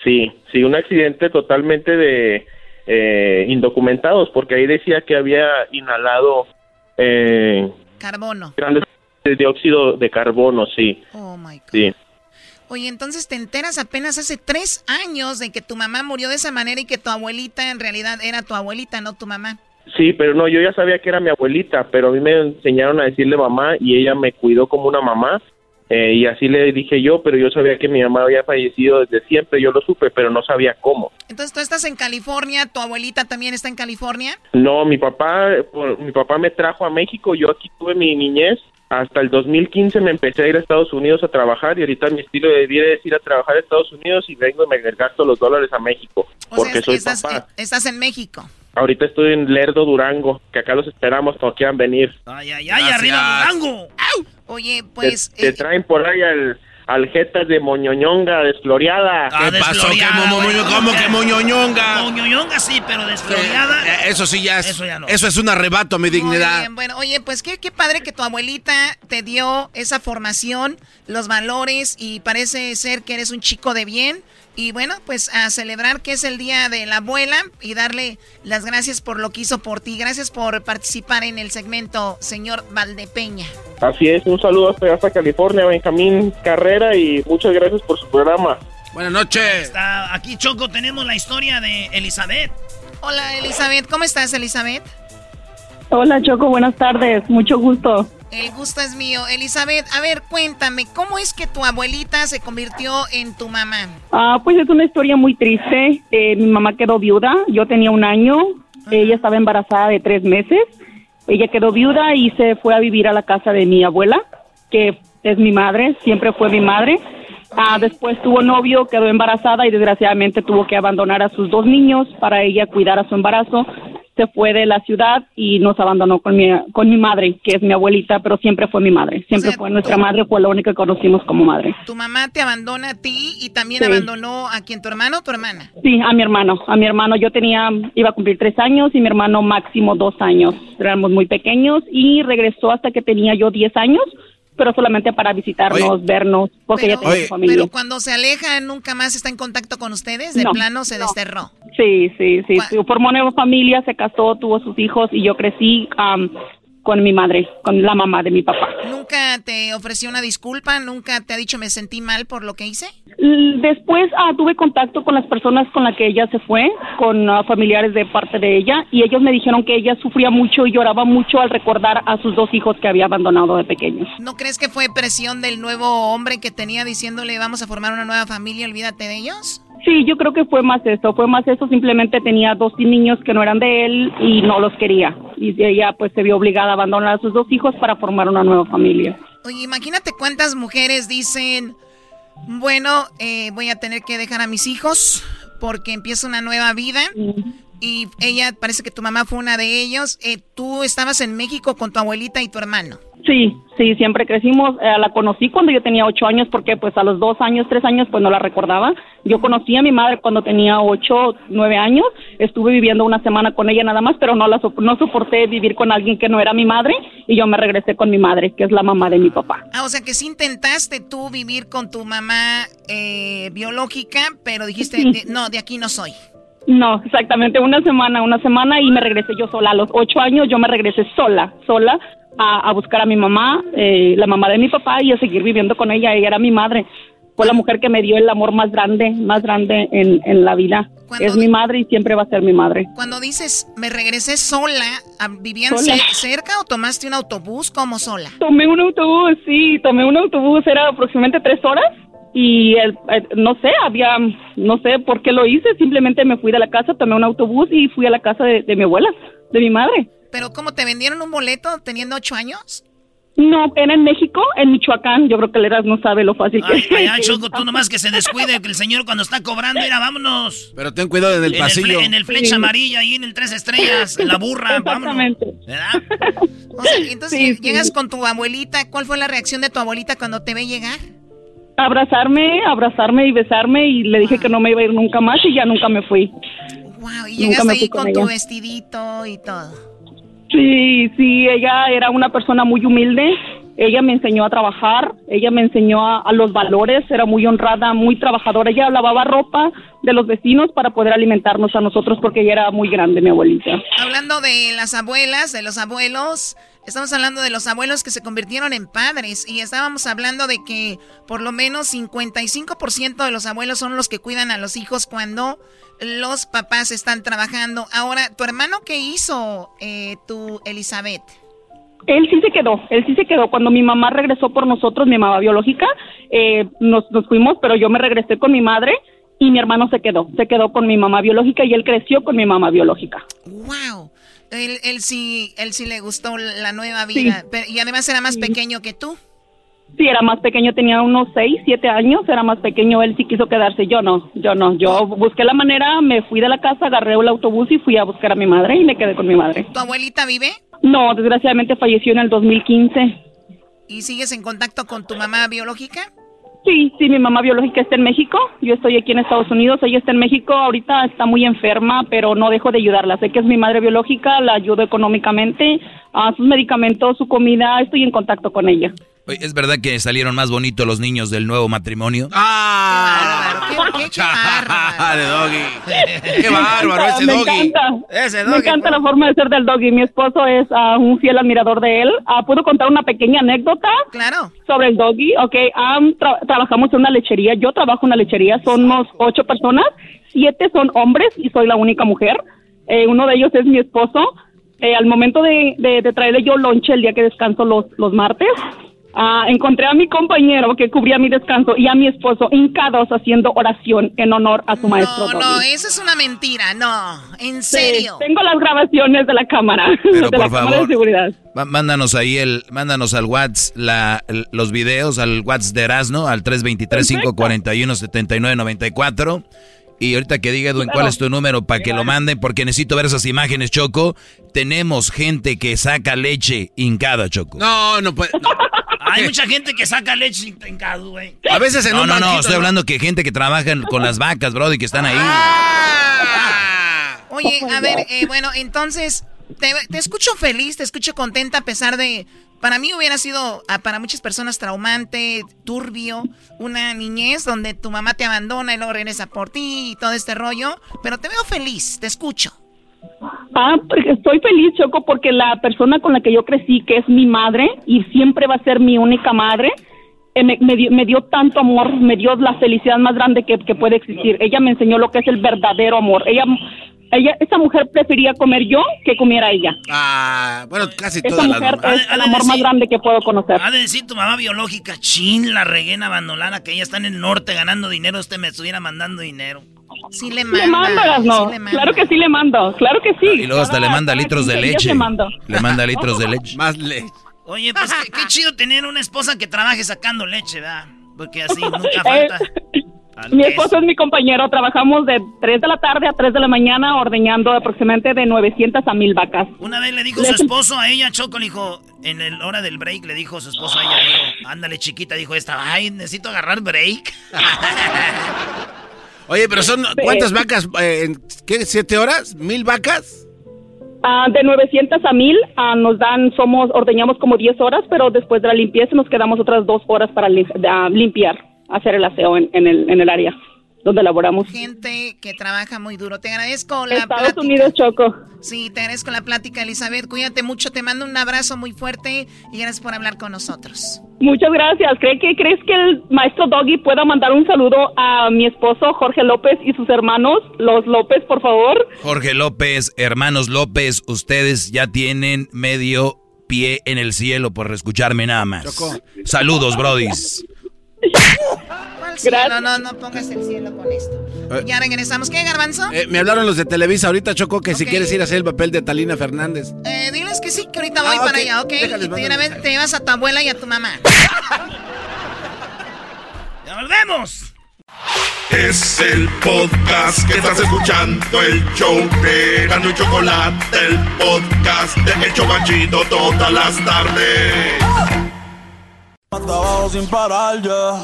Sí, sí, un accidente totalmente de eh, indocumentados, porque ahí decía que había inhalado eh, Carbono. grandes de dióxido de carbono, sí. Oh my God. Sí. Oye, entonces te enteras apenas hace tres años de que tu mamá murió de esa manera y que tu abuelita en realidad era tu abuelita, no tu mamá. Sí, pero no, yo ya sabía que era mi abuelita, pero a mí me enseñaron a decirle mamá y ella me cuidó como una mamá. eh, y así le dije yo, pero yo sabía que mi mamá había fallecido desde siempre, yo lo supe, pero no sabía cómo. Entonces tú estás en California, tu abuelita también está en California. No, mi papá, mi papá me trajo a México, yo aquí tuve mi niñez. Hasta el 2015 me empecé a ir a Estados Unidos a trabajar y ahorita mi estilo de vida es ir a trabajar a Estados Unidos y vengo y me gasto los dólares a México, O porque sea, soy estás, papá. eh, estás en México. Ahorita estoy en Lerdo, Durango, que acá los esperamos cuando quieran venir. Ay, ay, ay, arriba Durango. Oye, Te- pues... te, traen por ahí al, al jetas de moñoñonga desfloriada. Ah, desfloriada, güey. ¿Cómo que moñoñonga? Moñoñonga sí, pero desfloriada. Eh, Eso sí ya es. Eso ya no. Eso es un arrebato a mi Muy dignidad. bien, bueno, oye, pues qué, qué padre que tu abuelita te dio esa formación, los valores y parece ser que eres un chico de bien. Y bueno, pues a celebrar que es el día de la abuela y darle las gracias por lo que hizo por ti. Gracias por participar en el segmento, señor Valdepeña. Así es, un saludo hasta, hasta California, Benjamín Carrera, y muchas gracias por su programa. Buenas noches. Está aquí, Choco, tenemos la historia de Elizabeth. Hola, Elizabeth. ¿Cómo estás, Elizabeth? Hola Choco, buenas tardes, mucho gusto. El gusto es mío. Elizabeth, a ver, cuéntame, ¿cómo es que tu abuelita se convirtió en tu mamá? Ah, pues es una historia muy triste. Eh, mi mamá quedó viuda, yo tenía un año, ella estaba embarazada de tres meses, ella quedó viuda y se fue a vivir a la casa de mi abuela, que es mi madre, siempre fue mi madre. Ah, después tuvo novio, quedó embarazada y desgraciadamente tuvo que abandonar a sus dos niños para ella cuidar a su embarazo. Se fue de la ciudad y nos abandonó con mi, con mi madre, que es mi abuelita, pero siempre fue mi madre. Siempre fue nuestra madre, fue la única que conocimos como madre. Tu mamá te abandona a ti y también Sí. abandonó a quien tu hermano o tu hermana. Sí, a mi hermano. A mi hermano yo tenía, iba a cumplir tres años y mi hermano máximo dos años. Éramos muy pequeños y regresó hasta que tenía yo diez años, pero solamente para visitarnos, vernos, porque ella tenía su familia. Pero cuando se aleja, nunca más está en contacto con ustedes. De No, plano se no. desterró. Sí, sí, sí. Formó nueva familia, se casó, tuvo sus hijos y yo crecí am, con mi madre, con la mamá de mi papá. ¿Nunca te ofreció una disculpa? ¿Nunca te ha dicho me sentí mal por lo que hice? Después ah, tuve contacto con las personas con las que ella se fue, con ah, familiares de parte de ella, y ellos me dijeron que ella sufría mucho y lloraba mucho al recordar a sus dos hijos que había abandonado de pequeños. ¿No crees que fue presión del nuevo hombre que tenía diciéndole vamos a formar una nueva familia, olvídate de ellos? Sí, yo creo que fue más eso, fue más eso, simplemente tenía dos niños que no eran de él y no los quería. Y ella pues se vio obligada a abandonar a sus dos hijos para formar una nueva familia. Oye, imagínate cuántas mujeres dicen, bueno, eh, voy a tener que dejar a mis hijos porque empieza una nueva vida. Y ella, parece que tu mamá fue una de ellos. Eh, tú estabas en México con tu abuelita y tu hermano. Sí, sí, siempre crecimos. Eh, la conocí cuando yo tenía ocho años porque pues a los dos años, tres años pues no la recordaba. Yo conocí a mi madre cuando tenía ocho, nueve años. Estuve viviendo una semana con ella nada más, pero no la sop- no soporté vivir con alguien que no era mi madre y yo me regresé con mi madre, que es la mamá de mi papá. Ah, o sea que sí intentaste tú vivir con tu mamá eh, biológica, pero dijiste, Sí. de- no, de aquí no soy. No, exactamente, una semana, una semana y me regresé yo sola. A los ocho años yo me regresé sola, sola a, a buscar a mi mamá, eh, la mamá de mi papá y a seguir viviendo con ella. Ella era mi madre. Fue la mujer que me dio el amor más grande, más grande en, en la vida. Es mi madre y siempre va a ser mi madre. Cuando dices, me regresé sola, ¿a- ¿vivían Sola. cerca o tomaste un autobús como sola? Tomé un autobús, sí, tomé un autobús, era aproximadamente tres horas y el- eh, no sé, había, no sé por qué lo hice, simplemente me fui de la casa, tomé un autobús y fui a la casa de, de mi abuela, de mi madre. ¿Pero cómo te vendieron un boleto teniendo ocho años? No, era en México, en Michoacán, yo creo que Leras no sabe lo fácil que Ay, es. allá, Choco, tú nomás que se descuide, que el señor cuando está cobrando, mira, vámonos. Pero ten cuidado en el en pasillo. El fle- en el flecha amarilla, ahí en el tres estrellas, en la burra, vámonos. ¿Verdad? O sea, entonces llegas con tu abuelita. ¿Cuál fue la reacción de tu abuelita cuando te ve llegar? Abrazarme, abrazarme y besarme y le dije que no me iba a ir nunca más y ya nunca me fui. Wow, y llegaste ahí con, tu vestidito y todo. Sí, sí, ella era una persona muy humilde. Ella me enseñó a trabajar, ella me enseñó a, los valores, era muy honrada, muy trabajadora. Ella lavaba ropa de los vecinos para poder alimentarnos a nosotros porque ella era muy grande, mi abuelita. Hablando de las abuelas, de los abuelos, Estamos hablando de los abuelos que se convirtieron en padres y estábamos hablando de que por lo menos 55% de los abuelos son los que cuidan a los hijos cuando los papás están trabajando. Ahora, ¿tu hermano qué hizo, eh, tu Elizabeth? Él sí se quedó, él sí se quedó. Cuando mi mamá regresó por nosotros, mi mamá biológica, eh, nos, nos fuimos, pero yo me regresé con mi madre y mi hermano se quedó, se quedó con mi mamá biológica y él creció con mi mamá biológica. ¡Wow! Él, él sí, él sí le gustó la nueva vida. y además era más pequeño que tú. Sí, era más pequeño, tenía unos 6, 7 años, era más pequeño, él sí quiso quedarse, yo no, yo no, yo busqué la manera, me fui de la casa, agarré el autobús y fui a buscar a mi madre y me quedé con mi madre. ¿Tu abuelita vive? No, desgraciadamente falleció en el 2015. ¿Y sigues en contacto con tu mamá biológica? Sí, sí, mi mamá biológica está en México, yo estoy aquí en Estados Unidos, ella está en México, ahorita está muy enferma, pero no dejo de ayudarla, sé que es mi madre biológica, la ayudo económicamente, a sus medicamentos, su comida, estoy en contacto con ella. ¿Es verdad que salieron más bonitos los niños del nuevo matrimonio? ¡Ah! ¡Qué, qué, bárbaro! doggy! ¡Qué bárbaro ese me doggy! Encanta. Ese doggy. Me encanta la forma de ser del doggy. Mi esposo es uh, un fiel admirador de él. Uh, ¿Puedo contar una pequeña anécdota? Claro. Sobre el doggy. Ok, um, trabajamos en una lechería. Yo trabajo en una lechería. Somos ocho personas. Siete son hombres y soy la única mujer. Eh, uno de ellos es mi esposo. Eh, al momento de, de, de traerle yo lonche el día que descanso los, los martes, Ah, encontré a mi compañero que cubría mi descanso y a mi esposo hincados haciendo oración en honor a su maestro. No, no, eso es una mentira, no, en serio. tengo las grabaciones de la cámara, Pero de por la favor, cámara de seguridad. Mándanos ahí el, mándanos al WhatsApp la, los videos al WhatsApp de Erasno al 323-541-7994. Y ahorita que diga, Edwin, cuál es tu número para que lo manden, porque necesito ver esas imágenes, Choco. Tenemos gente que saca leche hincada, Choco. No, no puede. Hay mucha gente que saca leche hincada, güey. A veces en no, un No, no, banquito, estoy hablando que gente que trabaja con las vacas, bro, y que están ahí. Ah. Oye, a ver, eh, bueno, entonces, te, te escucho feliz, te escucho contenta a pesar de para mí hubiera sido, ah, para muchas personas, traumante, turbio, una niñez donde tu mamá te abandona y luego regresa por ti y todo este rollo. Pero te veo feliz, te escucho. Ah, estoy feliz, Choco, porque la persona con la que yo crecí, que es mi madre y siempre va a ser mi única madre, eh, me, dio, me, dio, tanto amor, me dio la felicidad más grande que, que, puede existir. Ella me enseñó lo que es el verdadero amor. Ella ella, esa mujer prefería comer yo que comiera ella. Ah, bueno, casi Esa mujer es el amor más grande que puedo conocer. Ha de decir tu mamá biológica, chin, la reguena abandonada, que ella está en el norte ganando dinero, usted me estuviera mandando dinero. Sí le manda. Le mando, no. Sí claro que sí le mando, claro que sí. Y luego hasta le manda litros de leche. Le manda litros de leche. Más leche. Oye, pues qué, qué, chido tener una esposa que trabaje sacando leche, ¿verdad? Porque así nunca falta. Mi esposo es mi compañero, trabajamos de 3 de la tarde a 3 de la mañana ordeñando aproximadamente de 900 a 1000 vacas. Una vez le dijo su esposo a ella, Choco, le dijo, en la hora del break, le dijo su esposo a ella, dijo, ándale chiquita, dijo esta, ay, necesito agarrar break. Oye, pero son, ¿cuántas vacas? Eh, ¿En qué? ¿Siete horas? ¿Mil vacas? Uh, de 900 a 1000 uh, nos dan, somos, ordeñamos como 10 horas, pero después de la limpieza nos quedamos otras dos horas para uh, limpiar hacer el aseo en, en, el, en el área donde laboramos. Gente que trabaja muy duro. Te agradezco la Estados Unidos, Choco. Sí, te agradezco la plática, Elizabeth. Cuídate mucho, te mando un abrazo muy fuerte y gracias por hablar con nosotros. Muchas gracias. ¿Cree que, ¿Crees que el maestro Doggy pueda mandar un saludo a mi esposo Jorge López y sus hermanos, los López, por favor? Jorge López, hermanos López, ustedes ya tienen medio pie en el cielo por escucharme nada más. Choco. Saludos, brodis. Cielo? No, no pongas el cielo con esto. Eh. Ya regresamos. ¿Qué, Garbanzo? Eh, me hablaron los de Televisa ahorita, Choco, que okay. si quieres ir a hacer el papel de Talina Fernández. Eh, diles que sí, que ahorita voy ah, para okay. allá, ¿ok? Déjales, y una vez te llevas a tu abuela y a tu mamá. ¡Ya volvemos! Es el podcast que estás escuchando, el show de Gano y Chocolate, el podcast de El Chobachito todas las tardes. Trabajo sin parar ya.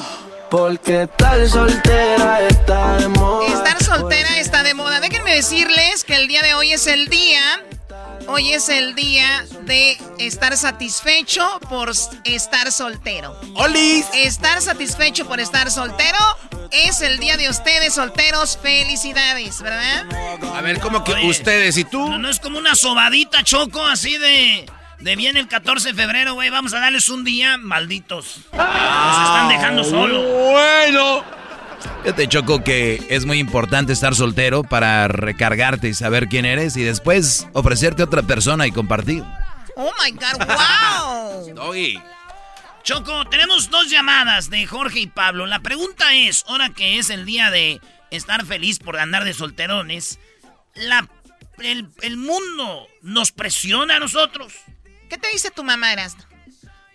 Porque estar soltera está de moda. Estar soltera está de moda. Déjenme decirles que el día de hoy es el día Hoy es el día de estar satisfecho por estar soltero. ¡Olis! Estar satisfecho por estar soltero es el día de ustedes solteros. Felicidades, ¿verdad? A ver, ¿cómo que ustedes y tú? No, no es como una sobadita, Choco, así de... De bien el 14 de febrero, güey, vamos a darles un día, malditos. Nos están dejando solos. Bueno. Yo te choco que es muy importante estar soltero para recargarte y saber quién eres y después ofrecerte a otra persona y compartir. Oh my God, wow. Doggy. Choco, tenemos dos llamadas de Jorge y Pablo. La pregunta es, ahora que es el día de estar feliz por andar de solterones, la, el, el mundo nos presiona a nosotros. ¿Qué te dice tu mamá, Erasmo?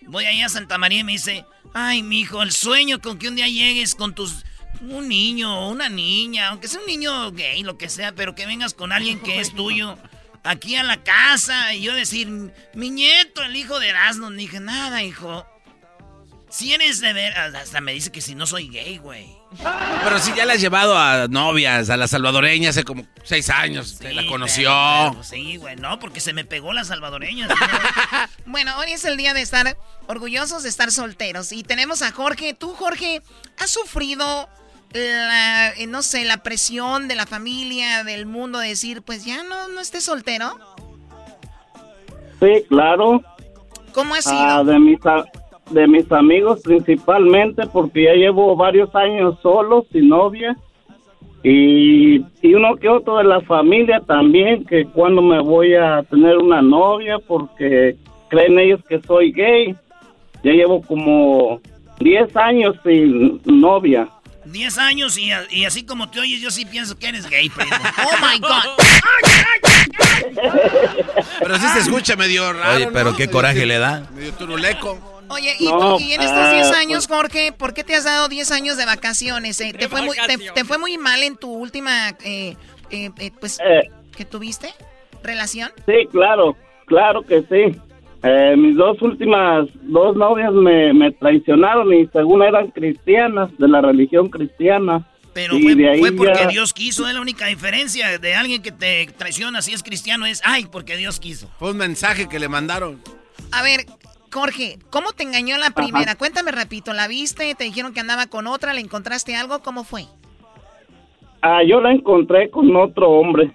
Voy allá a Santa María y me dice, ay, mi hijo, el sueño con que un día llegues con tus un niño, una niña, aunque sea un niño gay, lo que sea, pero que vengas con alguien que es tuyo aquí a la casa y yo decir, mi nieto, el hijo de Erasmo, no dije nada, hijo. Si eres de ver, hasta me dice que si no soy gay, güey. Pero si ya la has llevado a novias, a la salvadoreña hace como seis años, se la conoció. pero, sí, güey, no, porque se me pegó la salvadoreña. bueno, hoy es el día de estar orgullosos de estar solteros. Y tenemos a Jorge. Tú, Jorge, has sufrido la, eh, no sé, la presión de la familia, del mundo, de decir, pues ya no, no estés soltero? Sí, claro. ¿Cómo ha Ah, sido? de, mis, de mis amigos principalmente, porque ya llevo varios años solo, sin novia. Y, y uno que otro de la familia también, que cuando me voy a tener una novia, porque creen ellos que soy gay. Ya llevo como 10 años sin novia. 10 años y, y así como te oyes, yo sí pienso que eres gay, primo. Oh my God. Pero sí se escucha medio raro. Oye, pero ¿no? qué coraje le da. Medio turuleco. Oye, y, No, tú- y en estos ah, 10 pues- años, Jorge, ¿por qué te has dado 10 años de vacaciones? eh? ¿Te, fue muy, te, te fue muy mal en tu última, eh, eh, eh, pues, Eh. que tuviste relación? Sí, claro, claro que sí. Eh, mis dos últimas, dos novias me, me traicionaron y según eran cristianas, de la religión cristiana. Pero y fue, de ahí fue porque ya- Dios quiso, es la única diferencia de alguien que te traiciona si es cristiano, es, ay, porque Dios quiso. Fue un mensaje que le mandaron. A ver, Jorge, ¿cómo te engañó la primera? Cuéntame rapidito, ¿la viste? ¿Te dijeron que andaba con otra? ¿Le encontraste algo? ¿Cómo fue? Ah, yo la encontré con otro hombre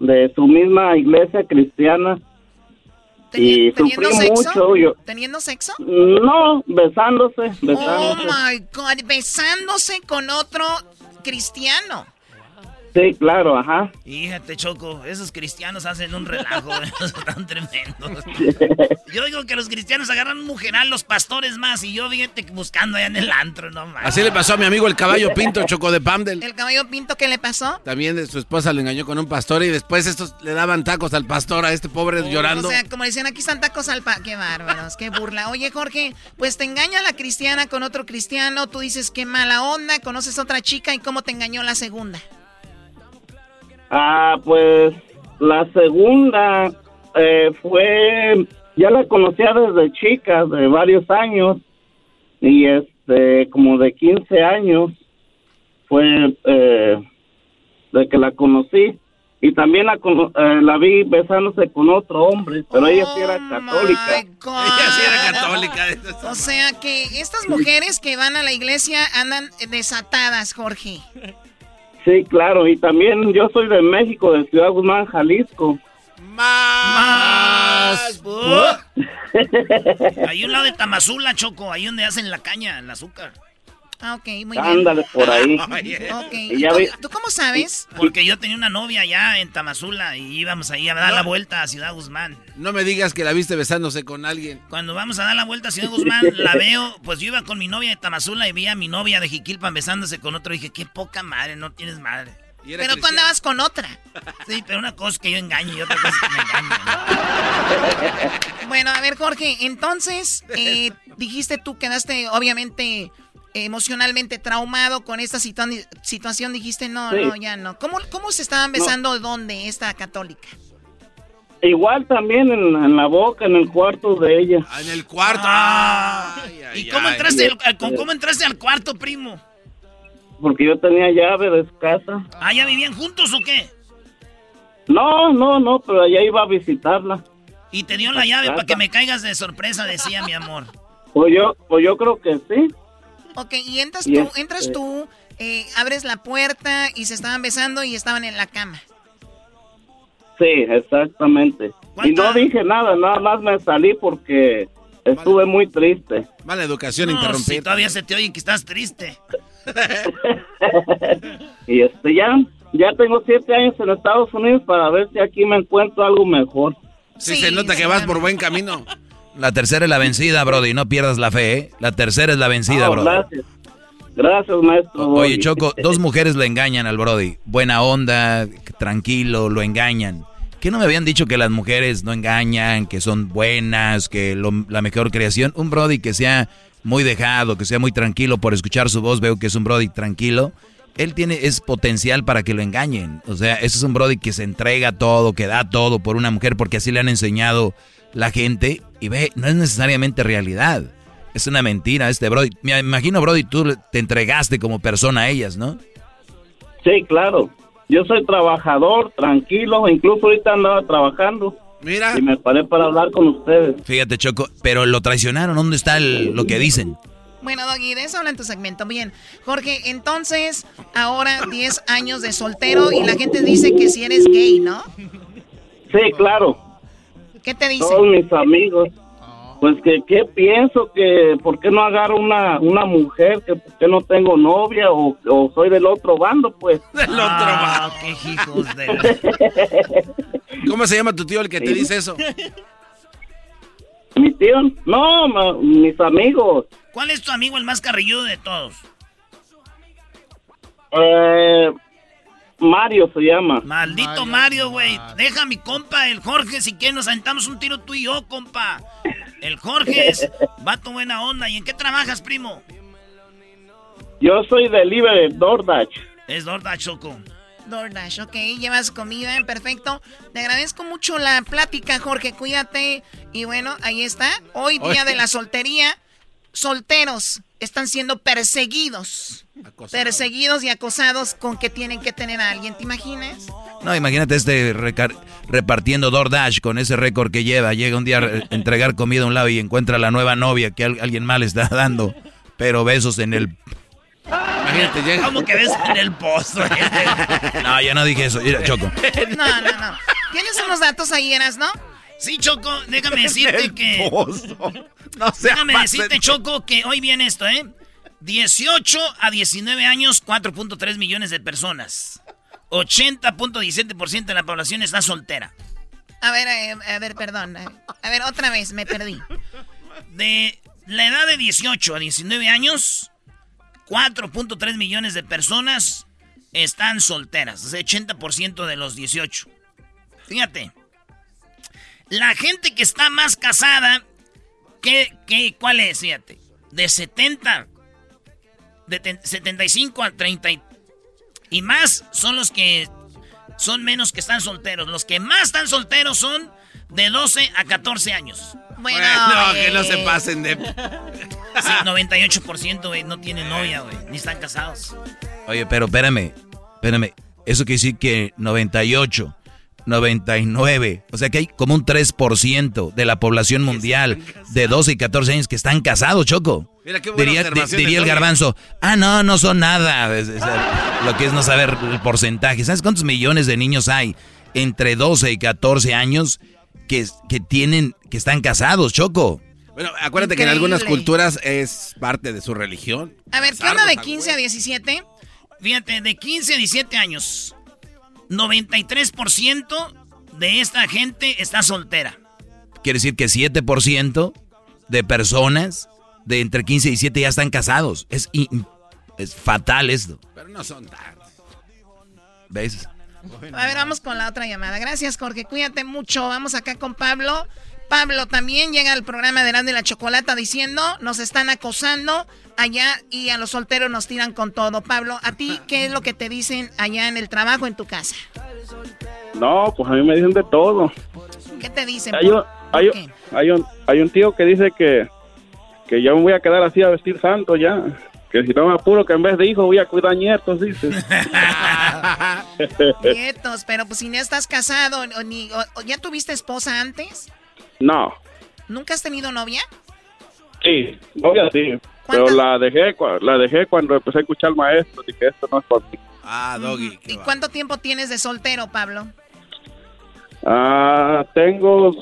de su misma iglesia cristiana. Y sufrí ¿Teniendo sexo? mucho. Yo, ¿Teniendo sexo? no, besándose, Oh besándose. my God, besándose con otro cristiano. Sí, claro, ajá. Fíjate, Choco, esos cristianos hacen un relajo, esos están tremendos. Yo digo que los cristianos agarran mujeral, los pastores más, y yo fíjate que buscando allá en el antro, no más. Así le pasó a mi amigo el caballo pinto, Choco de Pamdel. ¿El caballo pinto qué le pasó? También de su esposa lo engañó con un pastor y después estos le daban tacos al pastor, a este pobre llorando. O sea, como decían, aquí están tacos al pa... Qué bárbaros, qué burla. Oye, Jorge, pues te engaña la cristiana con otro cristiano, tú dices qué mala onda, conoces otra chica y cómo te engañó la segunda. Ah, pues la segunda eh, fue, ya la conocía desde chica, de varios años, y este, como de 15 años fue eh, de que la conocí. Y también la, cono- eh, la vi besándose con otro hombre, pero ella sí era católica. Ella sí era católica. O sea que estas mujeres que van a la iglesia andan desatadas, Jorge. Sí, claro, y también yo soy de México, de Ciudad Guzmán, Jalisco. Más. Ahí un lado de Tamazula, Choco, ahí donde hacen la caña, el azúcar. Ah, ok, muy bien. Ándale por ahí. Ok, Y ya ¿Tú, vi- tú cómo sabes? Porque yo tenía una novia allá en Tamazula y íbamos ahí a dar la vuelta a Ciudad Guzmán. No me digas que la viste besándose con alguien. Cuando vamos a dar la vuelta a Ciudad Guzmán, la veo, pues yo iba con mi novia de Tamazula y vi a mi novia de Jiquilpan besándose con otro. Y dije, qué poca madre, no tienes madre. Y Pero tú cristiano. andabas con otra. Sí, pero una cosa es que yo engaño y otra cosa es que me engaño. Bueno, a ver, Jorge, entonces, eh, dijiste tú, quedaste obviamente emocionalmente traumado con esta situa- situación, dijiste, no, Sí. no, ya no. ¿Cómo, ¿Cómo se estaban besando dónde esta católica? Igual también en, en la boca, en el cuarto de ella. Ah, en el cuarto. ¿Y cómo entraste, al, con- cómo entraste al cuarto, primo? Porque yo tenía llave de casa. ¿Ah, ya vivían juntos o qué? No, no, no, pero allá iba a visitarla. Y te dio la llave para que me caigas de sorpresa, decía mi amor. Pues yo, pues yo creo que sí. Ok, y entras Y tú, este- entras tú, eh, abres la puerta y se estaban besando y estaban en la cama. Sí, exactamente. Y no dije nada, nada más me salí porque estuve muy triste. Mala educación No, interrumpir. si todavía se te oye que estás triste. Y este ya, ya tengo siete años en Estados Unidos para ver si aquí me encuentro algo mejor. Sí, se nota que vas por buen camino. La tercera es la vencida, Brody. No pierdas la fe, ¿eh? La tercera es la vencida, Brody. gracias. Gracias, maestro. Oye. Choco, dos mujeres lo engañan al Brody. Buena onda, tranquilo, lo engañan. ¿Qué no me habían dicho que las mujeres no engañan, que son buenas, que lo- la mejor creación? Un Brody que sea muy dejado, que sea muy tranquilo, por escuchar su voz veo que es un Brody tranquilo. Él tiene, es potencial para que lo engañen. O sea, ese es un Brody que se entrega todo, que da todo por una mujer, porque así le han enseñado la gente. Y ve, no es necesariamente realidad. Es una mentira este Brody. Me imagino, Brody, tú te entregaste como persona a ellas, ¿no? Sí, claro. Yo soy trabajador, tranquilo, incluso ahorita andaba trabajando. Mira. Y me paré para hablar con ustedes. Fíjate, Choco, pero lo traicionaron. ¿Dónde está el- lo que dicen? Bueno, Doggy, de eso habla en tu segmento. Bien, Jorge, entonces, ahora 10 años de soltero y la gente dice que si eres gay, ¿no? Sí, claro. ¿Qué te dicen? Todos mis amigos. Pues que, ¿qué pienso? Que ¿por qué no agarro una, una mujer? Que ¿por qué no tengo novia? O, o soy del otro bando, pues. Del otro Ah, qué hijos de... ¿Cómo se llama tu tío el que te dice eso? ¿Mi tío? No, ma- mis amigos. ¿Cuál es tu amigo el más carrilludo de todos? Eh, Mario se llama. Maldito Mario, güey. Deja a mi compa, el Jorge, si quieres nos aventamos un tiro tú y yo, compa. El Jorge es vato buena onda. ¿Y en qué trabajas, primo? Yo soy delivery DoorDash. Es DoorDash, Choco. DoorDash, ok, llevas comida, perfecto. Te agradezco mucho la plática, Jorge, cuídate. Y bueno, ahí está. Hoy, día Oye. de la soltería, solteros están siendo perseguidos. Perseguidos y acosados con que tienen que tener a alguien, ¿te imaginas? No, imagínate este repartiendo DoorDash con ese récord que lleva. Llega un día a re- entregar comida a un lado y encuentra a la nueva novia que al- alguien mal está dando. Pero besos en el... Imagínate, llega. ¿Cómo que ves en el pozo? No, ya no dije eso. Mira, Choco. No, no, no. ¿Tienes unos datos ahí, Eras, no? Sí, Choco, déjame decirte que... No se Déjame decirte, Choco, que hoy viene esto, ¿eh? 18 a 19 años, 4.3 millones de personas. 80.17% de la población está soltera. A ver, eh, a ver, perdón. A ver, otra vez, me perdí. De la edad de 18 a 19 años, 4.3 millones de personas están solteras. O sea, 80% de los 18. Fíjate. La gente que está más casada, ¿qué, qué, ¿cuál es? Fíjate. De 70, de te- 75 a 30 y, y más son los que son menos que están solteros. Los que más están solteros son de 12 a 14 años. Bueno, No, que no eh, se pasen de. Sí, 98% güey, no tienen novia, güey, ni están casados. Oye, pero espérame, espérame. Eso quiere decir que 98, 99, o sea que hay como un 3% de la población mundial de 12 y 14 años que están casados, Choco. Mira qué buena Diría, di- diría el garbanzo, ah, no, no son nada. Es- es- lo que es no saber el porcentaje. ¿Sabes cuántos millones de niños hay entre 12 y 14 años que, que tienen, que están casados, Choco? Bueno, acuérdate que en algunas Increíble. culturas es parte de su religión. A ver, ¿qué onda de 15 a 17? Fíjate, de 15 a 17 años, 93% de esta gente está soltera. Quiere decir que 7% de personas de entre 15 y 17 ya están casados. Es, fatal esto. Pero no son tantos. ¿Ves? A ver, vamos con la otra llamada. Gracias, Jorge. Cuídate mucho. Vamos acá con Pablo. Pablo también llega al programa de Grande la Chocolata diciendo, nos están acosando allá y a los solteros nos tiran con todo. Pablo, ¿a ti qué es lo que te dicen allá en el trabajo, en tu casa? No, pues a mí me dicen de todo. ¿Qué te dicen? Hay un, ¿Por- hay, un- qué? hay un, hay un tío que dice que, que ya me voy a quedar así a vestir santo ya. Que si no me apuro, que en vez de hijo voy a cuidar nietos, dice. Nietos, pero pues si no estás casado, o ni, o ¿ya tuviste esposa antes? No, ¿Nunca has tenido novia? sí, voy así. Pero la dejé, cua- la dejé cuando empecé a escuchar al maestro. Dije, esto no es por mí. Ah, Doggy. ¿Y cuánto tiempo tienes de soltero, Pablo? Ah, tengo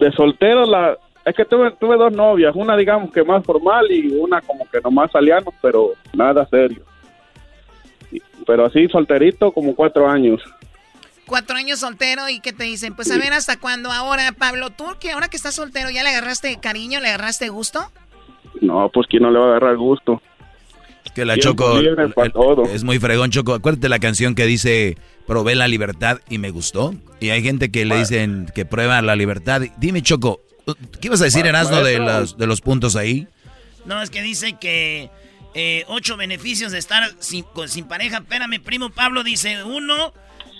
de soltero la... Es que tuve, tuve dos novias, una digamos que más formal y una como que nomás salíamos, pero nada serio. Pero así solterito como cuatro años. Cuatro años soltero y que te dicen, pues a ver hasta cuándo ahora, Pablo, tú que ahora que estás soltero ya le agarraste cariño, le agarraste gusto. No, pues quién no le va a agarrar gusto. Que la Choco el- todo. es muy fregón, Choco. Acuérdate la canción que dice, probé la libertad y me gustó. Y hay gente que Ah. le dicen que prueba la libertad. Dime, Choco, ¿qué ibas a decir, Ma- Erasmo, de los, de los puntos ahí? No, es que dice que eh, ocho beneficios de estar sin, con- sin pareja. Espérame, primo Pablo dice, uno,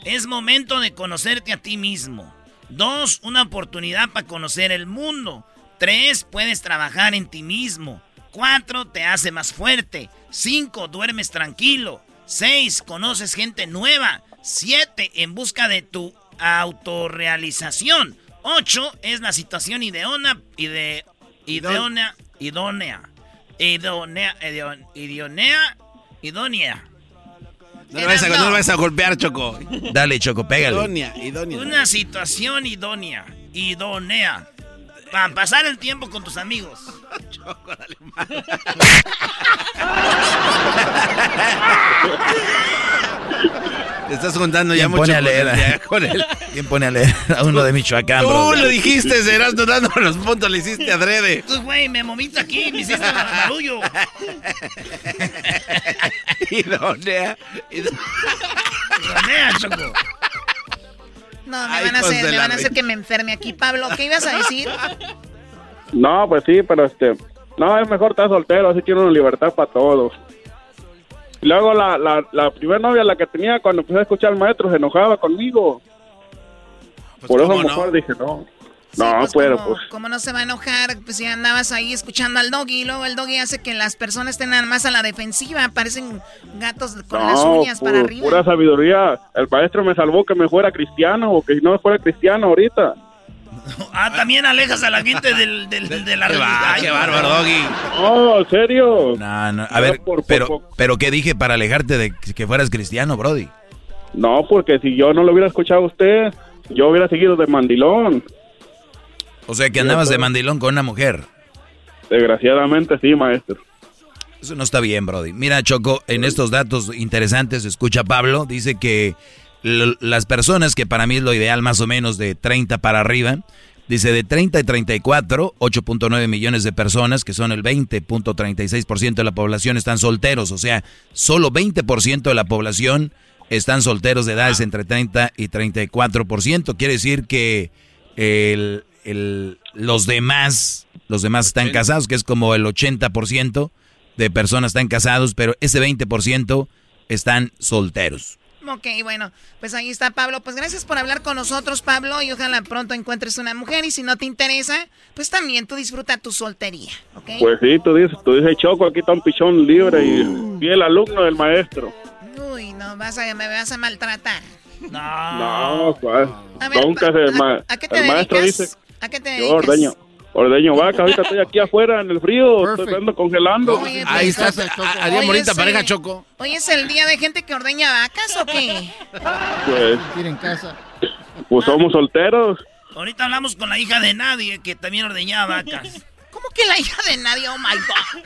es momento de conocerte a ti mismo. Dos, una oportunidad para conocer el mundo. Tres, puedes trabajar en ti mismo. Cuatro, te hace más fuerte. Cinco, duermes tranquilo. Seis, conoces gente nueva. Siete, en busca de tu autorrealización. Ocho, es la situación ideona, ide, idónea, idónea, idónea, idón- idónea, idónea. No le vayas a, no le vayas a golpear, Choco. Dale, Choco, pégale. Idónea, idónea. Una situación idónea, idónea. Para pasar el tiempo con tus amigos. Te estás juntando ya ¿Quién mucho a con leer? con él. ¿Quién pone a leer a uno de Michoacán, Tú bro? lo dijiste, serás dando los puntos, le hiciste adrede. Tú, güey, me moviste aquí, me hiciste barullo. Idónea. Idónea, Choco. No, me Ay, van a hacer, me van a hacer que me enferme aquí. Pablo, ¿qué ibas a decir? No, pues sí, pero este... No, es mejor estar soltero, así tiene una libertad para todos. Y luego la, la, la primera novia, la que tenía cuando empecé a escuchar al maestro, se enojaba conmigo. Por eso ¿cómo mejor dije, no. No, pero ¿Cómo, pues... cómo no se va a enojar? Pues ya andabas ahí escuchando al doggy y luego el doggy hace que las personas estén nada más a la defensiva. Parecen gatos con las No, uñas para arriba. pura sabiduría. El maestro me salvó que me fuera cristiano o que si no fuera cristiano ahorita. Ah, también alejas a la gente del, del- de la Qué religión. va, qué bárbaro, Doggy. Oh, ¿en serio? No, no. A ver, pero, pero ¿qué dije para alejarte de que fueras cristiano, Brody? No, porque si yo no lo hubiera escuchado a usted, yo hubiera seguido de mandilón. O sea, que andabas de mandilón con una mujer. Desgraciadamente sí, maestro. Eso no está bien, Brody. Mira, Choco, en estos datos interesantes, escucha Pablo, dice que las personas, que para mí es lo ideal más o menos de 30 para arriba, dice de 30 y 34, 8.9 millones de personas, que son el 20.36% de la población, están solteros. O sea, solo 20% de la población están solteros de edades entre 30 y 34%. Quiere decir que el, el- los demás, los demás están casados, que es como el 80% de personas están casados, pero ese 20% están solteros. Ok, bueno, pues ahí está Pablo. Pues gracias por hablar con nosotros, Pablo, y ojalá pronto encuentres una mujer. Y si no te interesa, pues también tú disfruta tu soltería, ¿ok? Pues sí, tú dices, tú dices, Choco, aquí está un pichón libre y fiel alumno del maestro. Uy, no, vas a, me vas a maltratar. No, pues, A ver, nunca se... ma- ¿A qué te el maestro dice, ¿A qué te yo dedicas? ordeño, ordeño vaca, ahorita estoy aquí afuera en el frío, estoy ando congelando. Oye, Ahí pues, está, haría bonita es, pareja, Choco. ¿Hoy es el día de gente que ordeña vacas o qué? Pues, en casa. pues somos solteros. Ahorita hablamos con la hija de nadie que también ordeñaba vacas. ¿Cómo que la hija de nadie? Oh my God.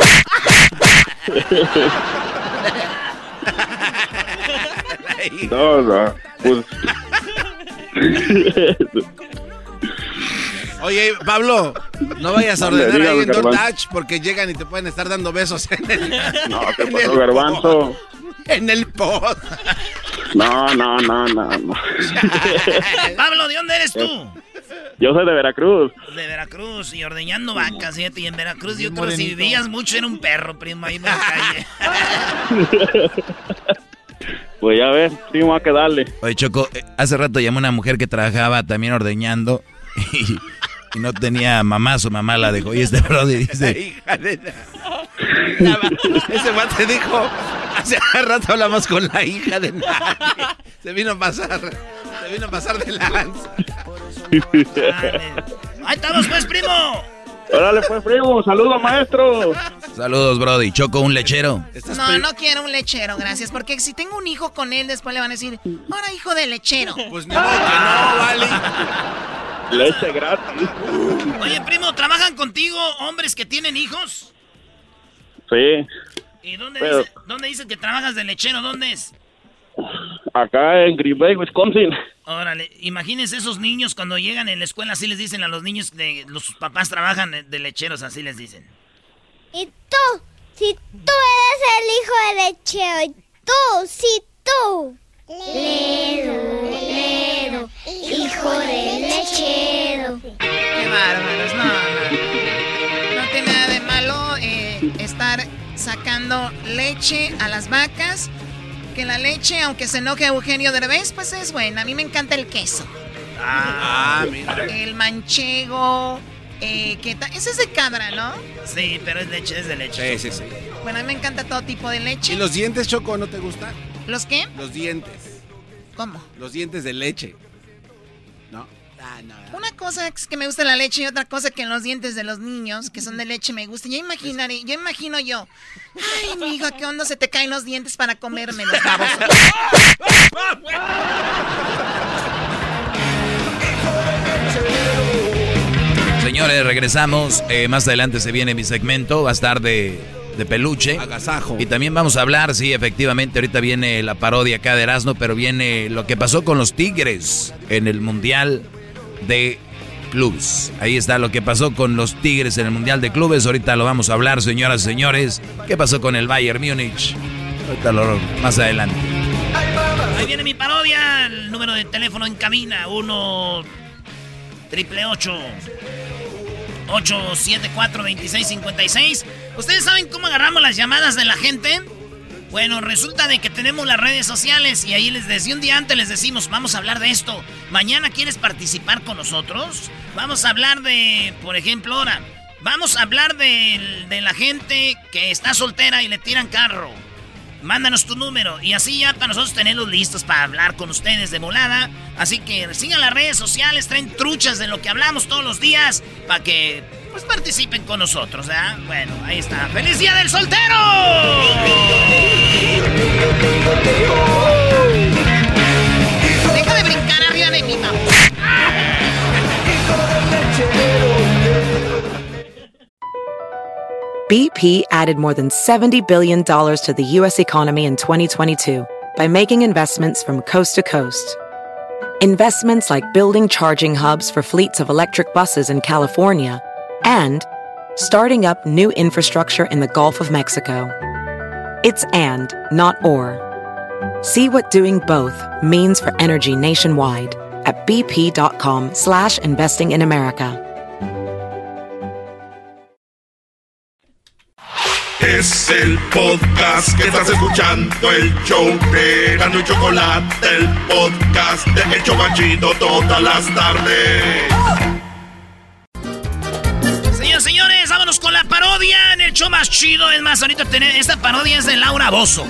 No, no, pues... Oye, Pablo, no vayas a ordenar ahí en Garbanzo. DoorDash porque llegan y te pueden estar dando besos en el, No, ¿qué en pasó, el garbanzo? pod. En el pod. No, no, no, no, no. Pablo, ¿de dónde eres tú? Yo soy de Veracruz. De Veracruz y ordeñando vacas, fíjate. Y en Veracruz yo creo que si vivías mucho era un perro, primo, ahí en la calle. Pues ya ves, sí, vamos a que darle. Oye, Choco, eh, hace rato llamó una mujer que trabajaba también ordeñando y, y no tenía mamá, su mamá la dejó. Y este Brody dice, Hija de la- Ese guante dijo, hace rato hablamos con la hija de nadie. Se vino a pasar, se vino a pasar de lanza. Ahí estamos, pues, primo. Órale, pues, primo. Saludos, maestro. Saludos, Brody. Choco, un lechero. No, no quiero un lechero, gracias. Porque si tengo un hijo con él, después le van a decir, ahora hijo de lechero. Pues ni modo que no, vale. Leche gratis. Oye, primo, ¿trabajan contigo hombres que tienen hijos? Sí. ¿Y dónde, Pero- dice, dónde dice que trabajas de lechero? ¿Dónde es? Acá en Green Bay, Wisconsin. Órale, imagínense esos niños cuando llegan en la escuela, así les dicen a los niños de los papás trabajan de- de lecheros, así les dicen. Y tú, si tú eres el hijo de lechero, y tú, si tú. Ledo, ledo, hijo de lechero. Qué bárbaros, no, no. No tiene nada de malo eh, estar sacando leche a las vacas. Que la leche, aunque se enoje Eugenio Derbez, pues es buena. A mí me encanta el queso. Ah, mira. El manchego. Eh, ¿qué tal? Ese es de cabra, ¿no? Sí, pero es leche, es de leche. Sí, sí, sí. Bueno, a mí me encanta todo tipo de leche. ¿Y los dientes, Choco, no te gustan? ¿Los qué? Los dientes. ¿Cómo? Los dientes de leche. ¿No? Ah, no. Una cosa es que me gusta la leche y otra cosa que los dientes de los niños, que son de leche, me gustan. Yo imaginaré, yo imagino yo. Ay, mi hijo, ¿qué onda se te caen los dientes para comerme los babosos? Señores, regresamos. Eh, más adelante se viene mi segmento. Va a estar de, de peluche. Agasajo. Y también vamos a hablar, sí, efectivamente, ahorita viene la parodia acá de Erasmo, pero viene lo que pasó con los Tigres en el Mundial de Clubes. Ahí está lo que pasó con los Tigres en el Mundial de Clubes. Ahorita lo vamos a hablar, señoras y señores. ¿Qué pasó con el Bayern Múnich? Ahorita lo más adelante. Ahí viene mi parodia, el número de teléfono en cabina, 1 triple 874 2656 ¿Ustedes saben cómo agarramos las llamadas de la gente? Bueno, resulta de que tenemos las redes sociales y ahí les decía un día antes les decimos, vamos a hablar de esto. Mañana quieres participar con nosotros? Vamos a hablar de, por ejemplo, ahora, vamos a hablar de, de la gente que está soltera y le tiran carro. Mándanos tu número y así ya para nosotros tenerlos listos para hablar con ustedes de volada. Así que sigan las redes sociales, traen truchas de lo que hablamos todos los días para que pues participen con nosotros, ¿verdad? Bueno, ahí está. ¡Feliz Día del Soltero! Deja de brincar arriba de mi mamá. BP added more than $70 billion to the U.S. economy in 2022 by making investments from coast to coast. Investments like building charging hubs for fleets of electric buses in California and starting up new infrastructure in the Gulf of Mexico. It's and, not or. See what doing both means for energy nationwide at bp.com slash investing in America. Es el podcast que estás escuchando, el show de Gano y Chocolate, el podcast de El Chocachito todas las tardes. Parodia en el show más chido. Es más, ahorita tener, esta parodia es de Laura Bozo.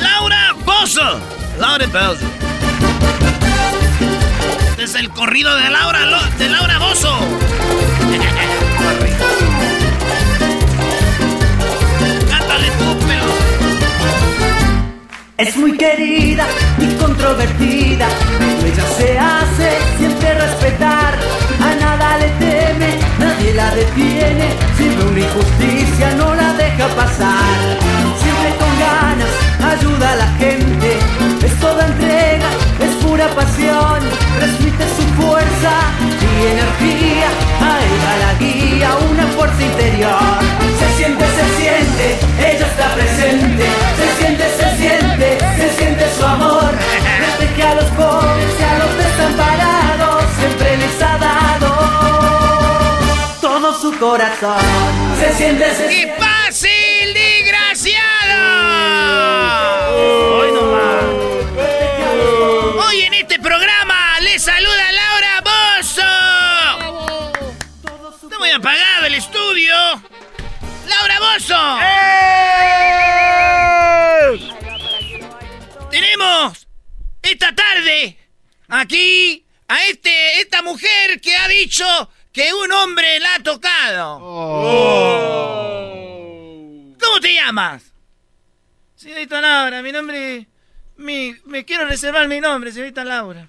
Laura Bozo. Laura Bozo. Este es el corrido de Laura, de Laura Bozo. Cántale tú, pero. Es muy querida y controvertida, ella se hace siempre respetar, la detiene, si ve una injusticia no la deja pasar, siempre con ganas ayuda a la gente, es toda entrega, es pura pasión, transmite su fuerza y energía, a ella la guía una fuerza interior, se siente, se siente, ella está presente, se siente, se siente, se siente su amor, que a los pobres a los desamparados corazón, se siente, se ¡Qué fácil, desgraciado! Hoy nomás. Hoy en este programa le saluda Laura Bozo. Está muy apagado el estudio. Laura Bozo. Tenemos esta tarde aquí a este, esta mujer que ha dicho que un hombre la ha tocado. ¿Cómo te llamas? Señorita Laura, mi nombre... Mi, me quiero reservar mi nombre, señorita Laura.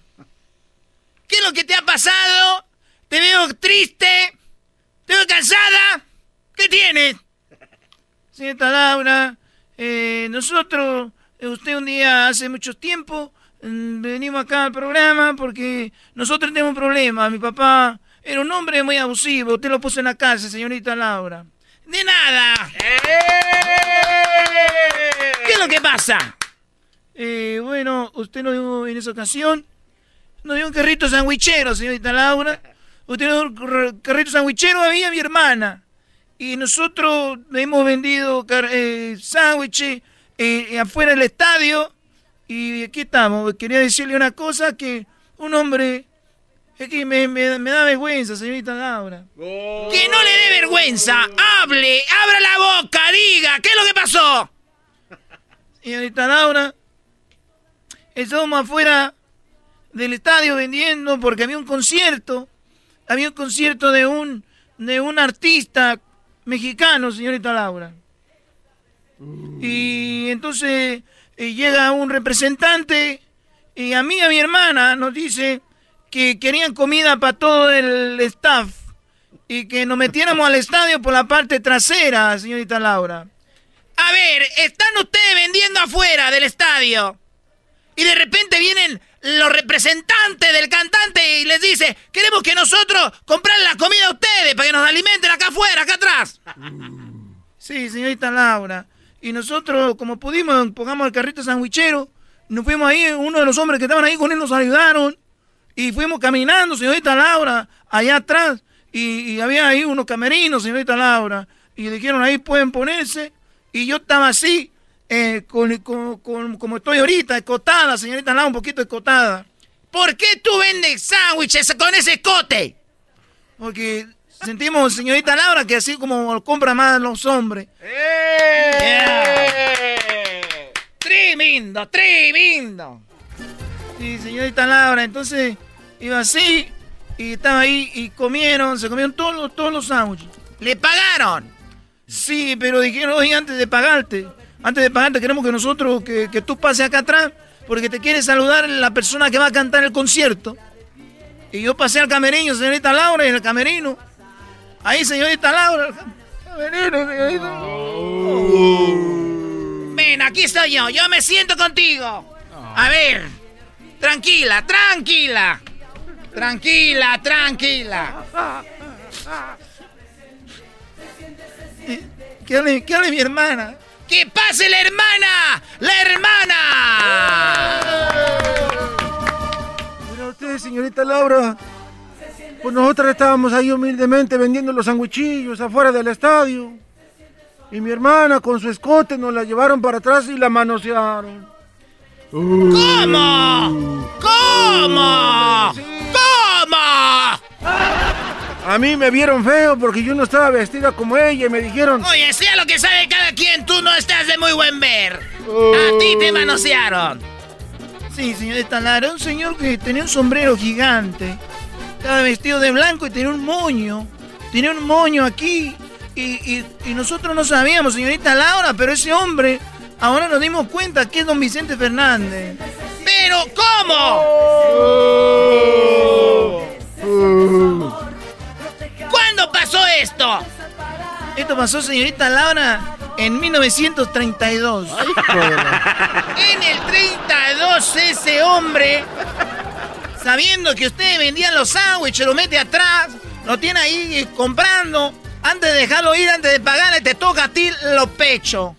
¿Qué es lo que te ha pasado? Te veo triste. Te veo cansada. ¿Qué tienes? Señorita Laura, eh, nosotros, eh, usted un día hace mucho tiempo, mm, venimos acá al programa porque nosotros tenemos un problema. Mi papá era un hombre muy abusivo. Usted lo puso en la cárcel, señorita Laura. De nada. ¿Qué es lo que pasa? Eh, bueno, usted nos dio en esa ocasión, nos dio un carrito sandwichero, señorita Laura. Usted nos dio un carrito sandwichero a mí y a mi hermana. Y nosotros hemos vendido eh, sándwiches eh, afuera del estadio. Y aquí estamos. Quería decirle una cosa que un hombre... Es que me, me, me da vergüenza, señorita Laura. Que no le dé vergüenza. Hable, abra la boca, diga, ¿qué es lo que pasó? Señorita Laura, estábamos afuera del estadio vendiendo porque había un concierto. Había un concierto de un, de un artista mexicano, señorita Laura. Y entonces eh, llega un representante y a mí a mi hermana nos dice que querían comida para todo el staff y que nos metiéramos al estadio por la parte trasera, señorita Laura. A ver, están ustedes vendiendo afuera del estadio y de repente vienen los representantes del cantante y les dice, queremos que nosotros comprar la comida a ustedes para que nos alimenten acá afuera, acá atrás. Sí, señorita Laura. Y nosotros, como pudimos, pongamos el carrito sandwichero, nos fuimos ahí, uno de los hombres que estaban ahí con él nos ayudaron. Y fuimos caminando, señorita Laura, allá atrás. Y, había ahí unos camerinos, señorita Laura. Y dijeron, ahí pueden ponerse. Y yo estaba así, eh, con, como estoy ahorita, escotada, señorita Laura, un poquito escotada. ¿Por qué tú vendes sándwiches con ese escote? Porque sentimos, señorita Laura, que así como lo compran más los hombres. ¡Eh! Tremendo, tremendo. Sí, señorita Laura, entonces iba así y estaba ahí y comieron, se comieron todos los, todos los sándwiches. ¿Le pagaron? Sí, pero dijeron, oye, antes de pagarte, antes de pagarte queremos que nosotros, que, que tú pases acá atrás, porque te quiere saludar la persona que va a cantar el concierto. Y yo pasé al camerino, señorita Laura, y en el camerino. Ahí, señorita Laura. Camerino, señorita. Ven, aquí estoy yo. Yo me siento contigo. A ver. Tranquila, tranquila. Tranquila, tranquila. ¿Qué hable, qué hable mi hermana? ¡Que pase la hermana! ¡La hermana! Mira usted, señorita Laura. Pues nosotros estábamos ahí humildemente vendiendo los sandwichillos afuera del estadio. Y mi hermana con su escote nos la llevaron para atrás y la manosearon. ¿Cómo? ¿Cómo? ¿Cómo? A mí me vieron feo porque yo no estaba vestida como ella y me dijeron... Oye, sea lo que sabe cada quien, tú no estás de muy buen ver. A ti te manosearon. Sí, señorita Lara, un señor que tenía un sombrero gigante. Estaba vestido de blanco y tenía un moño. Tenía un moño aquí. Y, y nosotros no sabíamos, señorita Laura, pero ese hombre, ahora nos dimos cuenta que es don Vicente Fernández. Pero, ¿cómo? ¿Cuándo pasó esto? Esto pasó, señorita Laura, en 1932. en el 32 ese hombre, sabiendo que ustedes vendían los sándwiches, lo mete atrás, lo tiene ahí comprando. Antes de dejarlo ir, antes de pagarle, te toca a ti los pechos.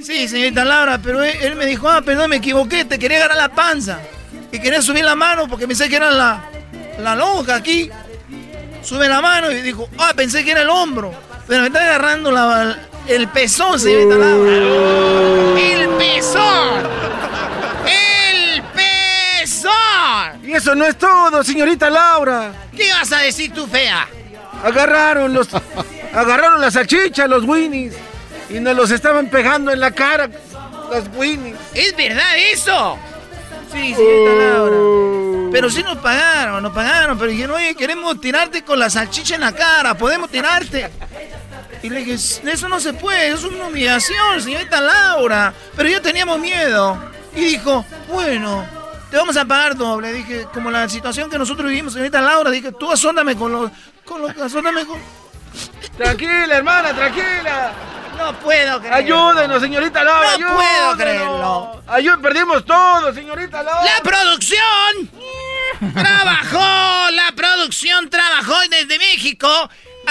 Sí, señorita Laura, pero él, él, me dijo, ah, perdón, me equivoqué, te quería agarrar la panza. Y quería subir la mano porque pensé que era la, la lonja aquí. Sube la mano y dijo, ah, pensé que era el hombro. Pero me está agarrando la, el pezón, señorita Laura. ¡El pezón! ¡El pezón! Y eso no es todo, señorita Laura. ¿Qué vas a decir tú, fea? Agarraron los. agarraron las salchichas, los winnies. Y nos los estaban pegando en la cara, las Winnie. ¿Es verdad eso? Sí, señorita Laura. Pero sí nos pagaron, nos pagaron. Pero dijeron, oye, queremos tirarte con la salchicha en la cara, podemos tirarte. Y le dije, eso no se puede, eso es una humillación, señorita Laura. Pero ya teníamos miedo. Y dijo, bueno, te vamos a pagar doble. Dije, como la situación que nosotros vivimos, señorita Laura, dije, tú asóndame con los... Con los asóndame con... Tranquila, hermana, tranquila. No puedo creerlo. Ayúdenos, señorita Laura. No puedo creerlo. Ayúdenos, perdimos todo, señorita Laura. ¡La producción! trabajó, la producción trabajó desde México.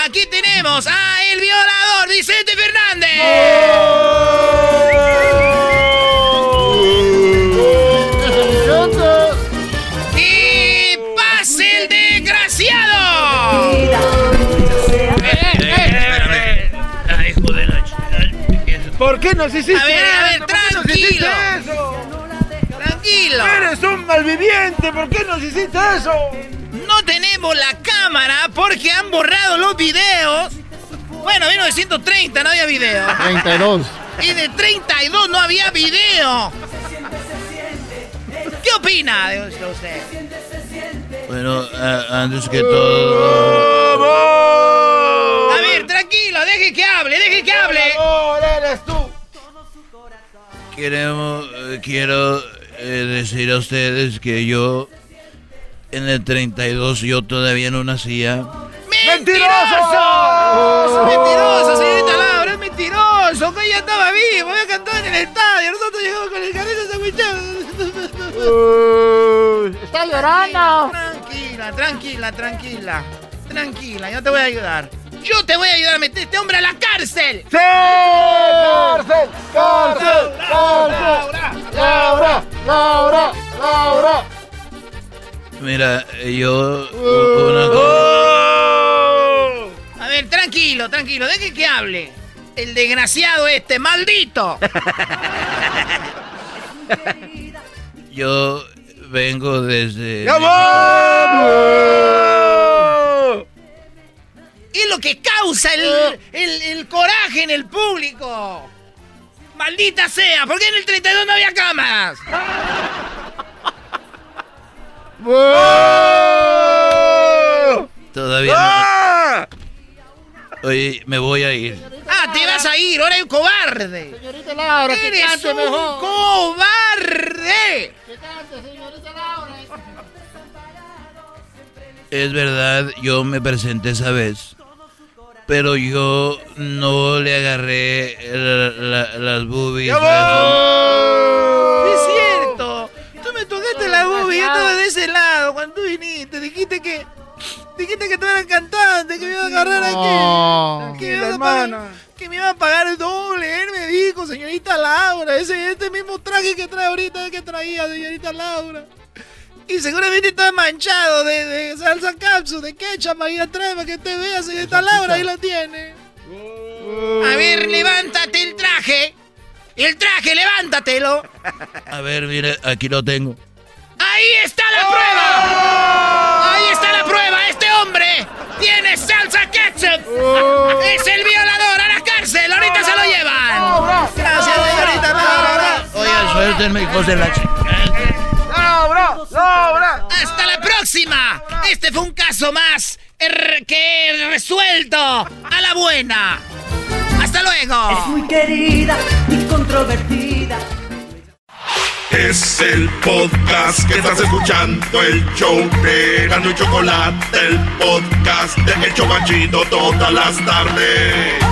Aquí tenemos a el violador Vicente Fernández. ¡Y ¿Por qué nos hiciste A ver, a ver, eso? ¿Por qué nos hiciste tranquilo. eso? Tranquilo. Eres un malviviente, ¿por qué nos hiciste eso? No tenemos la cámara porque han borrado los videos. Bueno, 1930 no había video. 32. Y de 32 no había video. ¿Qué opina de esto usted? Bueno, antes que todo... A ver, tranquilo, deje que hable, deje que hable. eres tú. Queremos, quiero eh, decir a ustedes que yo en el 32 yo todavía no nacía. ¡Mentiroso! ¡Mentiroso, señorita Laura! ¡Es mentiroso! Que ella estaba vivo, había cantado en el estadio. Nosotros llegamos con el carrito sandwichado. Está llorando. Tranquila, tranquila, tranquila. Tranquila, yo te voy a ayudar. Yo te voy a ayudar a meter a este hombre a la cárcel. ¡Sí! ¡Cárcel! ¡Cárcel! ¡Cárcel! ¡Laura! ¡Laura! ¡Laura! Mira, yo... una cosa- A ver, tranquilo, tranquilo, deje que hable. El desgraciado este, maldito. Yo vengo desde... ¡Ya vamos! Es lo que causa el, el- el coraje en el público. Maldita sea, ¿por qué en el 32 no había cámaras? Todavía no... Oye, me voy a ir. Ah, te vas a ir, ahora hay un cobarde. Señorita Laura, que Eres cante un mejor. cobarde. Que cante, señorita Laura. Es verdad, yo me presenté esa vez. Pero yo no le agarré la- la- las boobies. a Es cierto. Tú me tocaste la boobie, yo estaba de ese lado cuando tú viniste. Dijiste que. Dijiste que tú eras cantante, que me iba a agarrar aquí. Que me, pagar, que me iba a pagar el doble. Él me dijo, señorita Laura, ese este mismo traje que trae ahorita que traía, señorita Laura. Y seguramente está manchado de, de salsa capsu, de ketchup ahí atrás para que te vea, señorita Laura, ahí lo tiene. A ver, levántate el traje. El traje, levántatelo. A ver, mire, aquí lo tengo. ¡Ahí está la prueba! ¡Ahí está la prueba! ¡Este hombre tiene salsa ketchup! ¡Es el violador a la cárcel! ¡Ahorita se lo llevan! Gracias, señorita Laura. Oigan, suéltenme, hijos de la chica. ¡Laura! ¡Laura! ¡Hasta la próxima! Este fue un caso más er, que resuelto a la buena. ¡Hasta luego! Muy querida y controvertida. Es el podcast que estás escuchando, el show de Gano y Chocolate, el podcast de El Chobachito todas las tardes.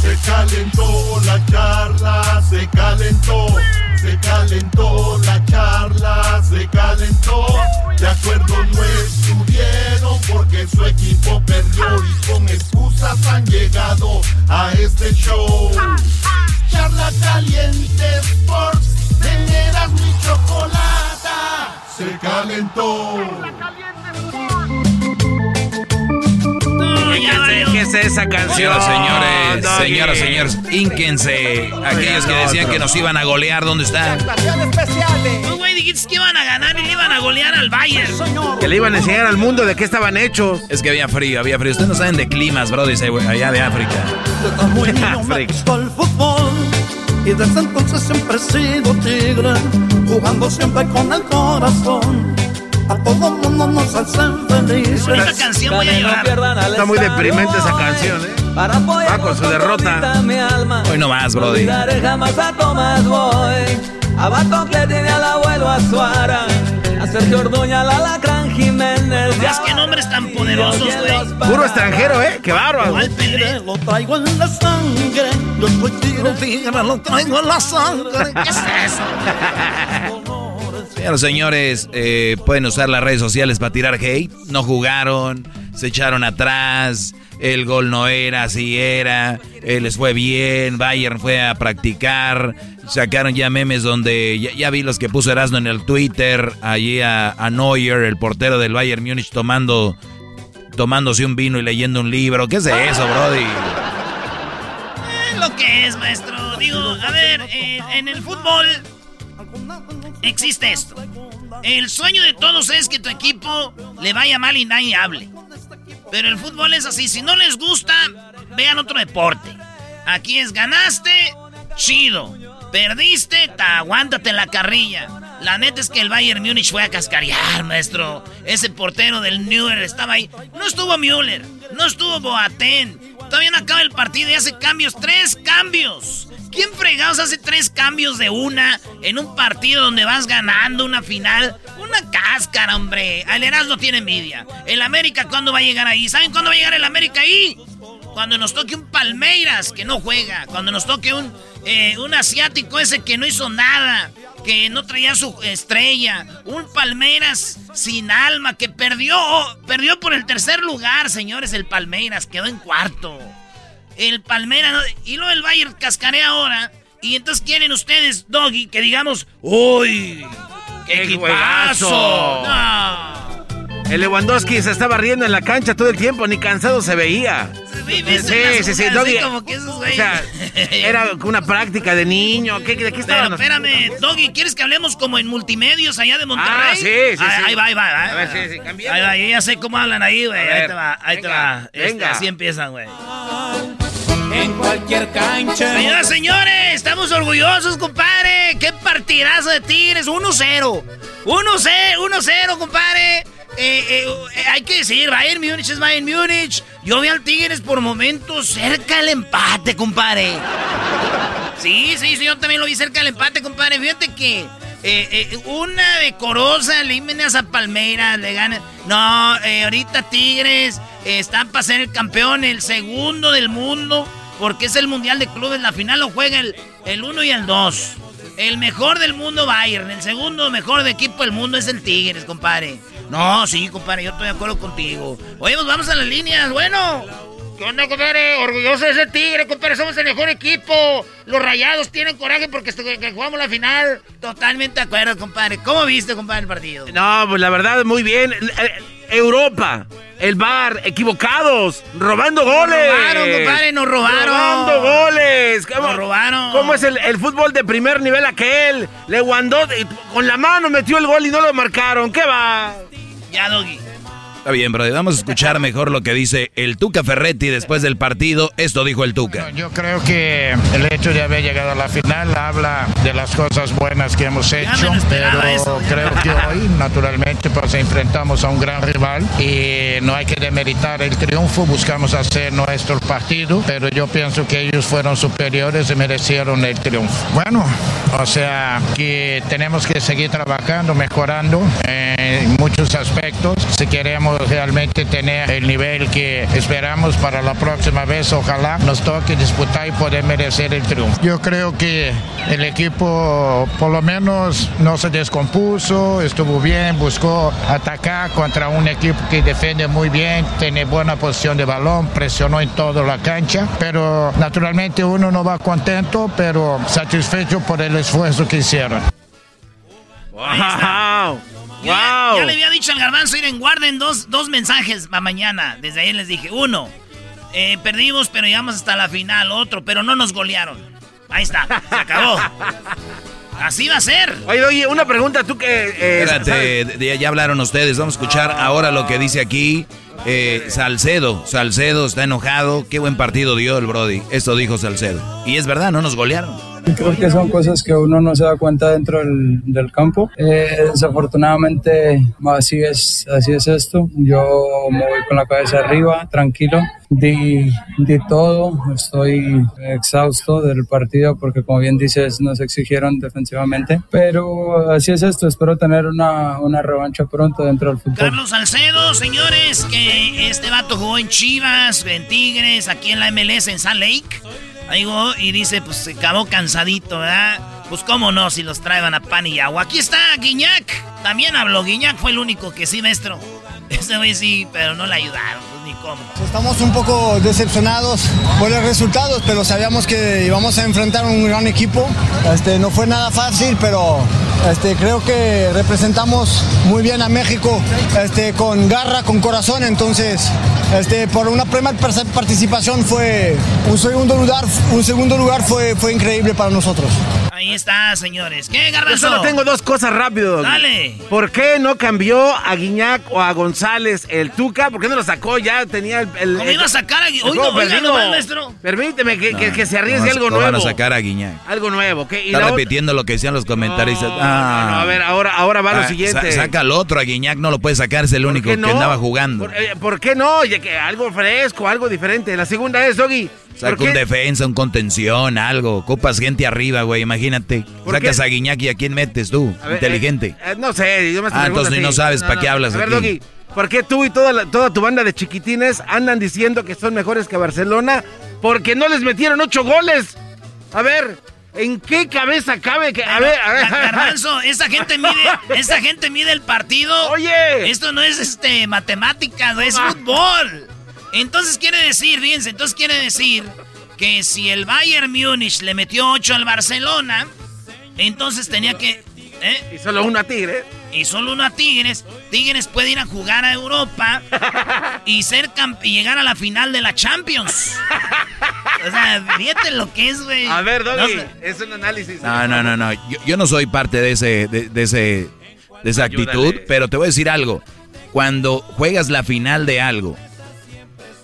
Se calentó la charla, se calentó, se calentó la charla, se calentó. De acuerdo no estuvieron porque su equipo perdió y con excusas han llegado a este show. Charla caliente Sports, teneras mi chocolata, se calentó. ¿Qué es esa canción? señores, señoras, señores, ínquense. Aquellos que decían que nos iban a golear, ¿dónde están? Tú, güey, dijiste que iban a ganar y le iban a golear al Bayern. Que le iban a enseñar al mundo de qué estaban hechos. Es que había frío, había frío. Ustedes no saben de climas, bro, dice allá de África. El fútbol y desde entonces siempre he sido tigre, jugando siempre con el corazón. A todo mundo nos hacen felices. Esta canción voy a llorar. Está muy deprimente esa canción, ¿eh? Va con su derrota. Hoy no más, brody. Jamás a Tomás Boy, a Batoclet y al abuelo Azuara, a Sergio Ordoña, a Lacrán Jiménez. Veas qué nombres tan poderosos, güey. Puro extranjero, ¿eh? Qué bárbaro. Igual Pelé. Lo traigo en la sangre, yo soy tigre, tigre, lo traigo en la sangre. ¿Qué es eso? Señoras señores, eh, pueden usar las redes sociales para tirar hate. No jugaron, se echaron atrás, el gol no era, así era, eh, les fue bien, Bayern fue a practicar, sacaron ya memes donde ya, vi los que puso Erasmo en el Twitter, allí a, a Neuer, el portero del Bayern Múnich, tomando, tomándose un vino y leyendo un libro. ¿Qué es eso, Brody? Lo que es, maestro. Digo, a ver, eh, en el fútbol existe esto. El sueño de todos es que tu equipo le vaya mal y nadie hable. Pero el fútbol es así. Si no les gusta, vean otro deporte. Aquí es ganaste, chido. Perdiste, ta, aguántate la carrilla. La neta es que el Bayern Múnich fue a cascarear, maestro. Ese portero del Neuer estaba ahí. No estuvo Müller, no estuvo Boateng. Todavía no acaba el partido y hace cambios. ¡Tres cambios! ¿Quién fregados hace tres cambios de una en un partido donde vas ganando una final? Una cáscara, hombre. El Erasmo tiene envidia. El América, ¿cuándo va a llegar ahí? ¿Saben cuándo va a llegar el América ahí? Cuando nos toque un Palmeiras que no juega. Cuando nos toque un, eh, un asiático ese que no hizo nada. Que no traía su estrella. Un Palmeiras sin alma que perdió. Perdió por el tercer lugar, señores. El Palmeiras quedó en cuarto. El Palmeiras. ¿no? Y luego el Bayern cascarea ahora. Y entonces quieren ustedes, Doggy, que digamos. ¡Uy! ¡Qué ¡Qué equipazo! No. El Lewandowski se estaba riendo en la cancha todo el tiempo, ni cansado se veía. Sí, Sí, sí, Doggy. como que esos O sea, era una práctica de niño. ¿Qué, ¿De qué Pero estaban? espérame, Doggy, ¿quieres que hablemos como en multimedios allá de Monterrey? Ah, sí, sí, Ah, sí. Ahí va, ahí va. ahí A ver, va. sí, sí. Ahí va, yo ya sé cómo hablan ahí, güey. Ahí te va, ahí te venga, va. Este, venga. así empiezan, güey. En cualquier cancha. Señoras, señores, estamos orgullosos, compadre. Qué partidazo de Tigres, 1-0. 1-0, 1-0, compadre. Eh, eh, eh, hay que decir, Bayern Múnich es Bayern Múnich. Yo vi al Tigres por momentos cerca del empate, compadre. Sí, sí, sí, yo también lo vi cerca del empate, compadre. Fíjate que eh, eh, una decorosa Límenes a Palmeiras le gana. No, ahorita Tigres están para ser el campeón, el segundo del mundo, porque es el Mundial de Clubes. La final lo juega el, el 1 y el 2. El mejor del mundo Bayern, el segundo mejor de equipo del mundo es el Tigres, compadre. No, sí, compadre, yo estoy de acuerdo contigo. Oye, pues vamos a las líneas, bueno. ¿Qué onda, compadre? Orgulloso de ser tigre, compadre. Somos el mejor equipo. Los rayados tienen coraje porque jugamos la final. Totalmente de acuerdo, compadre. ¿Cómo viste, compadre, el partido? No, pues la verdad, muy bien. Eh, Europa, el bar, equivocados, robando goles. robaron, compadre, nos robaron. Robando goles. ¿Cómo, Nos robaron. ¿Cómo es el, el fútbol de primer nivel aquel? Lewandowski con la mano metió el gol y no lo marcaron. ¿Qué va? Ya, Doggy. Está bien, brother. Vamos a escuchar mejor lo que dice el Tuca Ferretti después del partido. Esto dijo el Tuca. Yo creo que el hecho de haber llegado a la final habla de las cosas buenas que hemos hecho, pero creo que hoy, naturalmente, pues enfrentamos a un gran rival y no hay que demeritar el triunfo, buscamos hacer nuestro partido, pero yo pienso que ellos fueron superiores y merecieron el triunfo. Bueno, o sea que tenemos que seguir trabajando, mejorando en muchos aspectos si queremos realmente tener el nivel que esperamos para la próxima vez. Ojalá nos toque disputar y poder merecer el triunfo. Yo creo que el equipo por lo menos no se descompuso, estuvo bien, buscó atacar contra un equipo que defiende muy bien, tiene buena posición de balón, presionó en toda la cancha, pero naturalmente uno no va contento, pero satisfecho por el esfuerzo que hicieron. ¡Wow! Yo ya, ya le había dicho al garbanzo ir en guarden dos, dos mensajes para mañana. Desde ahí les dije, uno, Eh, perdimos, pero llegamos hasta la final. Otro, pero no nos golearon. Ahí está, se acabó. Así va a ser. Oye, oye, una pregunta, tú que... Eh, Espérate, ya hablaron ustedes. Vamos a escuchar ahora lo que dice aquí eh, Salcedo. Salcedo está enojado. Qué buen partido dio el Brody. Esto dijo Salcedo. Y es verdad, no nos golearon. Creo que son cosas que uno no se da cuenta dentro del, del campo. Eh, desafortunadamente, así es, así es esto. Yo me voy con la cabeza arriba, tranquilo. Di, di todo, estoy exhausto del partido porque como bien dices nos exigieron defensivamente, pero así es esto, espero tener una, una revancha pronto dentro del fútbol. Carlos Salcedo, señores, que este vato jugó en Chivas, en Tigres, aquí en la MLS en Salt Lake. Ahí y dice, pues se acabó cansadito, ¿verdad? Pues cómo no, si los traían a pan y agua. Aquí está Guiñac. También habló. Guiñac fue el único que sí, maestro. Ese güey sí, pero no le ayudaron, ni cómo. Estamos un poco decepcionados por los resultados, pero sabíamos que íbamos a enfrentar un gran equipo. Este, no fue nada fácil, pero este, creo que representamos muy bien a México este, con garra, con corazón. Entonces, este, por una primera participación fue un segundo lugar, un segundo lugar fue, fue increíble para nosotros. Ahí está, señores. ¿Qué, Garbanzo? Yo solo tengo dos cosas rápido. Dale. ¿Por qué no cambió a Guiñac o a González el Tuca? ¿Por qué no lo sacó? Ya tenía el... el ¿Cómo iba a sacar a Guiñac? Oiga, maestro. Permíteme que, que, se arriesgue algo nuevo. van a sacar a Guiñac. Algo nuevo. ¿qué? Está repitiendo lo que decían los comentaristas. ah. a ver, ahora, ahora va lo ah, siguiente. saca al otro, a Guiñac no lo puede sacar, es el único que andaba jugando. ¿Por, eh, ¿por qué no? Ya que algo fresco, algo diferente. La segunda es, Doggy. Saca un defensa, un contención, algo. Copas gente arriba, güey, imagínate. Sacas a Guiñac y a quién metes tú. Inteligente. Eh, eh, no sé, yo me Ah, entonces no sabes para qué hablas a ver, Doggy, ¿por qué tú y toda, toda tu banda de chiquitines andan diciendo que son mejores que Barcelona? Porque no les metieron ocho goles. A ver, ¿En qué cabeza cabe que.? A ver, a ver. Garbanzo, esa gente mide, esa gente mide el partido. Oye. Esto no es este matemática, no es fútbol. Entonces quiere decir, fíjense, entonces quiere decir que si el Bayern Múnich le metió 8 al Barcelona, entonces tenía que... ¿eh? Y solo uno a Tigres. Y solo uno a Tigres. Tigres puede ir a jugar a Europa y ser y llegar a la final de la Champions. O sea, fíjate lo que es, güey. A ver, Doggy, es un análisis. No, no, no, no. Yo, no soy parte de ese, de, ese, de esa actitud, pero te voy a decir algo. Cuando juegas la final de algo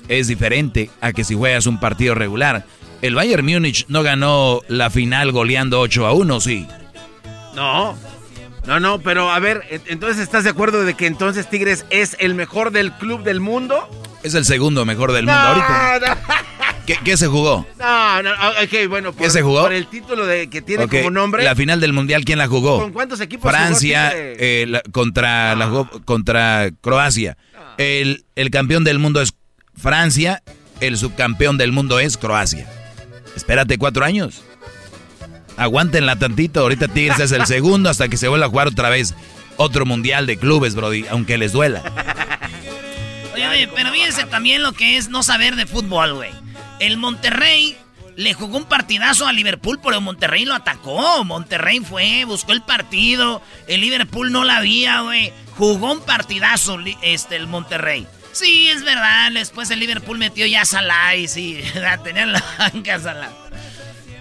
es diferente a que si juegas un partido regular. El Bayern Múnich no ganó la final goleando 8 a 1, sí. No. No, no, pero a ver, entonces ¿estás de acuerdo de que entonces Tigres es el mejor del club del mundo? Es el segundo mejor del mundo ahorita. ¿Qué, se jugó? No, no, ok, bueno. Por, ¿Qué se jugó? Por el título de, que tiene como nombre. La final del mundial, ¿quién la jugó? ¿Con cuántos equipos Francia eh, contra, la, contra Croacia. El, el campeón del mundo es Francia, el subcampeón del mundo es Croacia. Espérate cuatro años. Aguántenla tantito. Ahorita Tigres es el segundo hasta que se vuelva a jugar otra vez otro mundial de clubes, Brody, aunque les duela. Oye, pero fíjense también lo que es no saber de fútbol, güey. El Monterrey le jugó un partidazo a Liverpool, pero Monterrey lo atacó. Monterrey fue, buscó el partido. El Liverpool no la había, güey. Jugó un partidazo este, el Monterrey. Sí, es verdad. Después el Liverpool metió ya a Salah y sí, tenían la banca Salah.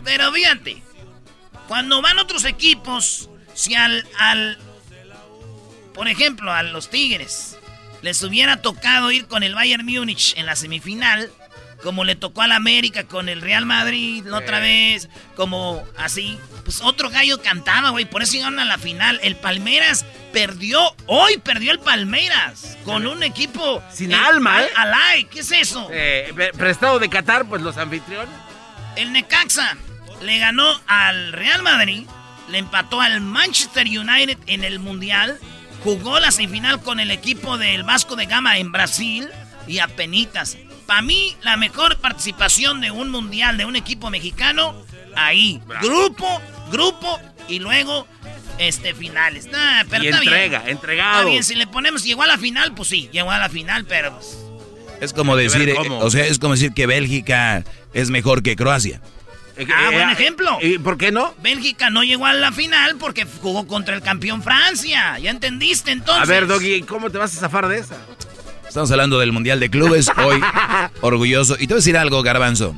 Pero fíjate, cuando van otros equipos, si al, al, por ejemplo, a los Tigres les hubiera tocado ir con el Bayern Múnich en la semifinal, como le tocó al América con el Real Madrid la otra vez, como así, pues otro gallo cantaba, güey, por eso llegaron a la final. El Palmeiras perdió, hoy perdió el Palmeiras, con un equipo... Sin alma, ¿eh? Alay, ¿qué es eso? Eh, prestado de Qatar, pues los anfitriones. El Necaxa le ganó al Real Madrid, le empató al Manchester United en el Mundial, jugó la semifinal con el equipo del Vasco de Gama en Brasil y a penitas. Para mí, la mejor participación de un mundial de un equipo mexicano, ahí. Grupo, grupo y luego este finales. pero y entrega, entregado. Está bien, si le ponemos llegó a la final, pues sí, llegó a la final, pero pues, es como decir, o sea, es como decir que Bélgica es mejor que Croacia. Eh, ah, buen eh, ejemplo. ¿Y por qué no? Bélgica no llegó a la final porque jugó contra el campeón Francia. ¿Ya entendiste entonces? A ver, Doggy, ¿cómo te vas a zafar de esa? Estamos hablando del Mundial de Clubes, hoy orgulloso. Y te voy a decir algo, Garbanzo.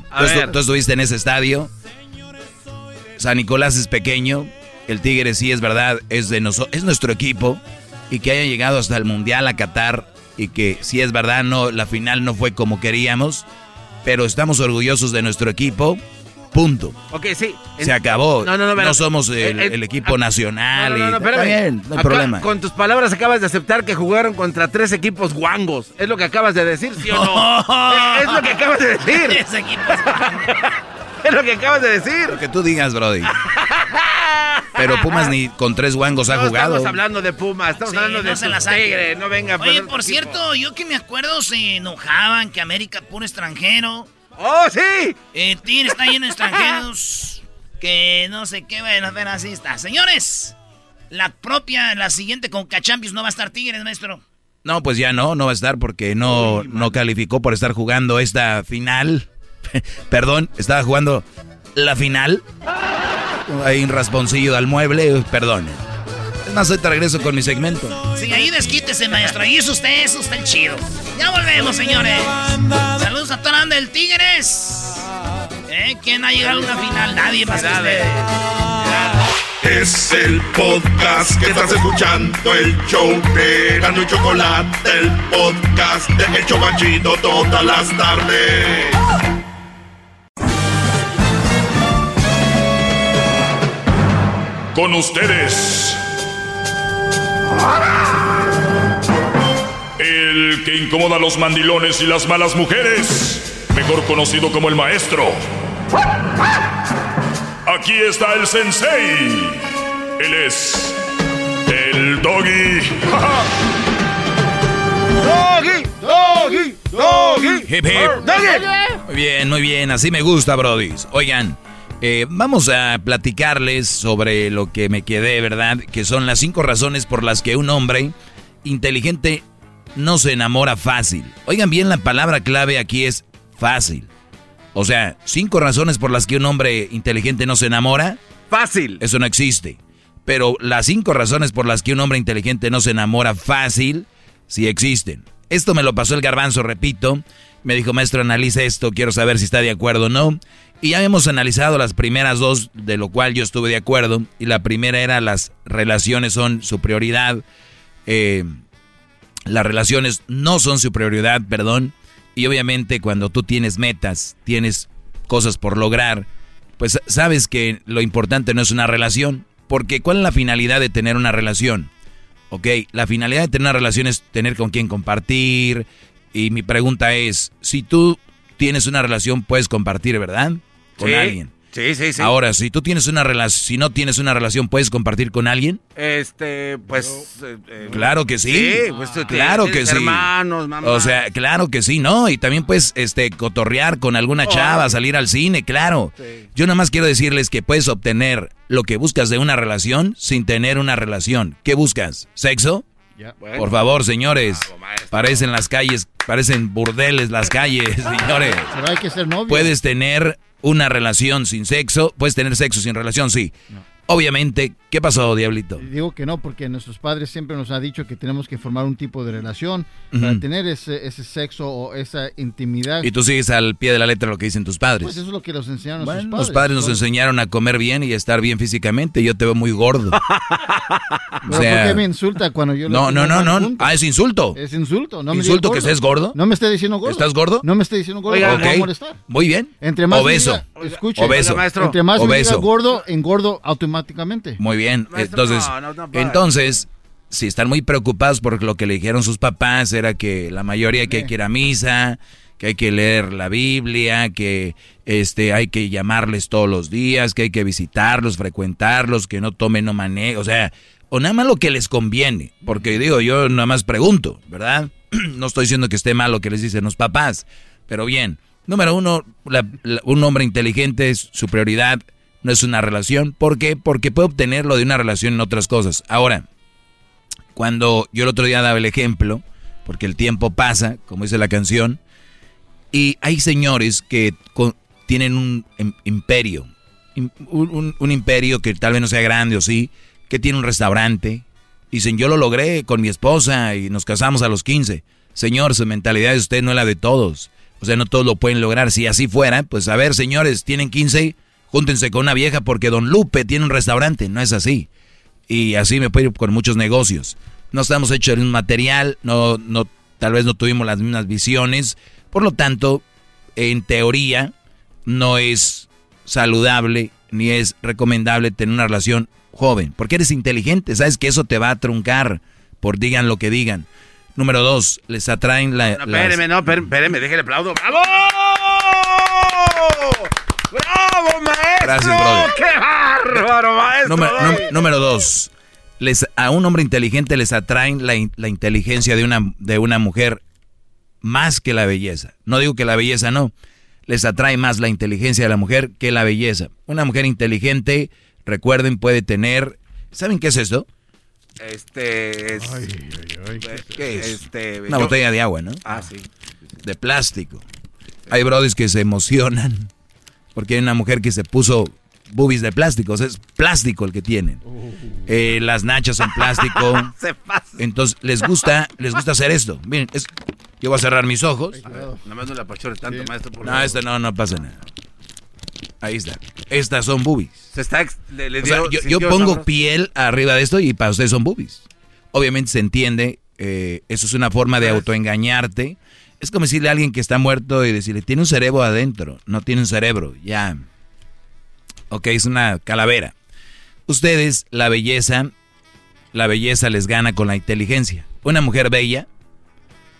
Tú, estuviste en ese estadio. San Nicolás es pequeño. El Tigre sí es verdad, es, de es nuestro equipo. Y que haya llegado hasta el Mundial a Qatar. Y que si es verdad, no, la final no fue como queríamos. Pero estamos orgullosos de nuestro equipo. Punto. Ok, sí. Se acabó. No, no, no, no somos el, equipo nacional. No, no, no, bien, no hay problema. Con tus palabras acabas de aceptar que jugaron contra tres equipos guangos. ¿Es lo que acabas de decir, sí o no? es lo que acabas de decir. Tres equipos es lo que acabas de decir. Lo que tú digas, Brody. Pero Pumas ni con tres guangos ha jugado. Estamos hablando de Pumas, estamos hablando de Tigre, no venga. Oye, por cierto, yo que me acuerdo se enojaban que América puro extranjero. ¡Oh, sí! Tigre está lleno de extranjeros. que no sé qué, bueno, ver así está. Señores, la propia, la siguiente con Champions no va a estar Tigres, maestro. No, pues ya no, no va a estar porque no, no calificó por estar jugando esta final. Perdón, estaba jugando la final. Hay un rasponcillo al mueble, perdón. Más, hoy te regreso con mi segmento. Sí, ahí desquítese, maestro. Ahí es usted, es usted el chido. Ya volvemos, señores. Saludos a Torán del Tigres. ¿Eh? ¿Quién ha llegado a una final? Nadie más que Es el podcast que estás escuchando, el show de Gano y Chocolate, el podcast de Chocachito todas las tardes. Con ustedes el que incomoda a los mandilones y las malas mujeres, mejor conocido como el maestro. Aquí está el sensei. Él es el doggy. doggy, doggy, doggy. Hip, hip. Muy bien, muy bien. Así me gusta, brodis. Oigan. Eh, vamos a platicarles sobre lo que me quedé, ¿verdad? Que son las cinco razones por las que un hombre inteligente no se enamora fácil. Oigan bien, la palabra clave aquí es fácil. O sea, cinco razones por las que un hombre inteligente no se enamora. Fácil. Eso no existe. Pero las cinco razones por las que un hombre inteligente no se enamora fácil, sí existen. Esto me lo pasó el garbanzo, repito. Me dijo, maestro, analiza esto, quiero saber si está de acuerdo o no. Y ya hemos analizado las primeras dos, de lo cual yo estuve de acuerdo. Y la primera era las relaciones son su prioridad. Eh, las relaciones no son su prioridad, perdón. Y obviamente cuando tú tienes metas, tienes cosas por lograr, pues sabes que lo importante no es una relación. Porque ¿cuál es la finalidad de tener una relación? Ok, la finalidad de tener una relación es tener con quien compartir. Y mi pregunta es, si tú tienes una relación, puedes compartir, ¿verdad? Con alguien. Sí, sí, sí. Ahora, si tú tienes una relación, si no tienes una relación, ¿puedes compartir con alguien? Este, pues... Eh, eh, claro que sí. Sí, pues claro que sí. hermanos, mamá. O sea, claro que sí, ¿no? Y también puedes, este, cotorrear con alguna chava, salir al cine, claro. Yo nada más quiero decirles que puedes obtener lo que buscas de una relación sin tener una relación. ¿Qué buscas? ¿Sexo? Por favor, señores. parecen las calles, parecen burdeles las calles, señores. Pero hay que ser novio. Puedes tener una relación sin sexo, puedes tener sexo sin relación, sí. Obviamente, ¿qué pasó, Diablito? Digo que no, porque nuestros padres siempre nos han dicho que tenemos que formar un tipo de relación para tener ese, ese, sexo o esa intimidad. Y tú sigues al pie de la letra lo que dicen tus padres. Pues eso es lo que nos enseñaron nuestros padres. Los padres nos enseñaron a comer bien y a estar bien físicamente. Yo te veo muy gordo. ¿Por qué me insulta cuando yo No, no, no, no. Ah, es insulto. Es insulto. No ¿Insulto que estés gordo? No me esté diciendo gordo. ¿Estás gordo? No me esté diciendo gordo. Oiga, okay. Muy bien. Entre más Obeso. escuche, Obeso. Entre más Obeso. gordo, engordo automáticamente. Muy bien. Entonces, entonces, si están muy preocupados por lo que le dijeron sus papás, era que la mayoría que hay que ir a misa, que hay que leer la Biblia, que este hay que llamarles todos los días, que hay que visitarlos, frecuentarlos, que no tomen, no manejen, o sea, o nada más lo que les conviene, porque digo, yo nada más pregunto, ¿verdad? no estoy diciendo que esté mal lo que les dicen los papás, pero bien, número uno, un hombre inteligente es su prioridad, no es una relación. ¿Por qué? Porque puede obtenerlo de una relación en otras cosas. Ahora, cuando yo el otro día daba el ejemplo, porque el tiempo pasa, como dice la canción, y hay señores que tienen un imperio, un, imperio que tal vez no sea grande o sí, que tiene un restaurante. Dicen, yo lo logré con mi esposa y nos casamos a los 15. Señor, su mentalidad de usted no es la de todos. O sea, no todos lo pueden lograr. Si así fuera, pues a ver, señores, tienen 15, júntense con una vieja porque Don Lupe tiene un restaurante. No es así. Y así me puedo ir con muchos negocios. No estamos hechos en un material, no, no, tal vez no tuvimos las mismas visiones. Por lo tanto, en teoría, no es saludable ni es recomendable tener una relación joven. Porque eres inteligente, sabes que eso te va a truncar por digan lo que digan. Número dos, les atraen la... No, espéreme, no, espéreme, déjele aplaudo. ¡Bravo! ¡Bravo, maestro! Gracias, brother. ¡Qué bárbaro, maestro! Número, dos, les, a un hombre inteligente les atraen la, la inteligencia de una, de una mujer más que la belleza. No digo que la belleza no, les atrae más la inteligencia de la mujer que la belleza. Una mujer inteligente, recuerden, puede tener... ¿Saben qué es esto? Este es... ¿Qué es? Este, Una yo- botella de agua, ¿no? Ah, sí. De plástico. Hay brodis que se emocionan porque hay una mujer que se puso boobies de plástico. O sea, es plástico el que tienen. Eh, las nachas son plástico. Entonces, les gusta, les gusta hacer esto. Miren, es- yo voy a cerrar mis ojos. Nada más no la apachore tanto, maestro. Por No, esta no, no pasa nada. Ahí está. Estas son boobies. Se está... ex- Le, le O sea, dio- yo, pongo sabroso. piel arriba de esto y para ustedes son boobies. Obviamente se entiende, eh, eso es una forma de autoengañarte. Es como decirle a alguien que está muerto y decirle, tiene un cerebro adentro, no tiene un cerebro, ya. Ok, es una calavera. Ustedes, la belleza, la belleza les gana con la inteligencia. Una mujer bella,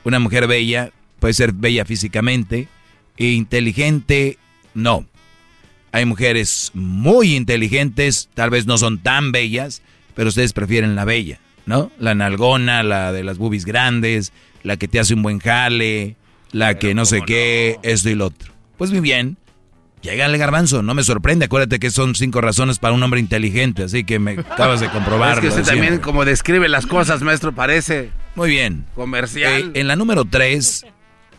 una mujer bella puede ser bella físicamente, e inteligente, no. Hay mujeres muy inteligentes, tal vez no son tan bellas, pero ustedes prefieren la bella, ¿no? La nalgona, la de las boobies grandes, la que te hace un buen jale, la que no sé qué, esto y lo otro. Pues muy bien, llégale garbanzo, no me sorprende, acuérdate que son cinco razones para un hombre inteligente, así que me acabas de comprobar. Es que usted también, como describe las cosas, maestro, parece Muy bien. comercial. Eh, en la número tres,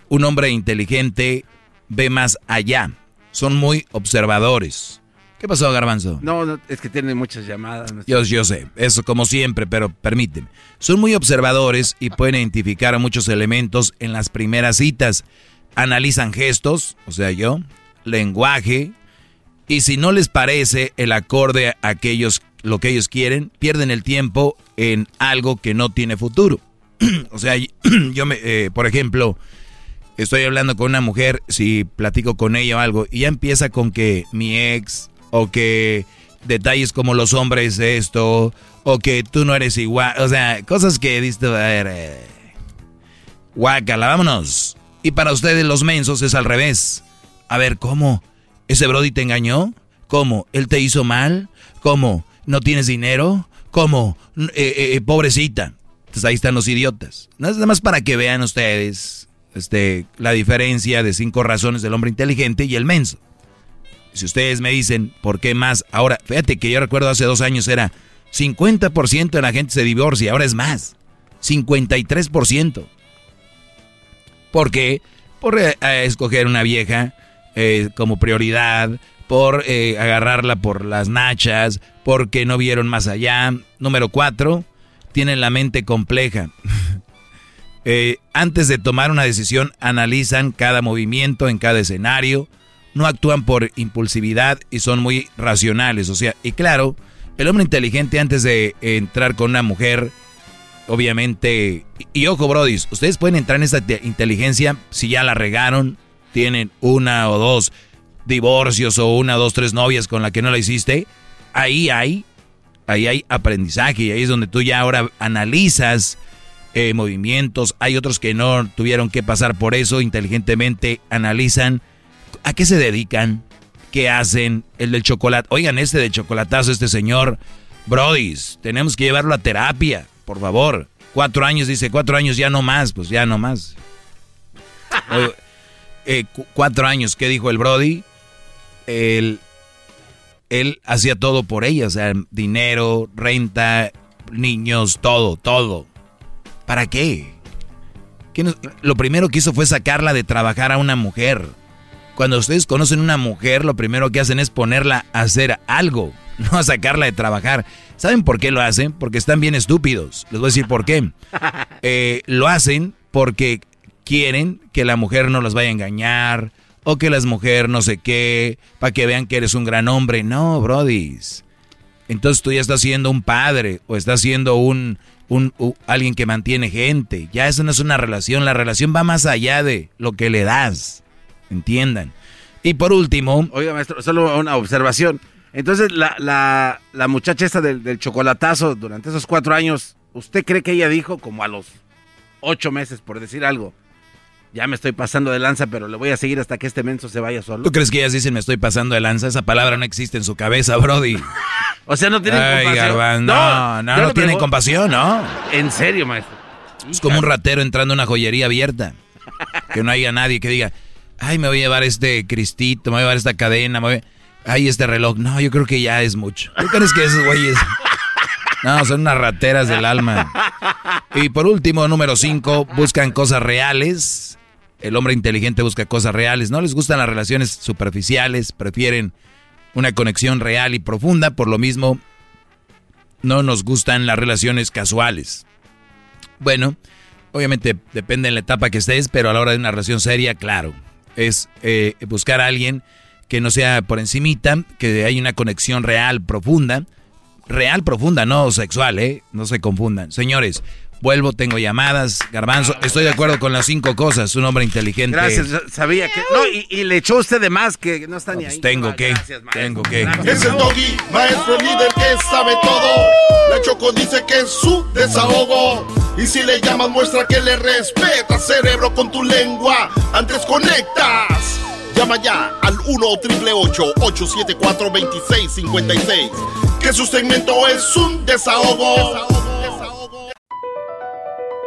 un hombre inteligente ve más allá. Son muy observadores. ¿Qué pasó, Garbanzo? No, no, es que tiene muchas llamadas. Yo, yo sé, eso como siempre, pero permíteme. Son muy observadores y pueden identificar muchos elementos en las primeras citas. Analizan gestos, o sea, yo, lenguaje, y si no les parece el acorde a aquellos, lo que ellos quieren, pierden el tiempo en algo que no tiene futuro. o sea, yo me, eh, por ejemplo, estoy hablando con una mujer, si platico con ella o algo, y ya empieza con que mi ex, o que detalles como los hombres esto, o que tú no eres igual, o sea, cosas que diste, a ver, eh, guácala, vámonos. Y para ustedes los mensos es al revés. A ver, ¿cómo? ¿Ese Brody te engañó? ¿Cómo? ¿Él te hizo mal? ¿Cómo? ¿No tienes dinero? ¿Cómo? Eh, eh, eh, pobrecita. Entonces ahí están los idiotas. Nada más para que vean ustedes este, la diferencia de cinco razones del hombre inteligente y el menso. Si ustedes me dicen, ¿por qué más? Ahora, fíjate que yo recuerdo hace dos años era 50% de la gente se divorcia, ahora es más. 53%. ¿Por qué? Por eh, escoger una vieja eh, como prioridad, por eh, agarrarla por las nachas, porque no vieron más allá. Número cuatro, tienen la mente compleja. Antes de tomar una decisión, analizan cada movimiento en cada escenario, no actúan por impulsividad y son muy racionales. O sea, y claro, el hombre inteligente antes de entrar con una mujer, obviamente, y, ojo, brodis, ustedes pueden entrar en esta te- inteligencia si ya la regaron, tienen una o dos divorcios o una, dos, tres novias con la que no la hiciste. Ahí hay, ahí hay aprendizaje y ahí es donde tú ya ahora analizas eh, movimientos. Hay otros que no tuvieron que pasar por eso, inteligentemente analizan a qué se dedican, qué hacen. El del chocolate, oigan, este de chocolatazo, este señor, Brodis, tenemos que llevarlo a terapia, por favor. Cuatro años, dice, cuatro años ya no más, pues ya no más. Eh, cu- cuatro años, ¿qué dijo el Brody? Él, él hacía todo por ella, o sea, dinero, renta, niños, todo, todo. ¿Para qué? ¿Qué nos- lo primero que hizo fue sacarla de trabajar a una mujer. Cuando ustedes conocen una mujer, lo primero que hacen es ponerla a hacer algo, no a sacarla de trabajar. ¿Saben por qué lo hacen? Porque están bien estúpidos. Les voy a decir por qué. Eh, lo hacen porque quieren que la mujer no los vaya a engañar o que las mujeres no sé qué, para que vean que eres un gran hombre. No, brodis. Entonces tú ya estás siendo un padre o estás siendo un, un, alguien que mantiene gente. Ya eso no es una relación, la relación va más allá de lo que le das. Entiendan. Y por último... Oiga, maestro, solo una observación. Entonces, la, la, la muchacha esta del, del, chocolatazo, durante esos cuatro años, ¿usted cree que ella dijo, como a los ocho meses, por decir algo, ya me estoy pasando de lanza, pero le voy a seguir hasta que este menso se vaya solo? ¿Tú crees que ellas dicen me estoy pasando de lanza? Esa palabra no existe en su cabeza, Brody. o sea, no tienen compasión. no, no, no, tienen compasión, ¿no? En serio, maestro. Es como un ratero entrando a una joyería abierta. Que no haya nadie que diga, ay, me voy a llevar este cristito, me voy a llevar esta cadena, me voy ay, este reloj. No, yo creo que ya es mucho. ¿Tú crees que esos güeyes... No, son unas rateras del alma. Y por último, número 5, buscan cosas reales. El hombre inteligente busca cosas reales. No les gustan las relaciones superficiales, prefieren una conexión real y profunda. Por lo mismo, no nos gustan las relaciones casuales. Bueno, obviamente depende de la etapa que estés, pero a la hora de una relación seria, claro, es eh, buscar a alguien que no sea por encimita, que haya una conexión real, profunda. Real, profunda, no sexual, ¿eh? No se confundan. Señores, vuelvo, tengo llamadas, garbanzo. Estoy de acuerdo con las cinco cosas, un hombre inteligente. Gracias, sabía que... No, y, le echó usted de más que no está ni pues ahí. Tengo que, tengo que. Es el doggy, maestro líder que sabe todo. La Choco dice que es su desahogo. Y si le llamas, muestra que le respeta, cerebro, con tu lengua. Antes conectas. Llama ya al 1-888-874-2656. Que su segmento es un desahogo.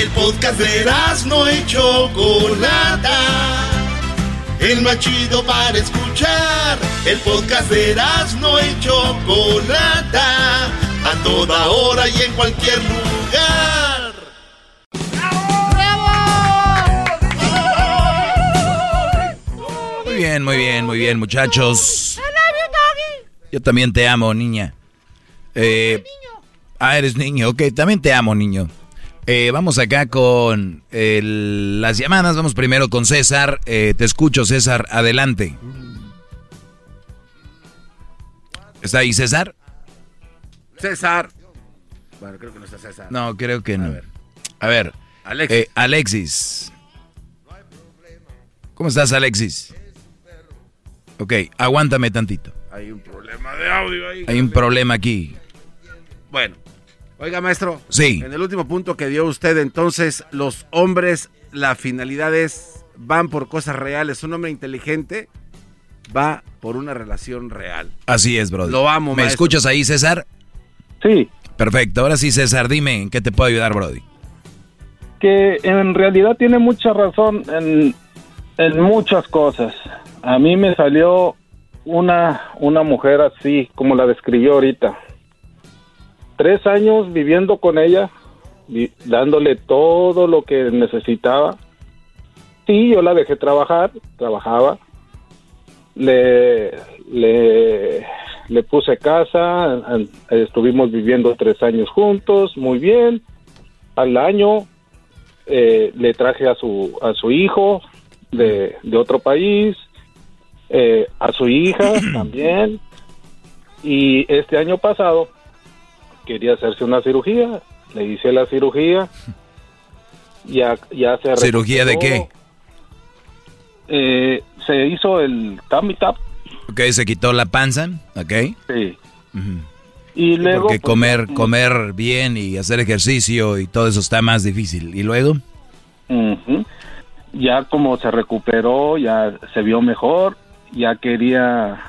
El podcast de no y Chocolata. El más chido para escuchar. El podcast de no y Chocolata. A toda hora y en cualquier lugar. bien, muy bien, muy bien, muchachos. Yo también te amo, niña. Eh, ah, eres niño, ok, también te amo, niño. Eh, vamos acá con las llamadas. Vamos primero con César. Eh, te escucho, César. Adelante. ¿Está ahí César? César. Bueno, creo que no está César. No, creo que no. A ver. A ver. Alexis. Alexis. ¿Cómo estás, Alexis? Ok, aguántame tantito. Hay un problema de audio ahí. Hay un problema aquí. Bueno, oiga maestro. Sí. En el último punto que dio usted, entonces, los hombres, la finalidad es, van por cosas reales. Un hombre inteligente va por una relación real. Así es, brother. Lo amo, ¿Me escuchas ahí, César? Sí. Perfecto. Ahora sí, César, dime, ¿en qué te puedo ayudar, Brody? Que en realidad tiene mucha razón en, en muchas cosas. A mí me salió una, una mujer así, como la describió ahorita. Tres años viviendo con ella, dándole todo lo que necesitaba. Sí, yo la dejé trabajar, trabajaba. Le, le, le puse casa, estuvimos viviendo tres años juntos, muy bien. Al año eh, le traje a su, a su hijo de, de otro país, eh, a su hija también. Y este año pasado quería hacerse una cirugía, le hice la cirugía, ya, ya se ¿Cirugía de qué? Eh, se hizo el tummy tap. Ok, se quitó la panza, ok. Sí. Y luego... Porque pues, comer, comer bien y hacer ejercicio y todo eso está más difícil. ¿Y luego? Ya como se recuperó, ya se vio mejor, ya quería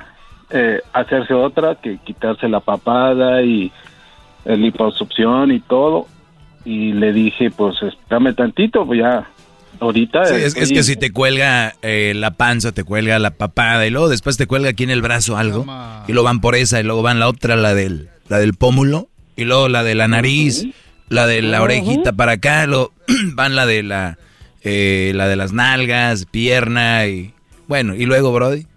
eh, hacerse otra, que quitarse la papada y el liposucción y todo. y le dije, pues espérame tantito, pues ya, ahorita... Sí, es, es estoy- que si te cuelga eh, la panza, te cuelga la papada y luego después te cuelga aquí en el brazo algo y luego van por esa y luego van la otra, la del, la del pómulo y luego la de la nariz, la de la orejita para acá, luego van la de la, eh, la de las nalgas, pierna y bueno, y luego Brody.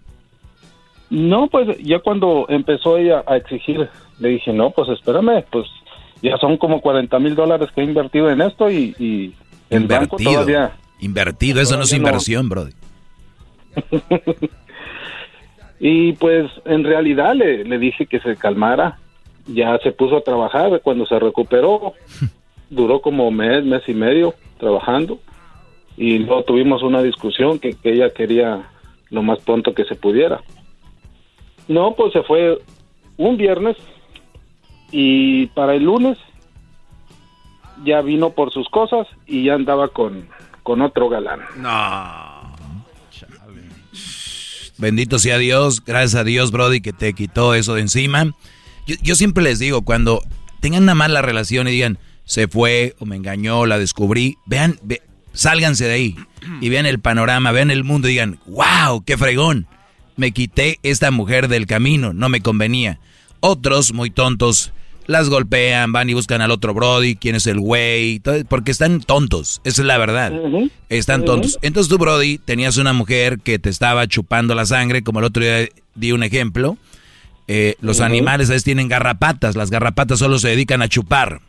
No, pues ya cuando empezó ella a exigir, le dije, no, pues espérame, pues ya son como 40 mil dólares que he invertido en esto y, y el banco Invertido. todavía... Invertido, eso no es Todavía no. inversión, Brody. Y pues en realidad le, le dije que se calmara, ya se puso a trabajar, cuando se recuperó, duró como mes, mes y medio trabajando y luego tuvimos una discusión que, que ella quería lo más pronto que se pudiera. No, pues se fue un viernes y para el lunes ya vino por sus cosas y ya andaba con, con otro galán. No. Bendito sea Dios, gracias a Dios, Brody, que te quitó eso de encima. Yo, yo siempre les digo, cuando tengan una mala relación y digan, se fue o me engañó, la descubrí, vean, ve- sálganse de ahí y vean el panorama, vean el mundo y digan, wow, qué fregón, me quité esta mujer del camino, no me convenía. Otros, muy tontos, las golpean, van y buscan al otro Brody, quién es el güey, porque están tontos, esa es la verdad. Están tontos. Entonces tú, Brody, tenías una mujer que te estaba chupando la sangre, como el otro día di un ejemplo. Eh, los animales a veces tienen garrapatas, las garrapatas solo se dedican a chupar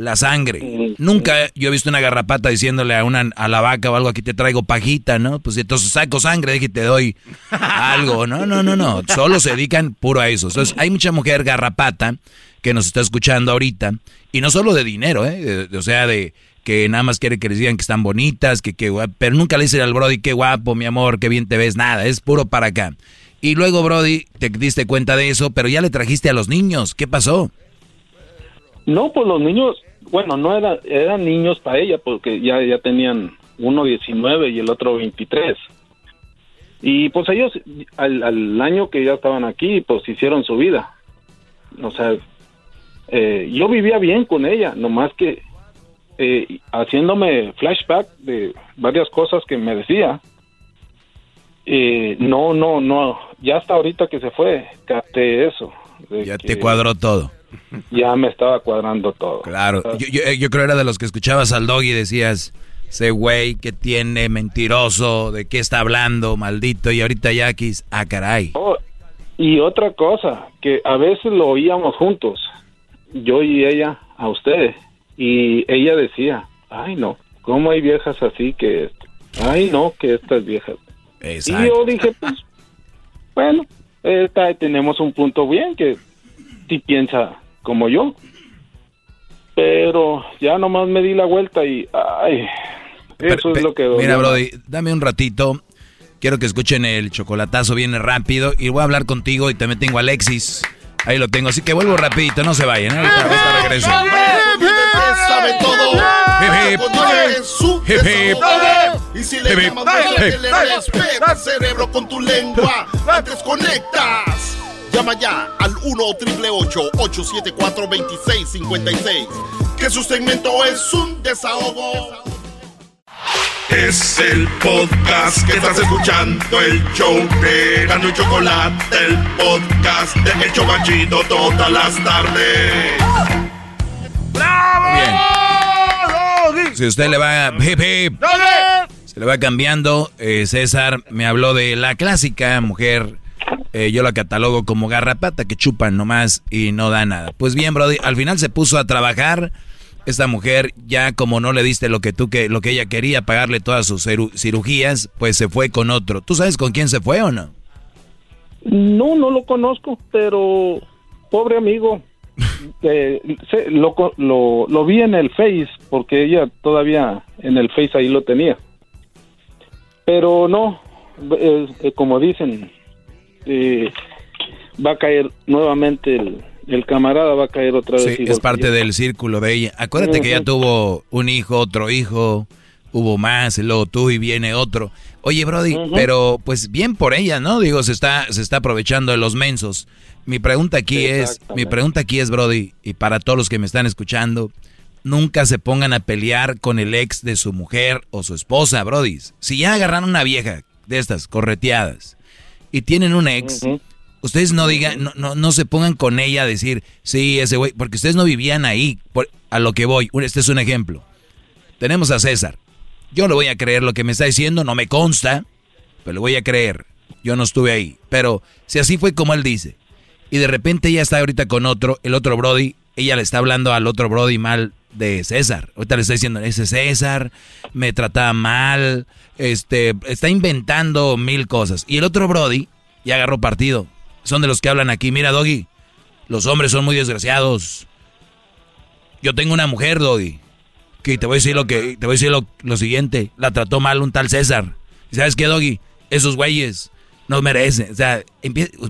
la sangre. Nunca yo he visto una garrapata diciéndole a una a la vaca o algo aquí te traigo pajita, ¿no? Pues entonces saco sangre y te doy algo. No, no, no, no. Solo se dedican puro a eso. Entonces hay mucha mujer garrapata que nos está escuchando ahorita y no solo de dinero, ¿eh? De- de- o sea, de que nada más quiere que les digan que están bonitas, que, que guap- pero nunca le dicen al Brody qué guapo, mi amor, qué bien te ves, nada, es puro para acá. Y luego, Brody, te diste cuenta de eso, pero ya le trajiste a los niños. ¿Qué pasó? No, pues los niños, bueno, no era, eran niños para ella porque ya, ya tenían uno 19 y el otro 23. Y pues ellos al, al año que ya estaban aquí, pues hicieron su vida. O sea, eh, yo vivía bien con ella, nomás que eh, haciéndome flashback de varias cosas que me decía. Eh, no, no, no, ya hasta ahorita que se fue, capté eso. Ya que te cuadró todo. Ya me estaba cuadrando todo. Claro, yo, yo, yo creo era de los que escuchabas al dog y decías, ese güey que tiene mentiroso, de qué está hablando, maldito, y ahorita ya aquí, ah, caray. Oh, y otra cosa, que a veces lo oíamos juntos, yo y ella, a ustedes, y ella decía, ay no, ¿cómo hay viejas así que, ay no, que estas viejas? Y yo dije, pues, bueno, esta, tenemos un punto bien, que sí piensa como yo, pero ya nomás me di la vuelta y, ay, eso es lo que... Mira. Brody, dame un ratito. Quiero que escuchen el chocolatazo, viene rápido. Y voy a hablar contigo y también tengo a Alexis. Ahí lo tengo, así que vuelvo rapidito, no se vayan. ¿eh? Ahorita, ahorita regreso. sabe todo. Y si le cerebro, con tu lengua. Antes conectas. Llama ya al 1 874 2656 Que su segmento es un desahogo. Es el podcast que estás escuchando, el show de Gano y Chocolate, el podcast de El Chobachito todas las tardes. Si usted le va hip hip, se le va cambiando. Eh, César me habló de la clásica mujer. Eh, yo la catalogo como garrapata que chupan nomás y no da nada. Pues bien, Brody, al final se puso a trabajar. Esta mujer, ya como no le diste lo que tú que lo que ella quería, pagarle todas sus ciru- cirugías, pues se fue con otro. ¿Tú sabes con quién se fue o no? No, no lo conozco, pero pobre amigo. eh, sé- lo, lo, lo vi en el Face, porque ella todavía en el Face ahí lo tenía. Pero no, eh, eh, como dicen, eh, va a caer nuevamente el, el camarada, va a caer otra vez. Sí, es parte del círculo de ella. Acuérdate que ya tuvo un hijo, otro hijo, hubo más, luego tú y viene otro. Oye, Brody, pero pues bien por ella, ¿no? Digo, se está, se está aprovechando de los mensos. Mi pregunta aquí es, mi pregunta aquí es, Brody, y para todos los que me están escuchando, nunca se pongan a pelear con el ex de su mujer o su esposa, Brody. Si ya agarran una vieja de estas correteadas y tienen un ex, ustedes no digan, no, no, no, se pongan con ella a decir, sí, ese güey, porque ustedes no vivían ahí, a lo que voy. Este es un ejemplo. Tenemos a César. Yo le voy a creer lo que me está diciendo, no me consta, pero le voy a creer. Yo no estuve ahí. Pero si así fue como él dice, y de repente ella está ahorita con otro, el otro Brody, ella le está hablando al otro Brody mal de César. Ahorita le está diciendo, ese César me trataba mal, este, está inventando mil cosas. Y el otro Brody ya agarró partido. Son de los que hablan aquí. Mira, Doggy, los hombres son muy desgraciados. Yo tengo una mujer, Doggy, que te voy a decir lo que, te voy a decir lo, siguiente. La trató mal un tal César. ¿Y sabes qué, Doggy? Esos güeyes no merecen. O sea,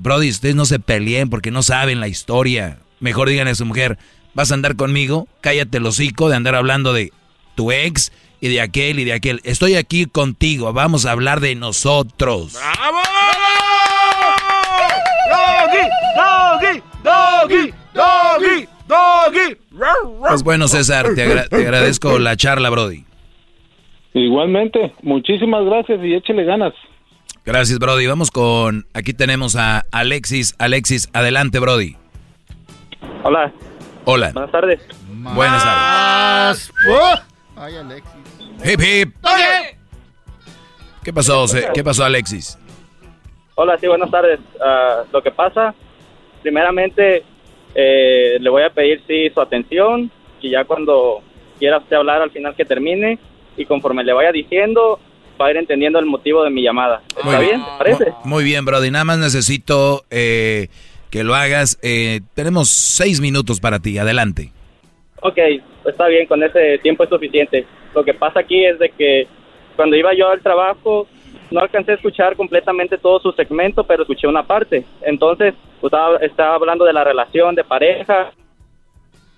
Brody, ustedes no se peleen porque no saben la historia. Mejor digan a su mujer, vas a andar conmigo, cállate el hocico de andar hablando de tu ex y de aquel y de aquel. Estoy aquí contigo, vamos a hablar de nosotros. ¡Bravo! ¡Doggy! ¡Doggy! ¡Doggy! ¡Doggy! Pues bueno, César, te, agradezco la charla, Brody. Igualmente, muchísimas gracias y échele ganas. Gracias, Brody. Vamos con, aquí tenemos a Alexis. Alexis, adelante, Brody. Hola. Hola. Buenas tardes. Buenas tardes. Ay, Alexis. Hip, hip. ¿Qué pasó, ¿Qué pasó, Alexis? Hola, sí, buenas tardes. Ah, lo que pasa, primeramente, eh, le voy a pedir, sí, su atención y ya cuando quiera usted hablar al final que termine y conforme le vaya diciendo, va a ir entendiendo el motivo de mi llamada. ¿Está bien? ¿Parece? Muy bien, Brody. Nada más necesito eh, que lo hagas. Eh, tenemos seis minutos para ti. Adelante. Ok, está bien, con ese tiempo es suficiente. Lo que pasa aquí es de que cuando iba yo al trabajo no alcancé a escuchar completamente todo su segmento, pero escuché una parte. Entonces, estaba, estaba hablando de la relación de pareja.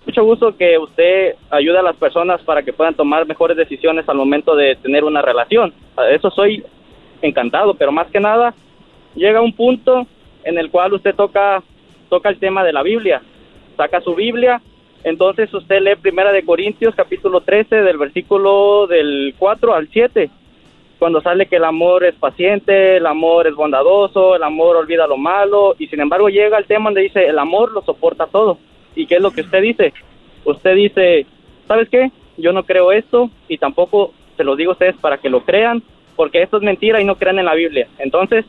Mucho gusto que usted ayude a las personas para que puedan tomar mejores decisiones al momento de tener una relación. Eso soy encantado, pero más que nada llega un punto en el cual usted toca toca el tema de la Biblia. Saca su Biblia, entonces usted lee Primera de Corintios capítulo 13 del versículo del 4 al 7 cuando sale que el amor es paciente, el amor es bondadoso, el amor olvida lo malo, y sin embargo llega el tema donde dice, el amor lo soporta todo. ¿Y qué es lo que usted dice? Usted dice, ¿sabes qué? Yo no creo esto y tampoco se lo digo a ustedes para que lo crean, porque esto es mentira y no crean en la Biblia. Entonces,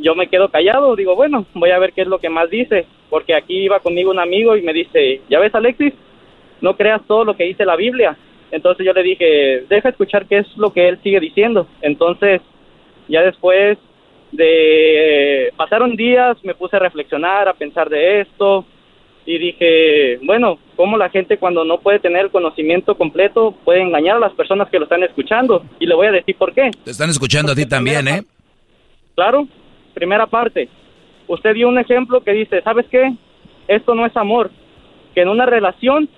yo me quedo callado, digo, bueno, voy a ver qué es lo que más dice, porque aquí iba conmigo un amigo y me dice, ¿ya ves Alexis? No creas todo lo que dice la Biblia, entonces yo le dije, deja escuchar qué es lo que él sigue diciendo. Entonces, ya después de pasaron días, me puse a reflexionar, a pensar de esto y dije, bueno, ¿cómo la gente cuando no puede tener el conocimiento completo puede engañar a las personas que lo están escuchando? Y le voy a decir por qué. Te están escuchando a ti también, ¿eh? Claro, primera parte. Usted dio un ejemplo que dice, ¿sabes qué? Esto no es amor. Que en una relación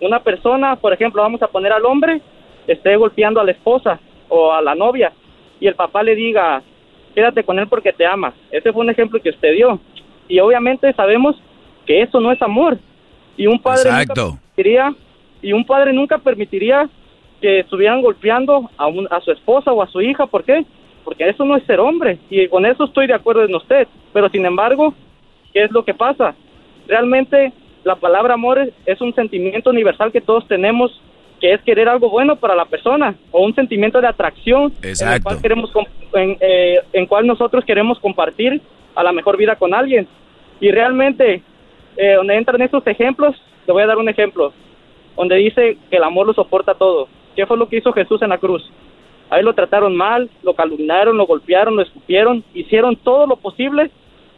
una persona, por ejemplo, vamos a poner al hombre, esté golpeando a la esposa o a la novia y el papá le diga, quédate con él porque te amas. Ese fue un ejemplo que usted dio. Y obviamente sabemos que eso no es amor. Y un padre nunca permitiría, y un padre nunca permitiría que estuvieran golpeando a, a su esposa o a su hija. ¿Por qué? Porque eso no es ser hombre. Y con eso estoy de acuerdo en usted. Pero sin embargo, ¿qué es lo que pasa? Realmente la palabra amor es, un sentimiento universal que todos tenemos, que es querer algo bueno para la persona, o un sentimiento de atracción en el cual queremos en, eh, en cual nosotros queremos compartir a la mejor vida con alguien. Y realmente, eh, donde entran estos ejemplos, te voy a dar un ejemplo, donde dice que el amor lo soporta todo. ¿Qué fue lo que hizo Jesús en la cruz? Ahí lo trataron mal, lo calumniaron, lo golpearon, lo escupieron, hicieron todo lo posible,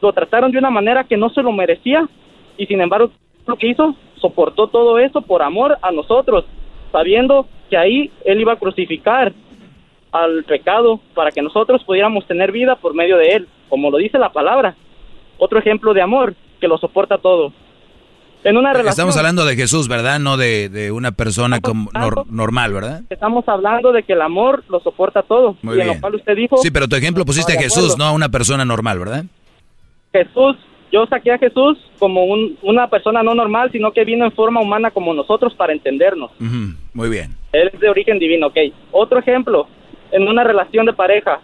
lo trataron de una manera que no se lo merecía y sin embargo lo que hizo, soportó todo eso por amor a nosotros, sabiendo que ahí Él iba a crucificar al pecado para que nosotros pudiéramos tener vida por medio de Él, como lo dice la palabra. Otro ejemplo de amor que lo soporta todo. En una relación, Estamos hablando de Jesús, ¿verdad? No de, una persona como normal, ¿verdad? Estamos hablando de que el amor lo soporta todo. y en lo cual usted dijo... Sí, pero tu ejemplo pusiste a Jesús, no a una persona normal, ¿verdad? Jesús yo saqué a Jesús como un- una persona no normal, sino que vino en forma humana como nosotros para entendernos. Ujú, Muy bien. Él es de origen divino, ok. Otro ejemplo, en una relación de pareja.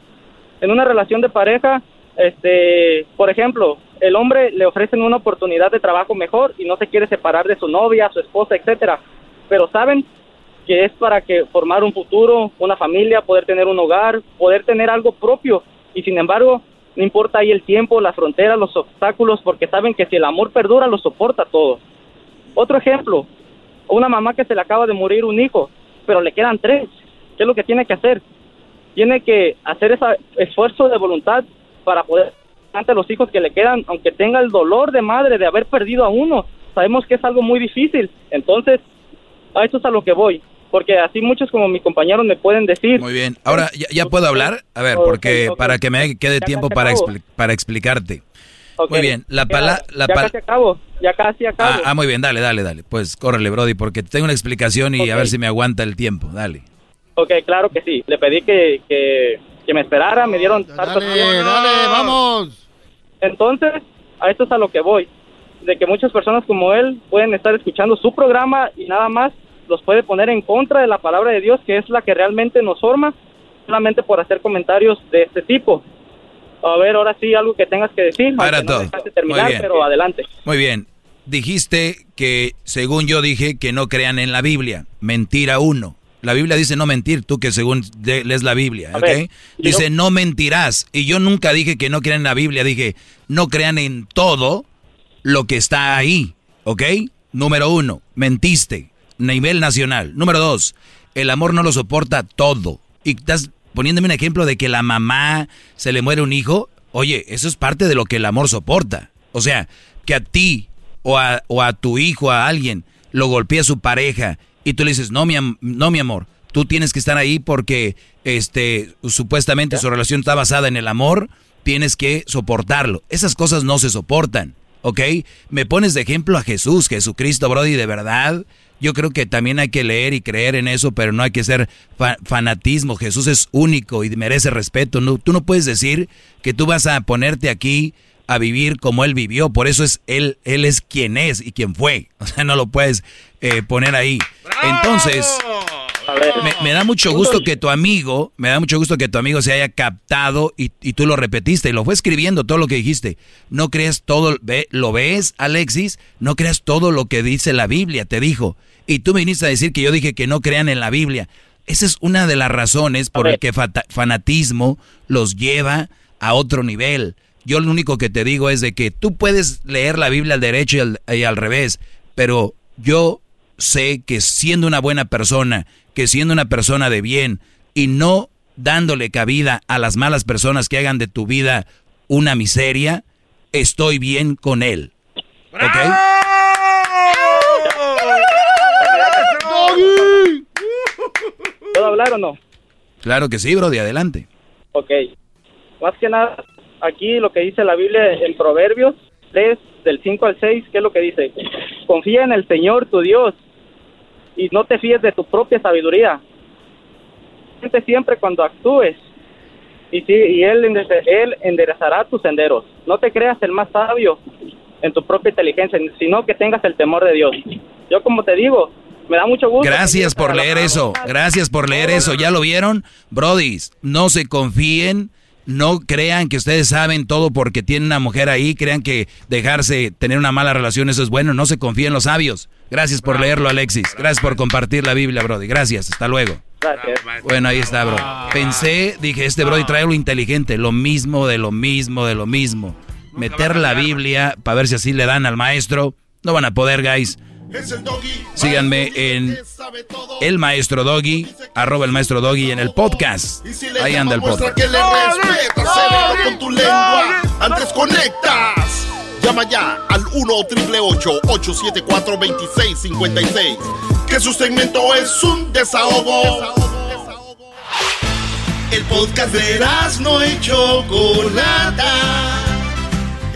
En una relación de pareja, este, por ejemplo, el hombre le ofrecen una oportunidad de trabajo mejor y no se quiere separar de su novia, su esposa, etcétera. Pero saben que es para que formar un futuro, una familia, poder tener un hogar, poder tener algo propio. Y sin embargo, no importa ahí el tiempo, las fronteras, los obstáculos, porque saben que si el amor perdura, lo soporta todo. Otro ejemplo, una mamá que se le acaba de morir un hijo, pero le quedan tres. ¿Qué es lo que tiene que hacer? Tiene que hacer ese esfuerzo de voluntad para poder ante los hijos que le quedan, aunque tenga el dolor de madre de haber perdido a uno. Sabemos que es algo muy difícil. Entonces, a eso es a lo que voy. Porque así muchos como mis compañeros me pueden decir. Muy bien. Ahora, ¿ya, ya puedo hablar? A ver, porque para que me quede tiempo para, expli- para explicarte. Ok, Muy bien. La palabra... La ya casi acabo. Ya casi acabo. ah, ah, muy bien. Dale, dale, dale. Pues córrele, Brody, porque tengo una explicación y a ver si me aguanta el tiempo. Dale. Ok, claro que sí. Le pedí que, que, que me esperara, me dieron Dale, dale, vamos. Entonces, a esto es a lo que voy. De que muchas personas como él pueden estar escuchando su programa y nada más los puede poner en contra de la palabra de Dios, que es la que realmente nos forma, solamente por hacer comentarios de este tipo. A ver, ahora sí, algo que tengas que decir. No todo. terminar, pero adelante. Muy bien. Dijiste que, según yo dije, que no crean en la Biblia. Mentira uno. La Biblia dice no mentir, tú que según de- lees la Biblia, ¿ok? ver, dice no mentirás. Y yo nunca dije que no crean en la Biblia, dije no crean en todo lo que está ahí, ¿ok? Número uno, mentiste, nivel nacional. Número dos, el amor no lo soporta todo. Y estás poniéndome un ejemplo de que la mamá se le muere un hijo. Oye, eso es parte de lo que el amor soporta. O sea, que a ti o a, o a tu hijo, a alguien, lo golpea su pareja y tú le dices, no mi, am- no, mi amor, tú tienes que estar ahí porque este, supuestamente su relación está basada en el amor, tienes que soportarlo. Esas cosas no se soportan, ¿ok? Me pones de ejemplo a Jesús, Jesucristo, Brody, de verdad. Yo creo que también hay que leer y creer en eso, pero no hay que ser fa- fanatismo. Jesús es único y merece respeto. No, tú no puedes decir que tú vas a ponerte aquí a vivir como él vivió. Por eso es él, él es quien es y quien fue. O sea, no lo puedes eh, poner ahí. Entonces, me, me da mucho gusto que tu amigo, me da mucho gusto que tu amigo se haya captado y, y tú lo repetiste y lo fue escribiendo todo lo que dijiste. No creas todo, ve, lo ves, Alexis, no creas todo lo que dice la Biblia, te dijo. Y tú me viniste a decir que yo dije que no crean en la Biblia. Esa es una de las razones por el que fanatismo los lleva a otro nivel. Yo lo único que te digo es de que tú puedes leer la Biblia al derecho y al, y al revés, pero yo sé que siendo una buena persona, que siendo una persona de bien y no dándole cabida a las malas personas que hagan de tu vida una miseria, estoy bien con él. ¿Ok? ¿Puedo hablar o no? Claro que sí, bro, de adelante. Ok. Más que nada, aquí lo que dice la Biblia en Proverbios 3, del 5 al 6, ¿qué es lo que dice? Confía en el Señor tu Dios y no te fíes de tu propia sabiduría. Siente siempre cuando actúes y, sí, y él, él enderezará tus senderos. No te creas el más sabio en tu propia inteligencia, sino que tengas el temor de Dios. Yo como te digo, me da mucho gusto. Gracias por leer eso. Gracias por leer eso. ¿Ya lo vieron? Brodis, no se confíen. No crean que ustedes saben todo porque tienen una mujer ahí. Crean que dejarse tener una mala relación eso es bueno. No se confíen los sabios. Gracias por leerlo, Alexis. Gracias por compartir la Biblia, Brody. Gracias. Hasta luego. Gracias. Bueno, ahí está, bro. Pensé, dije, este Brody trae lo inteligente. Lo mismo, de lo mismo, de lo mismo. Meter la Biblia para ver si así le dan al maestro. No van a poder, guys. Síganme en El Maestro Doggy, arroba el Maestro Doggy en el podcast. Ahí anda el Muestra podcast. que le respetas, con tu lengua. Antes conectas. Llama ya al 1 874 2656 Que su segmento es un desahogo. El podcast de no y Chocolata.